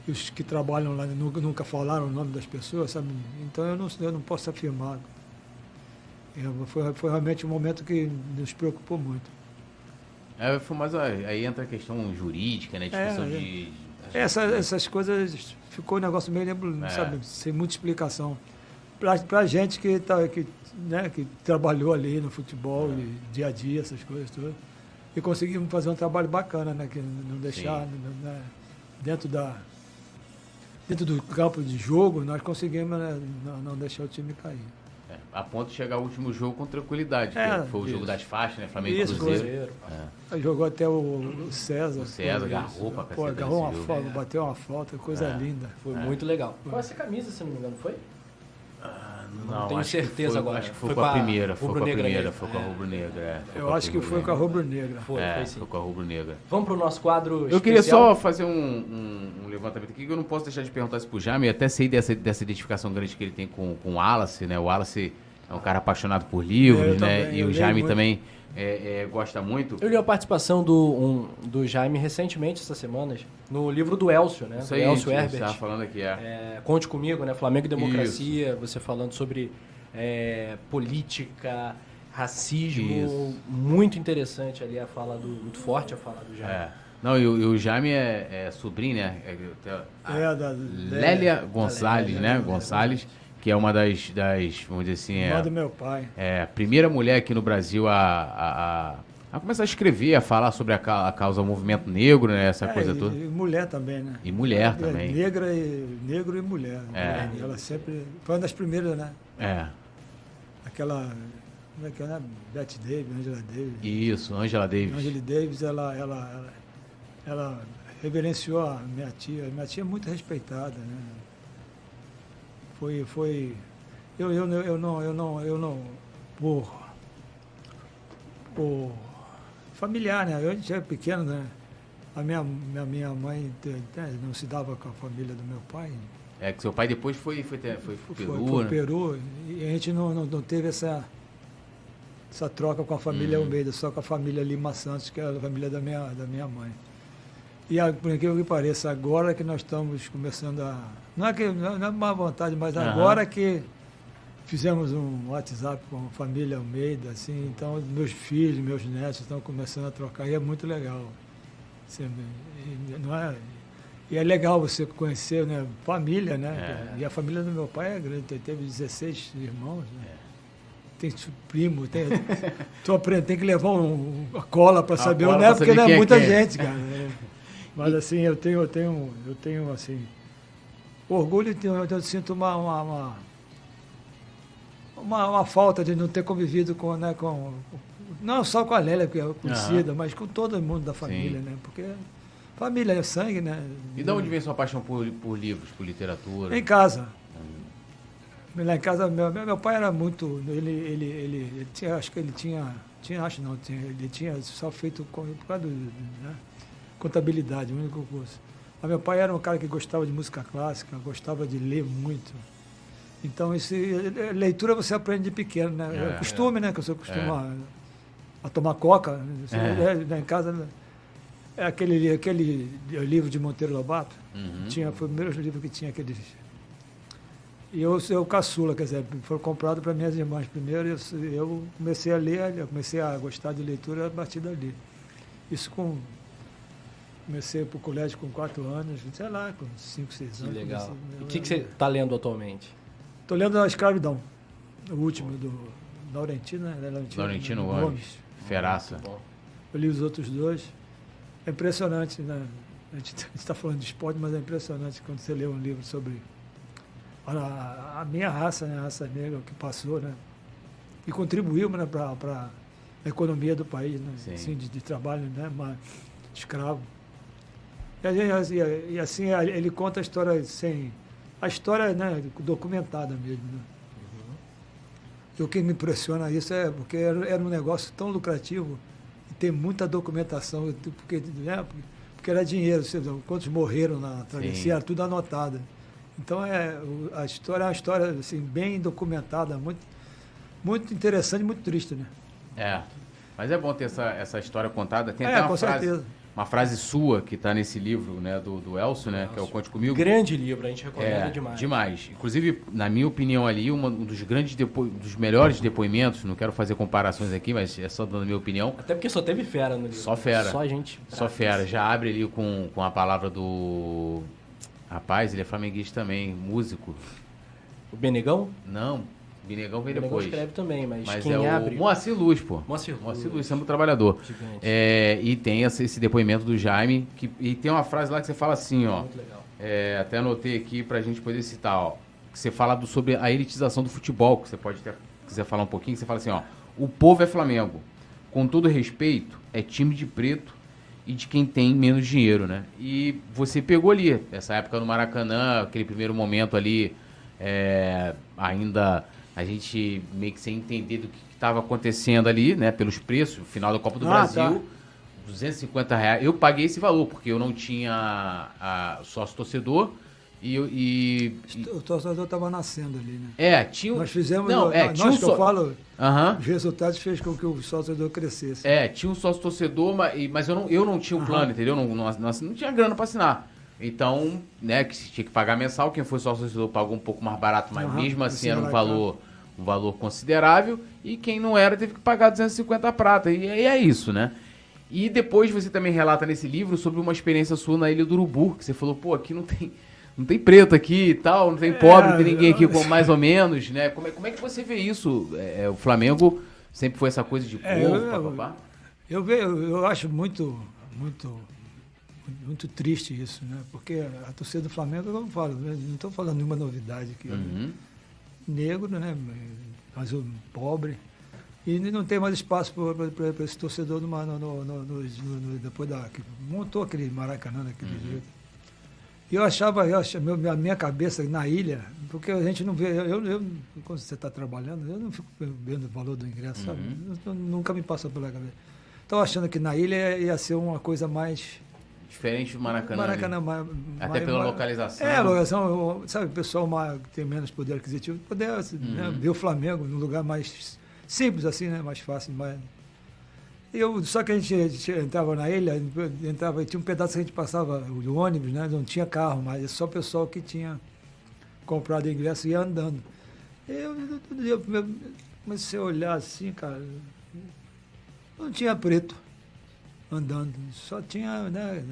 os que trabalham lá nunca, nunca falaram o nome das pessoas, sabe? Então eu não, eu não posso afirmar. É, foi, foi realmente um momento que nos preocupou muito. É, foi mais, aí entra a questão jurídica, né? Discussão é, de. É, essa, essas coisas ficou um negócio meio, é. sabe, sem muita explicação. Pra, pra gente que, tá, que, né, que trabalhou ali no futebol, é. dia a dia, essas coisas todas. E conseguimos fazer um trabalho bacana, né? Que não deixar né, dentro da, dentro do campo de jogo, nós conseguimos né, não, não, deixar o time cair. É, a ponto de chegar ao último jogo com tranquilidade, é, foi o jogo das faixas, né? Flamengo isso, Cruzeiro. É. Jogou até o, César. O César agarrou pra Pô, agarrou uma falta, bateu uma falta, coisa é. linda. Foi muito legal. Qual é essa camisa, se não me engano, foi? Ah, Não, tenho certeza foi- agora. Acho que foi, Foi com a primeira, foi com a primeira, foi com a É. rubro-negra. é, Eu acho que foi com a rubro-negra. Foi, É, foi sim. foi com a rubro-negra. Vamos pro nosso quadro Eu queria especial? só fazer um, um- um levantamento aqui, que eu não posso deixar de perguntar isso pro Jaime, eu até sei dessa, dessa identificação grande que ele tem com, com o Wallace, né? O Wallace é um cara apaixonado por livros, É, né? também, e o Jaime muito. É, é, gosta muito. Eu li a participação do, um, do Jaime recentemente, essas semanas, no livro do Elcio, né? Isso do aí, Elcio a gente Herbert. tava falando aqui, é. É, Conte comigo, né? Flamengo e Democracia, você falando sobre é, política, racismo. Isso. Muito interessante ali a fala do. Muito forte a fala do Jaime. É. Não, e o, e o Jaime é, é sobrinho, né? É, é- a É, da, Lélia Gonçalves, né? Lélia Gonçalves, que é uma das, das vamos dizer assim, Irmã é, do meu pai. é a primeira mulher aqui no Brasil a, a, a, a começar a escrever, a falar sobre a, a causa do movimento negro, né? Essa É, coisa e, toda. e mulher também, né? E mulher É, também. Negra e, negro e mulher. É. Ela sempre. Foi uma das primeiras, né? É, Aquela. Como é que é, né? Bette Davis, Angela Davis. isso, Angela Davis. Angela Davis, ela, ela, ela, ela reverenciou a minha tia. Minha tia é muito respeitada, né? Foi, foi. Eu, eu, eu, não, eu não, eu não, por, por familiar, né? Eu já era pequeno, né? A minha, minha, minha mãe não se dava com a família do meu pai. É que seu pai depois foi, foi, foi, foi pro Foi Peru, pro né? Peru e a gente não, não, não teve essa, essa troca com a família Hum. Almeida, só com a família Lima Santos, que é a família da minha, da minha mãe. E por incrível que pareça, agora que nós estamos começando a. Não é que não é má vontade, mas Aham. agora que fizemos um WhatsApp com a família Almeida, assim, então meus filhos, meus netos estão começando a trocar e é muito legal. Assim, e não é, e é legal você conhecer né, família, né? É. E a família do meu pai é grande, tem- teve 16 irmãos, né? Tem su- primo, tem. (laughs) tu aprende, tem que levar um, uma cola para saber, cola né? Porque não é é muita gente, cara. né? (laughs) Mas assim, eu tenho, eu tenho, eu tenho assim. Orgulho eu, sinto uma, uma, uma, uma, uma falta de não ter convivido com, né, com. Não só com a Lélia, que é conhecida, mas com todo mundo da família, Sim. né? Porque família é sangue, né? E de onde vem sua paixão por, por livros, por literatura? Em casa. Lá em casa, meu, meu pai era muito. Ele, ele, ele, ele tinha, acho que ele tinha. tinha acho não, tinha, ele tinha só feito com- por causa do. Né, contabilidade, o único curso. Mas meu pai era um cara que gostava de música clássica, gostava de ler muito. Então, isso, eh, leitura você aprende de pequeno, né? É, É costume, né? Que você costuma a tomar coca. né? É. é, em casa, né? é aquele, aquele livro de Monteiro Lobato. Uhum. Tinha, foi o primeiro livro que tinha aqueles. E eu sou o caçula, quer dizer, foi comprado para minhas irmãs primeiro, eu, eu comecei a ler, eu comecei a gostar de leitura a partir dali. Isso com. Comecei para o colégio com quatro anos, sei lá, com cinco, seis Que anos. legal. comecei- E o que, que você está lendo atualmente? Estou lendo A Escravidão, o último do Laurentino, né? Laurentino, Laurentino Gomes. Feraça. Muito bom. Eu li os outros dois. É impressionante, né? A gente está falando de esporte, mas é impressionante quando você lê um livro sobre a, a minha raça, né? a raça negra que passou, né? E contribuiu né, para a economia do país, né? Sim. Assim, de, de trabalho, né? Mas, escravo. E, e- e assim, ele conta a história sem... A história né, documentada mesmo, né? E o que me impressiona isso é porque era, era um negócio tão lucrativo e tem muita documentação, porque, né, porque era dinheiro, vê, quantos morreram na travessia, era tudo anotado. Então é, a história é uma história assim, bem documentada, muito, muito interessante e muito triste, né? É. Mas é bom ter essa, essa história contada. Tem É, até uma com frase, certeza. Uma frase sua que está nesse livro, né, do, do Elcio, né, que é o Conte Comigo. Grande livro, a gente recomenda É, demais. demais. Inclusive, na minha opinião ali, uma- um dos grandes depo... dos melhores depoimentos, não quero fazer comparações aqui, mas é só dando a minha opinião. Até porque só teve fera no livro. Só fera. Só gente. Só fera, já abre ali com, com a palavra do. Rapaz, ele é flamenguista também, músico. O Benegão? Não, Binegão vem Benegão depois. escreve também, mas, Mas quem é abre. o Moacir Luz, pô. Moacir Luz. Moacir Luz, sempre trabalhador. Gigante. É, e tem esse, esse depoimento do Jaime, que, e tem uma frase lá que você fala assim, ó. Muito legal. É, até anotei aqui pra gente poder citar, ó. Que você fala do, sobre a elitização do futebol, que você pode até quiser falar um pouquinho, você fala assim, ó. O povo é Flamengo. Com todo respeito, é time de preto e de quem tem menos dinheiro, né? E você pegou ali, essa época no Maracanã, aquele primeiro momento ali, é, ainda a gente meio que sem entender do que estava acontecendo ali, né? Pelos preços, final da Copa do Ah, Brasil. tá. 250 reais. Eu paguei esse valor, porque eu não tinha a, sócio torcedor. E, eu- e, e- O torcedor estava nascendo ali, né? É, tinha. Nós fizemos, Não, é, nós tinha um que eu só- falo, Aham. os resultados fez com que o torcedor crescesse. É, tinha um sócio torcedor, mas, mas eu, não, eu não tinha o plano, entendeu? Não, não, não, não tinha grana pra assinar. Então, né, que tinha que pagar mensal, quem foi sócio torcedor pagou um pouco mais barato, mas Aham, mesmo assim esse era um valor, um valor considerável. E quem não era teve que pagar 250 prata. E, e é isso, né? E depois você também relata nesse livro sobre uma experiência sua na Ilha do Urubu, que você falou, pô, aqui não tem. Não tem preto aqui e tal, não tem pobre, não tem ninguém aqui com (laughs) mais ou menos, né? Como é, como é que você vê isso? É, é, o Flamengo sempre foi essa coisa de É, povo, eu- eu-? Eu, eu, eu acho muito, muito, muito triste isso, né? Porque a torcida do Flamengo, eu falo, né? não estou falando nenhuma novidade aqui. Uhum. Negro, né? Mas pobre. E não tem mais espaço para esse torcedor no, no, no, no- depois da. que montou aquele Maracanã daquele jeito. E eu achava, eu achava a minha cabeça na ilha, porque a gente não vê, eu, eu- eu- quando você está trabalhando, eu não fico vendo o valor do ingresso, sabe? Eu- nunca me passa pela cabeça. Estava achando que na ilha ia ser uma coisa mais. Diferente do Maracanã. né? Maracanã Até pela localização. É, a localização, sabe, o pessoal que tem menos poder aquisitivo, poder assim, né, Uhum. ver o Flamengo num lugar mais simples, assim, né? Mais fácil, mais. Eu, só que a gente, a gente entrava na ilha, entrava, tinha um pedaço que a gente passava de ônibus, né? Não tinha carro, mas é só o pessoal que tinha comprado ingresso e ia andando. Eu, todo dia, eu comecei a olhar assim, cara, não tinha preto andando, só tinha, né,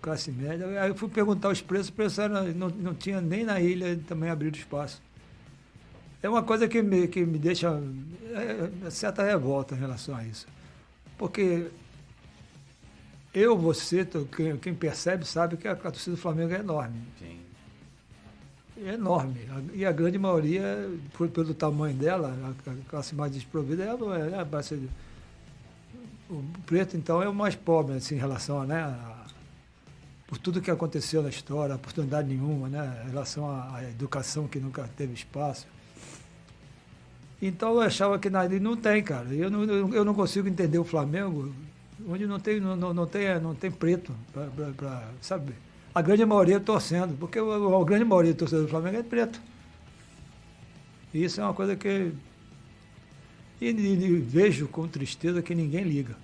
classe média. Aí eu fui perguntar os preços, o preço era, não, não tinha nem na ilha também abrido espaço. É uma coisa que me, que me deixa é, é, certa revolta em relação a isso. Porque eu, você, quem, quem percebe sabe que a, a torcida do Flamengo é enorme. Sim. É enorme. E a grande maioria, por- pelo tamanho dela, a, a classe mais desprovida é, é a base de- O preto, então, é o mais pobre assim, em relação a, né, a- por tudo que aconteceu na história, oportunidade nenhuma, né, em relação à, à educação que nunca teve espaço. Então eu achava que não tem, cara. Eu não, eu não consigo entender o Flamengo onde não tem, não, não, tem, não tem preto, pra, pra- pra, sabe? A grande maioria torcendo, porque a grande maioria do torcedor do Flamengo é preto. E isso é uma coisa que. E, e- e vejo com tristeza que ninguém liga.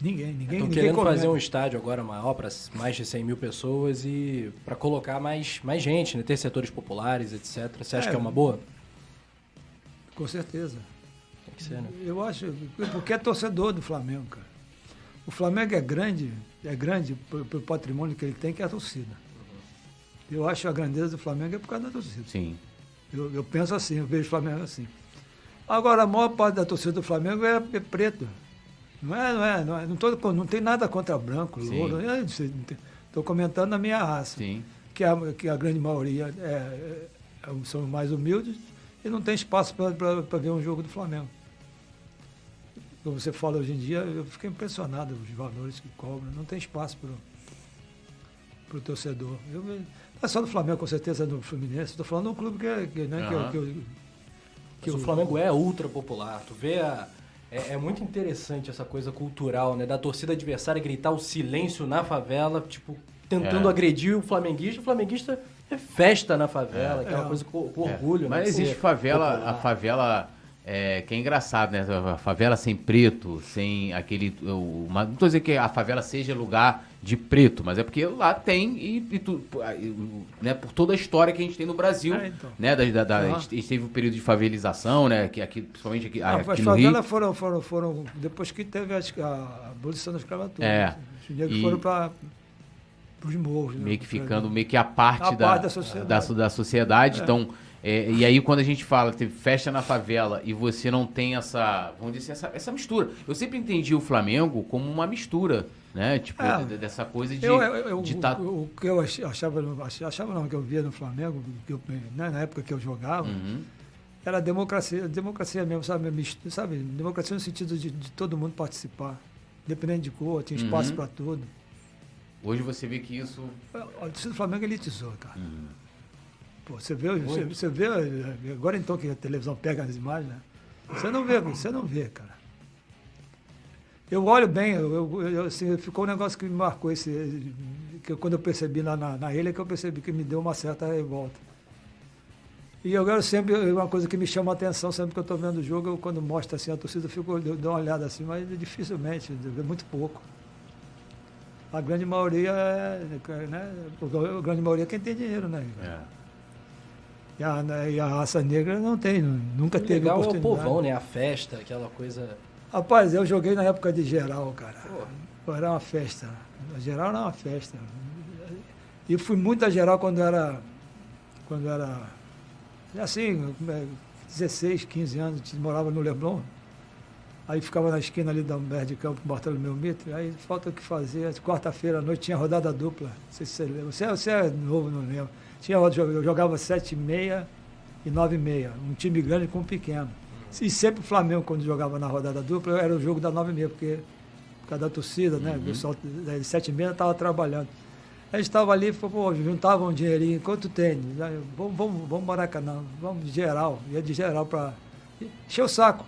Ninguém, ninguém. Estão querendo comenta. fazer um estádio agora maior para mais de 100 mil pessoas e para colocar mais, mais gente, né? ter setores populares, etc. Você acha É. que é uma boa? Com certeza. Tem que ser, né? Eu acho, porque é torcedor do Flamengo, cara. O Flamengo é grande, é grande pelo, pelo patrimônio que ele tem, que é a torcida. Eu acho a grandeza do Flamengo é por causa da torcida. Sim. Eu, eu penso assim, eu vejo o Flamengo assim. Agora, a maior parte da torcida do Flamengo é, é preto. Não é, não é, não é, não, tô, não tem nada contra branco, louro. Estou comentando a minha raça Sim. que a, que a grande maioria é, é- é- são mais humildes e não tem espaço para ver um jogo do Flamengo. Como você fala hoje em dia, eu fiquei impressionado com os valores que cobram. Não tem espaço para o torcedor. Eu, é só do Flamengo, com certeza, é do Fluminense. Estou falando de um clube que, é- que, né, que eu- Aham. que eu- que Mas o eu- Flamengo é ultra popular. Tu vê a. É, é muito interessante essa coisa cultural, né? Da torcida adversária gritar o silêncio na favela, tipo, tentando É. agredir o flamenguista. O flamenguista é festa na favela, aquela É. coisa com, com É, orgulho, né? Mas de existe favela, popular. a favela é, que é engraçado, né? A favela sem preto, sem aquele. O, uma- não tô dizendo que a favela seja lugar de preto, mas é porque lá tem e, e tu- o- né, por toda a história que a gente tem no Brasil, É, então. né? Da, da- da- Aham. a gente teve um período de favelização, né? Que aqui, principalmente aqui, Ah, aqui as no Rio. favelas foram, foram, foram, depois que teve a, a abolição da escravatura. É. né? Os negros E- foram para os morros. né? meio que ficando meio que a parte, A da, parte da sociedade. da, da sociedade. Então, é, e aí quando a gente fala teve festa na favela e você não tem essa, vamos dizer assim, essa, essa mistura. Eu sempre entendi o Flamengo como uma mistura, né? Tipo, É. de- dessa coisa de, Eu, eu, eu- de o, tá- o que eu ach- achava, achava não, que eu via no Flamengo, que eu, né, na época que eu jogava, Uhum. era democracia, democracia mesmo, sabe? Mist- sabe? Democracia no sentido de, de todo mundo participar. Independente de cor, tinha espaço Uhum. para tudo. Hoje você vê que isso. Torcida do Flamengo elitizou, cara. Uhum. Pô, você vê, você, você vê, agora então que a televisão pega as imagens, né? Você não vê, você não vê, cara. Eu olho bem, eu, eu- eu, assim, ficou um negócio que me marcou esse. Que eu- quando eu percebi lá na, na ilha, que eu percebi que me deu uma certa revolta. E eu quero sempre, uma coisa que me chama a atenção, sempre que eu estou vendo o jogo, eu, quando mostra assim a torcida, eu fico, eu dou uma olhada assim, mas dificilmente, é muito pouco. A grande maioria é, né, a grande maioria é quem tem dinheiro, né? É. E a, e a raça negra não tem, nunca O teve legal é o oportunidade. povão, né? A festa, aquela coisa. Rapaz, eu joguei na época de geral, cara. Era uma festa. A geral era uma festa. E fui muito a geral quando era. Quando era. Assim, é, 16, 15 anos, morava no Leblon. Aí ficava na esquina ali da Humberto de Campo, Bartolomeu Mitre. Aí falta o que fazer. Quarta-feira à noite tinha rodada dupla. Não sei se você lembra. Você, você é novo, não lembro. Tinha, eu jogava 7 e meia e 9 e meia. Um time grande com um pequeno. E sempre o Flamengo, quando jogava na rodada dupla, era o jogo da 9 e meia, porque por causa da torcida, né? O pessoal das 7 e meia estava trabalhando. A gente estava ali, falou, pô, juntava um dinheirinho, quanto tem? Aí, Vamos, vamos, vamos Maracanã, vamos de geral. Ia de geral para. Encher o saco.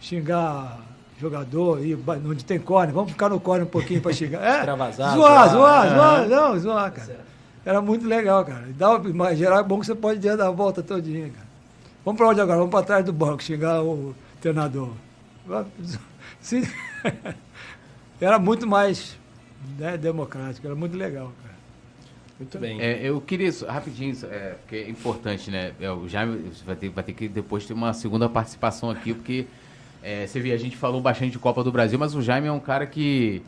Xingar jogador, ba- onde tem corne, vamos ficar no corne um pouquinho para xingar. (laughs) É, Extravasar, zoar, zoar. zoar, não, zoar, cara. Era muito legal, cara. Dá, mas geral é bom que você pode dar a volta todinha, cara. Vamos para onde agora? Vamos para trás do banco, xingar o treinador. Sim. (laughs) (laughs) Era muito mais né, democrático, era muito legal, cara. Muito bem. É, eu queria, só- rapidinho, é, porque é importante, né? É, o Jaime vai ter, vai ter que depois ter uma segunda participação aqui, porque é, você vê, a gente falou bastante de Copa do Brasil, mas o Jaime é um cara que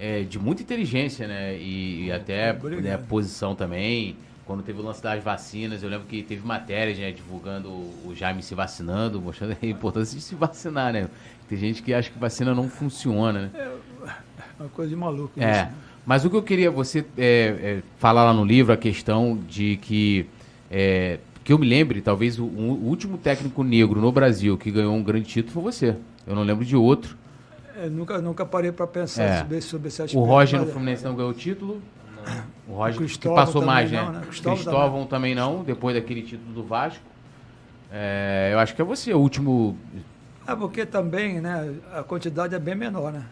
é de muita inteligência, né? E, e até né, posição também. Quando teve o lance das vacinas, eu lembro que teve matérias, né, divulgando o Jaime se vacinando, mostrando a importância de se vacinar, né? Tem gente que acha que vacina não funciona, né? Uma coisa de maluco. isso, É, né? mas o que eu queria você é, é, falar lá no livro, a questão de que, é, que eu me lembre, talvez o, o último técnico negro no Brasil que ganhou um grande título foi você. Eu não lembro de outro. É, nunca, nunca parei para pensar É. sobre, sobre esse O aspecto. Roger no mas- Fluminense não ganhou o título. (coughs) O Roger O que passou também mais, não, né? né? Cristóvão, Cristóvão também não, depois daquele título do Vasco. É, eu acho que é você, o último. É porque também, né, a quantidade é bem menor, né?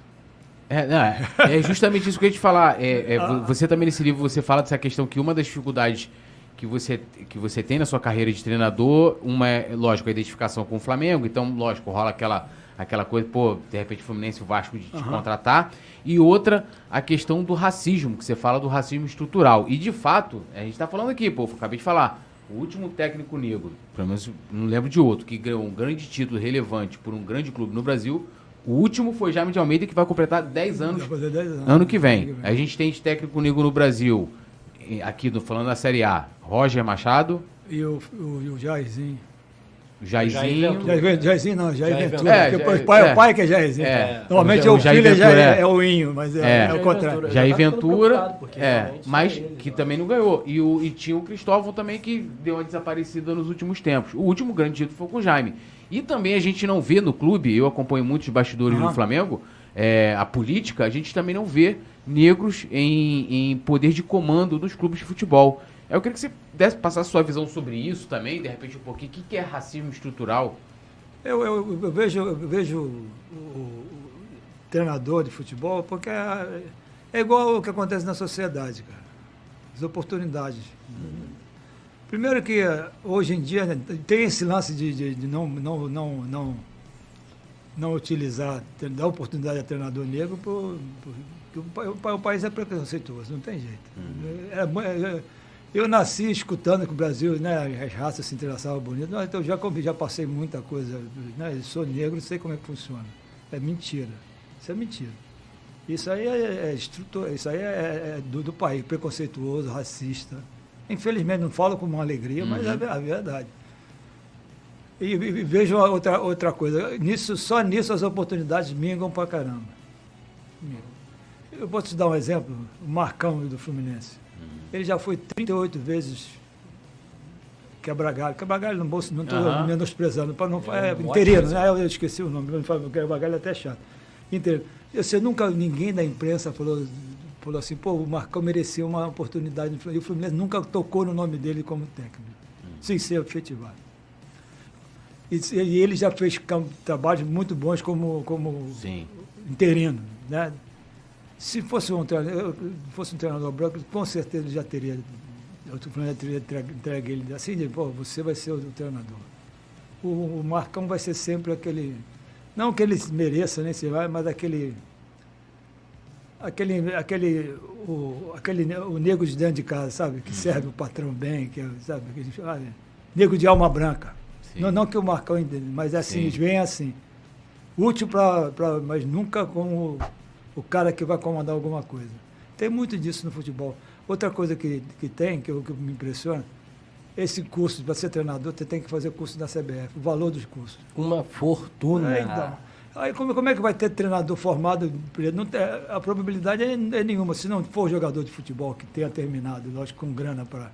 É, não, é, é justamente isso que eu ia te falar. É, é, Ah. vo- Você também nesse livro você fala dessa questão que uma das dificuldades que você, que você tem na sua carreira de treinador, uma é, lógico, a identificação com o Flamengo, então, lógico, rola aquela, aquela coisa, pô, de repente o Fluminense o Vasco de te contratar. E outra, a questão do racismo, que você fala do racismo estrutural. E de fato, a gente tá falando aqui, pô, acabei de falar, o último técnico negro, pelo menos não lembro de outro, que ganhou um grande título relevante por um grande clube no Brasil. O último foi Jaime de Almeida, que vai completar 10 anos Vai fazer 10 anos. Ano que vem. A gente tem de técnico negro no Brasil, aqui no, falando da Série A, Roger Machado, E o, o, o Jairzinho. Jairzinho. Jair, Jairzinho não, Jair, Jair Ventura. Porque É, o pai, é. o pai que é Jairzinho. É. Normalmente O o, Jair filho é, Ventura, Jair, é. é o Inho, mas é, É. é o contrário. Jair tá Ventura, é, mas ele, que também não ganhou. E, o, e tinha o Cristóvão também que deu uma desaparecida nos últimos tempos. O último grande título foi com o Jaime. E também a gente não vê no clube, eu acompanho muitos bastidores do Aham. Flamengo, é, a política, a gente também não vê negros em, em poder de comando nos clubes de futebol. Eu queria que você desse passar sua visão sobre isso também, de repente um pouquinho. O que, que é racismo estrutural? Eu, eu, eu vejo, eu vejo o, o- treinador de futebol porque é, é igual o que acontece na sociedade, cara. As oportunidades. Primeiro que hoje em dia né, tem esse lance de, de- de não, não, não, não, não utilizar, dar oportunidade a treinador negro, por, por- porque o, o pa- o país é preconceituoso, não tem jeito. É mu- é- eu nasci escutando que o Brasil, né, as raças se interessavam bonito, então já, já passei muita coisa, né, eu sou negro, sei como é que funciona. É mentira. Isso é mentira. Isso aí é, é estrutura, isso aí é, é do, do país, preconceituoso, racista. Infelizmente não falo com uma alegria, mas é a verdade. E, e- vejo outra, outra coisa, nisso, só nisso as oportunidades mingam pra caramba. Eu posso te dar um exemplo, o Marcão do Fluminense. Ele já foi 38 vezes quebra-galho. Quebra-galho no bolso, não estou Aham. menosprezando, para não É é, interino, né? Eu esqueci o nome, quebra-galho é até chato. Interino. Você nunca, ninguém da imprensa falou, falou assim, pô, o Marcão merecia uma oportunidade. E o Fluminense nunca tocou no nome dele como técnico, sem ser efetivado. E, e ele já fez trabalhos muito bons como, como Sim. interino, né? Se fosse um treinador, fosse um treinador branco, com certeza ele já teria, o Fluminense teria entregue ele assim, de, pô, você vai ser o treinador. O, o Marcão vai ser sempre aquele, não que ele mereça, nem se vai, mas aquele, aquele, aquele, o, aquele, o nego de dentro de casa, sabe, que serve o patrão bem, que é, sabe, que a gente fala, né? nego de alma branca. Sim. Não, não que o Marcão entenda, mas assim, Sim. vêm assim. Útil para. Mas nunca como o cara que vai comandar alguma coisa. Tem muito disso no futebol. Outra coisa que, que tem, que, eu- que me impressiona, esse curso, para ser treinador, você tem que fazer curso da CBF, o valor dos cursos. Uma fortuna. É, então. Aí como, como é que vai ter treinador formado? Não a probabilidade é, é nenhuma, se não for jogador de futebol que tenha terminado, lógico, com grana para.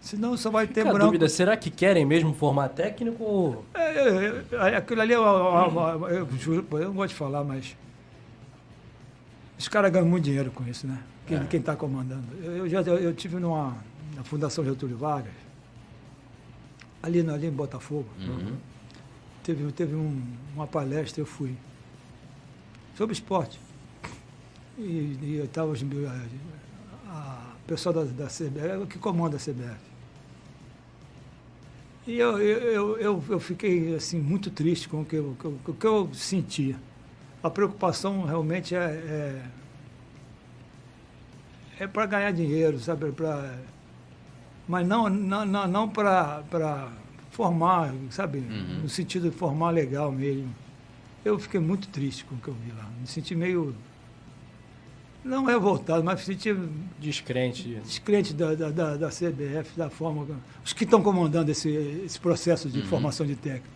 Senão só vai ter Fica a branco. dúvida, será que querem mesmo formar técnico ou... É, é, é, aquilo ali é uma, uma- uma- eu juro, eu não gosto de falar, mas os caras ganham muito dinheiro com isso, né? Quem está comandando. Eu, eu já eu, tive numa na Fundação Getúlio Vargas, ali, ali em Botafogo, Uhum. teve, teve um- uma palestra, eu fui, sobre esporte. E, e eu estava os- a, pessoal da, da CBF, que comanda a CBF. E eu, eu, eu, eu, eu fiquei assim, muito triste com o que eu, com o que eu sentia. A preocupação realmente é, é, é para ganhar dinheiro, sabe? Pra, mas não, não, não, não para formar, sabe? Uhum. No sentido de formar legal mesmo. Eu fiquei muito triste com o que eu vi lá. Me senti meio. Não revoltado, mas me senti Descrente. descrente da, da, da, da CBF, da forma. Os que estão comandando esse, esse processo de Uhum. formação de técnico.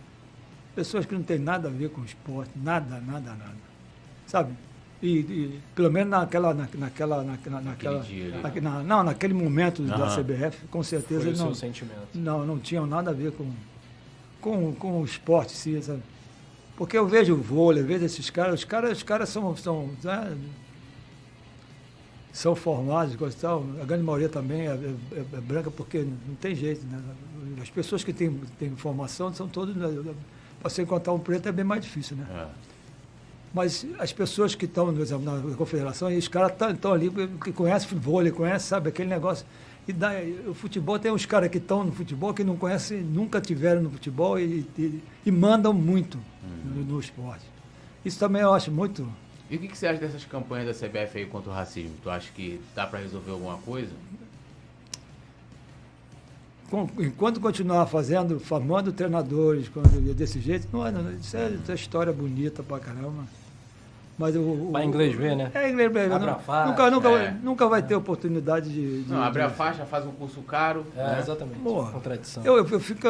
Pessoas que não têm nada a ver com o esporte, nada, nada, nada. Sabe? E, e pelo menos naquela. Na, naquela, naquela, naquela dia naque- na- não, naquele momento da Aham. CBF, com certeza Foi o eles não, seu sentimento. não, não tinham nada a ver com, com, com o esporte, em si, sabe? Porque eu vejo o vôlei, eu vejo esses caras, os caras, os caras são, são, né, são formados, coisa e tal. A grande maioria também é, é- é branca, porque não tem jeito, né? As pessoas que têm, têm formação são todas. Para você encontrar um preto é bem mais difícil, né? É. Mas as pessoas que estão, na confederação, e os caras estão ali, que conhecem vôlei, conhecem, sabe, aquele negócio. E dá, o futebol tem uns caras que estão no futebol que não conhecem, nunca tiveram no futebol e, e, e mandam muito no, no esporte. Isso também eu acho muito. E o que, que você acha dessas campanhas da CBF aí contra o racismo? Tu acha que dá pra resolver alguma coisa? Enquanto continuar fazendo, formando treinadores quando, desse jeito, não, é- não, isso é, isso é história bonita pra caramba. Mas o, o- Pra inglês ver, né? É inglês ver. Abre não- a faixa, nunca, nunca, é. nunca vai ter oportunidade de. de Não, abre a de- faixa, faz um curso caro. É, né? exatamente. Porra. Contradição. Eu, eu, eu fico.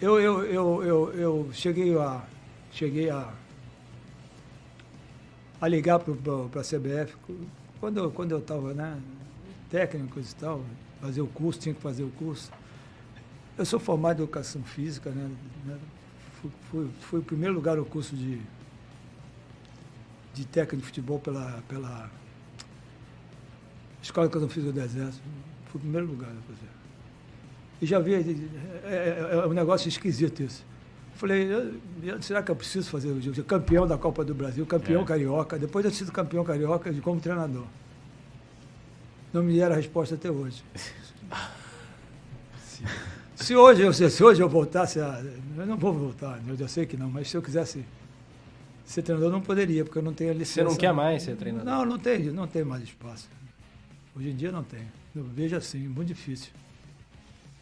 Eu, eu, eu, eu, eu cheguei a. Cheguei a. a ligar para a CBF. Quando, eu- quando eu estava, né? Técnico e tal, fazer o curso, tinha que fazer o curso. Eu sou formado em educação física, né? né, Fui, fui, fui em primeiro lugar no curso de, de técnico de futebol pela, pela Escola de Educação Física do Exército. Fui em primeiro lugar. né, fazer. E já vi, é, é- é um negócio esquisito isso. Falei, eu- eu- será que eu preciso fazer o jogo? Campeão da Copa do Brasil, campeão É. carioca. Depois eu sido campeão carioca de como treinador. Não me deram a resposta até hoje. Se hoje, eu, se hoje eu voltasse a. Eu não vou voltar, eu já sei que não, mas se eu quisesse ser treinador, não poderia, porque eu não tenho a licença. Você não quer mais ser treinador? Não, não tem, não tem mais espaço. Hoje em dia não tem. Eu vejo assim, muito difícil.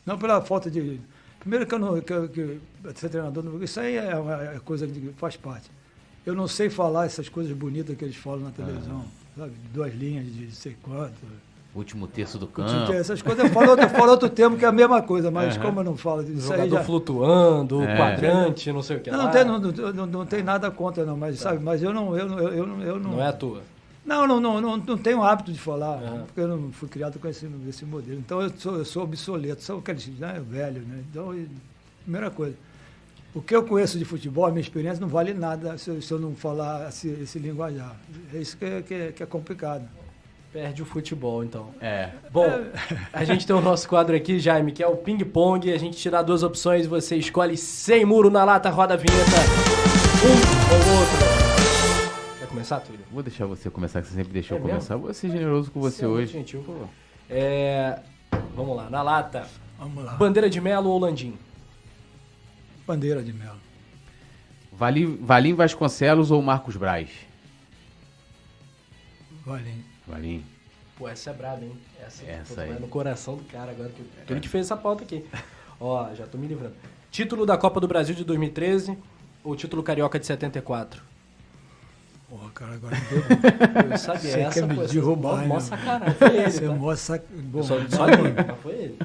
Não pela falta de. Primeiro que eu não. Que, que ser treinador, isso aí é uma é coisa que faz parte. Eu não sei falar essas coisas bonitas que eles falam na televisão, sabe? Duas linhas de sei quanto. Último terço do campo. Essas coisas eu falo, eu falo outro termo que é a mesma coisa, mas Aham. como eu não falo isso aí Jogador já. flutuando, É. quadrante, não sei o que Não, lá. não, tem, não, não, não, tem nada contra, não, mas sabe, mas eu não, eu, não- eu, eu, não- eu não. Não é à toa. Não, não, não, não, não tenho hábito de falar, Aham. porque eu não fui criado com esse, esse modelo. Então eu sou, eu sou obsoleto, sou aquele né, velho, né? Então, e- primeira coisa. O que eu conheço de futebol, a minha experiência, não vale nada se eu, se eu não falar esse, esse linguajar. É isso que é, que é, que é complicado. Perde o futebol, então. É. Bom, (laughs) a gente tem o nosso quadro aqui, Jaime, que é o ping-pong. A gente te dá duas opções, você escolhe sem muro na lata, roda a vinheta. Um ou outro. Quer começar, Túlio? Vou deixar você começar, que você sempre deixou É eu começar. Vou ser generoso com você é muito hoje. gentil. É, vamos lá, na lata. Vamos lá. Bandeira de Melo ou Landim? Bandeira de mel. Valim, Valim Vasconcelos ou Marcos Braz? Valim. Valim. Pô, essa é braba, hein? Essa, Essa aí. no coração do cara agora. Que, Ele que fez essa pauta aqui. Ó, já tô me livrando. Título da Copa do Brasil de 2013 ou título carioca de 74? Porra, cara, agora não deu. (laughs) Eu sabia Você essa, quer me derrubar, mó- né? Mó sacanagem. Foi ele, Você tá? mostra. Bom, Só, só li, mas foi ele.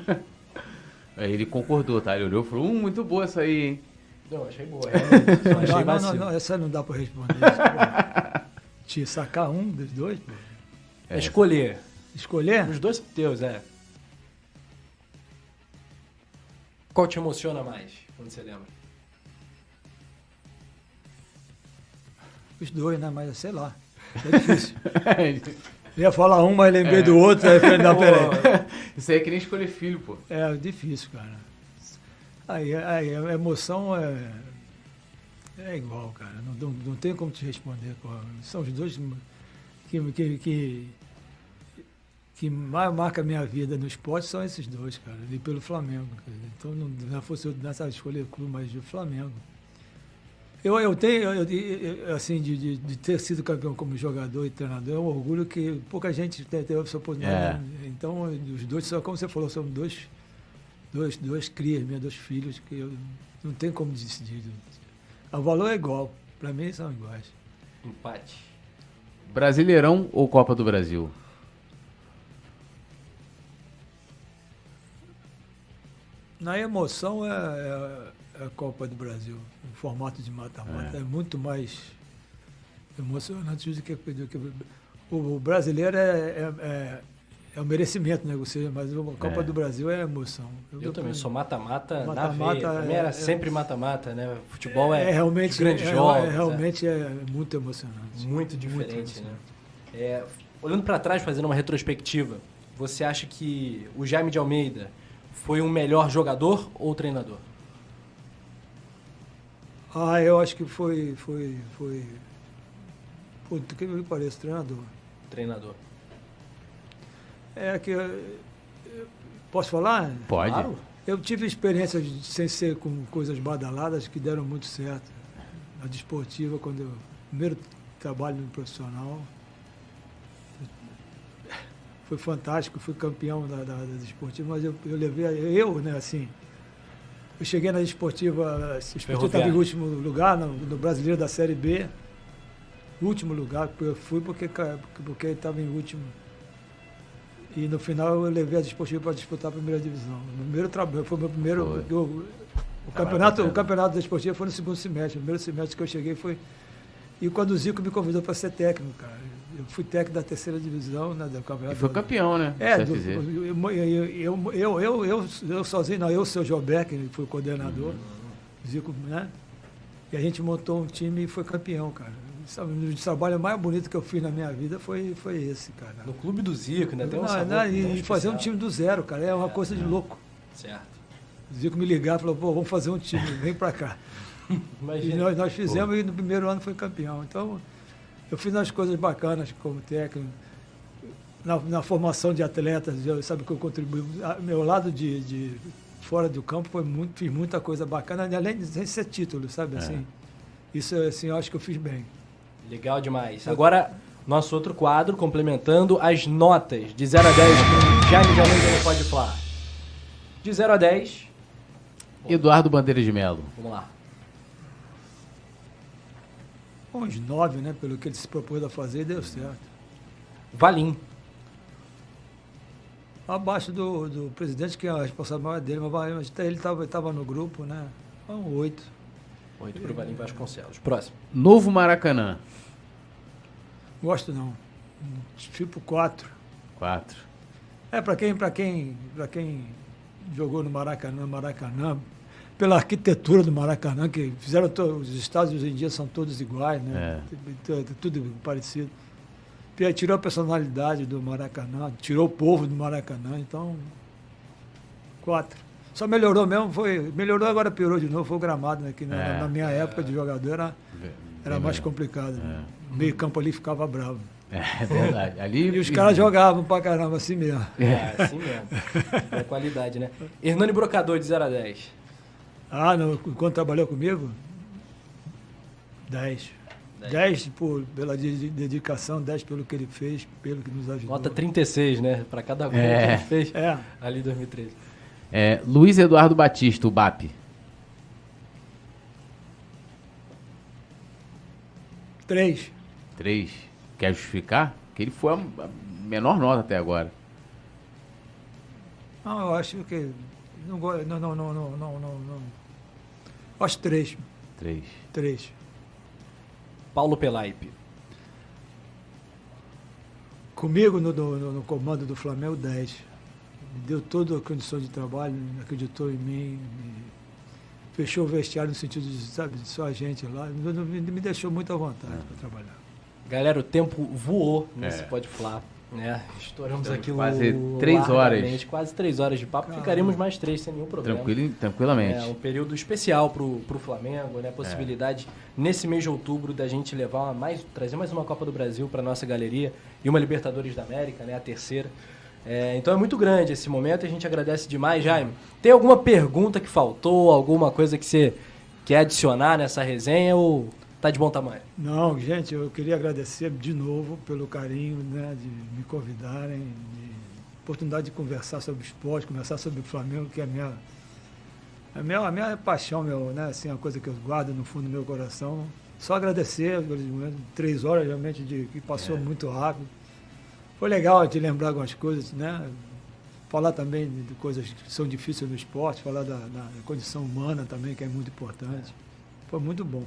Aí Ele concordou, tá? Ele olhou e falou, hum, muito boa essa aí, hein? Não, achei boa, realmente. Só achei não, não, não, não, essa não dá pra responder. isso, pô. Te sacar um dos dois, pô. É Escolher. Escolher? Os dois são teus, é. Qual te emociona mais, quando você lembra? Os dois, né? Mas sei lá. É difícil. (laughs) Eu ia falar um, mas lembrei do outro, aí falei, não, peraí. Isso aí é que nem escolher filho, pô. É difícil, cara. Aí, aí a emoção é, é igual, cara. Não, não, não tem como te responder. São os dois que, que, que, que mais marca a minha vida no esporte são esses dois, cara. E pelo Flamengo. Então não, não fosse eu nessa escolher clube, mas o Flamengo. Eu, eu tenho, eu- eu- assim, de, de, de ter sido campeão como jogador e treinador, é um orgulho que pouca gente te- teve essa oportunidade. Então, os dois, são, como você falou, são dois, dois, dois crias, minhas, dois filhos, que eu não tenho como decidir. O valor é igual, para mim são iguais. Empate. Brasileirão ou Copa do Brasil? Na emoção é, é- é a Copa do Brasil, o formato de mata-mata. É. muito mais emocionante do que, do que o, o brasileiro é, é, é, é o merecimento, né? Ou seja, mas a Copa É. do Brasil é a emoção. Eu, também sou mata-mata na veia. Pra mim era é- sempre mata-mata, né? Futebol é, é, realmente, de grandes é, jogos. é, realmente é muito emocionante. Muito diferente, emocionante. né? É, olhando pra trás, fazendo uma retrospectiva, você acha que o Jaime de Almeida foi um melhor jogador ou treinador? Ah, eu acho que foi. foi, foi Pô, do que me parece, treinador. Treinador. É que. Posso falar? Pode. Claro. Eu tive experiências sem ser com coisas badaladas que deram muito certo. Na desportiva, quando eu. Primeiro trabalho no profissional. Foi fantástico, fui campeão da, da, da desportiva, mas eu, eu levei. Eu, né, assim. Eu cheguei na desportiva, a desportiva estava em último lugar, no, no brasileiro da Série B. Último lugar, eu fui porque porque estava em último. E no final eu levei a desportiva para disputar a primeira divisão. No primeiro trabalho, foi o meu primeiro. Eu- o, campeonato, bacana. o campeonato da desportiva foi no segundo semestre. O primeiro semestre que eu cheguei foi. E quando o Zico me convidou para ser técnico, cara. Eu fui técnico da terceira divisão, né, do E campeonato. foi campeão, né? É, do, eu, eu, eu, eu, eu, eu, sozinho, não, eu, o seu Jobeck, ele foi o coordenador, Zico, né? E a gente montou um time e foi campeão, cara. O trabalho mais bonito que eu fiz na minha vida foi, foi esse, cara. No clube do Zico, ainda tem um Não, sabor não, e especial. fazer um time do zero, cara, é uma coisa de louco. Certo. O Zico me ligar e falou, pô, vamos fazer um time, vem pra cá. (laughs) E Imagina. nós, nós fizemos e no primeiro ano foi campeão. Então, eu fiz umas coisas bacanas como técnico, na, na formação de atletas, eu, sabe que eu contribuí. a- Meu lado de, de fora do campo foi muito, fiz muita coisa bacana, além de ser título, sabe assim. Isso assim, eu acho que eu fiz bem. Legal demais. Agora, nosso outro quadro, complementando as notas de 0 a 10 que o Jaime de Almeida não pode falar. De 0 a 10, Eduardo Bandeira de Melo. vamos lá. Uns nove, né? Pelo que ele se propôs a fazer, e deu certo. Valim. Abaixo do, do presidente, que é a responsabilidade maior dele, mas ele estava no grupo, né? Um oito. 8 pro Valim Vasconcelos. Próximo. Novo Maracanã. Gosto não. Tipo quatro. Quatro. É, para quem, pra quem, pra quem jogou no Maracanã, Maracanã, pela arquitetura do Maracanã, que fizeram to- os estádios hoje em dia são todos iguais, né? Tudo, tudo parecido. E aí Tirou a personalidade do Maracanã, tirou o povo do Maracanã, então quatro. Só melhorou mesmo, foi. Melhorou, agora piorou de novo, foi o gramado, né? Que na, É. na minha época de jogador era, era mais complicado. né? O meio campo ali ficava bravo. É verdade. Ali, E os caras jogavam pra caramba assim mesmo. É, assim mesmo. É qualidade, né? Hernani Brocador, de 0 a 10. Ah, no, enquanto trabalhou comigo? 10. 10 por, pela de- de- dedicação, 10 pelo que ele fez, pelo que nos ajudou. Nota 36, né? Pra cada gol É. que ele fez É, ali em 2013. É, Luiz Eduardo Batista, o BAP. 3. 3. Quer justificar? Que ele foi a menor nota até agora. Não, eu acho que. Não, não, não, não, não, não, não, não. Acho 3. 3. 3. Paulo Pelaipe. Comigo no, no, no comando do Flamengo, 10. Me deu toda a condição de trabalho, acreditou em mim, me fechou o vestiário no sentido de, sabe, de só a gente lá. Me, me- deixou muito à vontade para trabalhar. Galera, o tempo voou nesse É. Pode Falar. Né? Estouramos Estamos aqui quase três horas. Quase três horas de papo. Ficaríamos mais três sem nenhum problema. Tranquilo, tranquilamente. É um período especial pro, pro Flamengo, né? Possibilidade nesse mês de outubro da gente levar mais, trazer mais uma Copa do Brasil para nossa galeria e uma Libertadores da América, né? A terceira. É, então é muito grande esse momento e a gente agradece demais, Jaime. Tem alguma pergunta que faltou, alguma coisa que você quer adicionar nessa resenha ou tá de bom tamanho? Não, gente, eu queria agradecer de novo pelo carinho né, de me convidarem, de oportunidade de conversar sobre esporte, conversar sobre o Flamengo, que é a minha, a minha, a minha paixão, meu, né, assim, a coisa que eu guardo no fundo do meu coração. Só agradecer, três horas realmente de, que passou muito rápido. Foi legal de lembrar algumas coisas, né? Falar também de de coisas que são difíceis no esporte, falar da, da condição humana também, que é muito importante. Foi muito bom.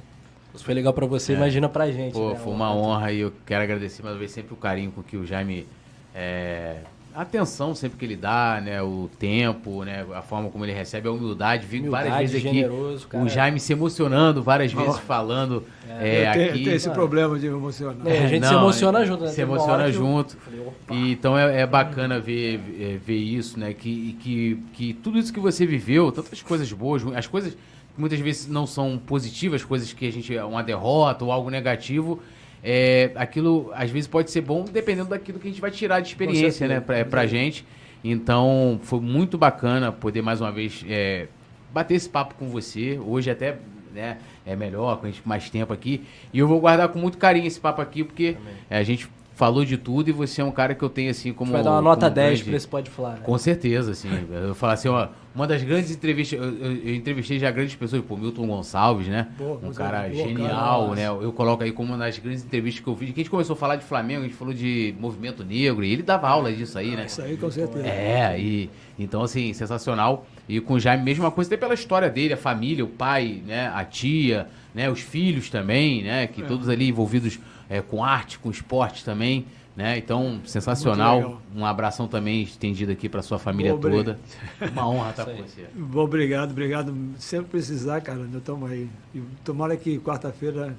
Se foi legal para você, imagina pra gente. Pô, né? foi uma honra e eu quero agradecer mais uma vez sempre o carinho com que o Jaime. É, a atenção sempre que ele dá, né? O tempo, né? A forma como ele recebe, a humildade. Vi Humildade, várias vezes aqui generoso, o Jaime se emocionando várias vezes falando é, eu tenho, aqui. tenho esse problema de emocionar. É, a gente se Não, emociona junto, né? Se emociona junto. eu. E, então é, é bacana ver, é, ver isso, né? Que, que, que tudo isso que você viveu, tantas coisas boas, as coisas muitas vezes não são positivas, coisas que a gente. uma derrota ou algo negativo. É, aquilo às vezes pode ser bom dependendo daquilo que a gente vai tirar de experiência, né, pra, pra gente. Então foi muito bacana poder mais uma vez é, bater esse papo com você. Hoje até né, é melhor, com a gente mais tempo aqui. E eu vou guardar com muito carinho esse papo aqui, porque é, a gente falou de tudo e você é um cara que eu tenho assim como. vai dar uma nota como 10 grande- pra esse Pode Falar, né? Com certeza, assim. Eu falo assim, ó, uma das grandes entrevistas, eu, eu- entrevistei já grandes pessoas, pô, Milton Gonçalves, né? Boa, um cara boa, genial, cara. né? Eu coloco aí como uma das grandes entrevistas que eu fiz. Que a gente começou a falar de Flamengo, a gente falou de movimento negro, e ele dava aula disso aí, né? Isso aí, com certeza. É, e então assim, sensacional. E com o Jaime, mesma coisa, até pela história dele, a família, o pai, né, a tia, né, os filhos também, né, que todos ali envolvidos é, com arte, com esporte também, né? Então, sensacional. Um abração também estendido aqui para sua família toda. (laughs) Uma honra estar com você. Bom, obrigado, obrigado. Sempre precisar, cara, nós estamos aí. E tomara que quarta-feira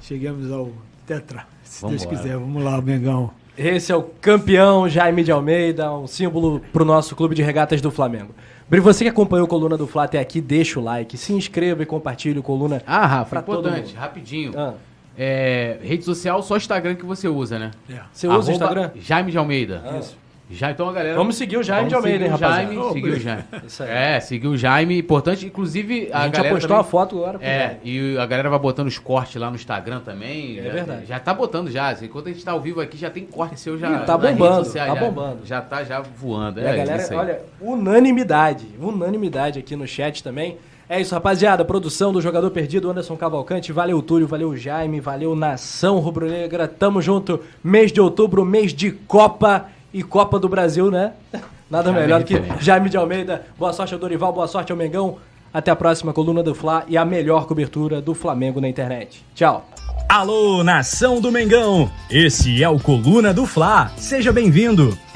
cheguemos ao Tetra, se Deus Vambora. quiser. Vamos lá, Mengão. Esse é o campeão Jaime de Almeida, um símbolo pro nosso clube de regatas do Flamengo. Bri, você que acompanhou a coluna do Fla até aqui, deixa o like, se inscreva e compartilhe o coluna. Ah, Rafa, importante, mundo. rapidinho. Ah, É, rede social, só Instagram que você usa, né? É. você usa o Arroba Instagram? Jaime de Almeida. Isso. Já, então a galera. Vamos seguir o Jaime de Almeida, hein, seguir o rapaziada? Jaime, seguir o Jaime. (laughs) Isso aí. É, seguir o Jaime, importante. Inclusive, a, A, gente já galera. postou também- uma foto agora. É, e a galera vai botando os cortes lá no Instagram também. É já, verdade. Já tá botando já. Enquanto a gente tá ao vivo aqui, já tem corte seu já. Ih, tá bombando, sociais, tá já- bombando. Já tá já voando. E É, a galera, isso aí. olha, unanimidade, unanimidade aqui no chat também. É isso, rapaziada. Produção do Jogador Perdido, Anderson Cavalcante. Valeu, Túlio. Valeu, Jaime. Valeu, Nação Rubro-Negra. Tamo junto. Mês de outubro, mês de Copa e Copa do Brasil, né? (laughs) Nada Jaime melhor do que referente. Jaime de Almeida. Boa sorte ao Dorival, boa sorte ao Mengão. Até a próxima coluna do Fla e a melhor cobertura do Flamengo na internet. Tchau. Alô, nação do Mengão! Esse é o Coluna do Fla. Seja bem-vindo.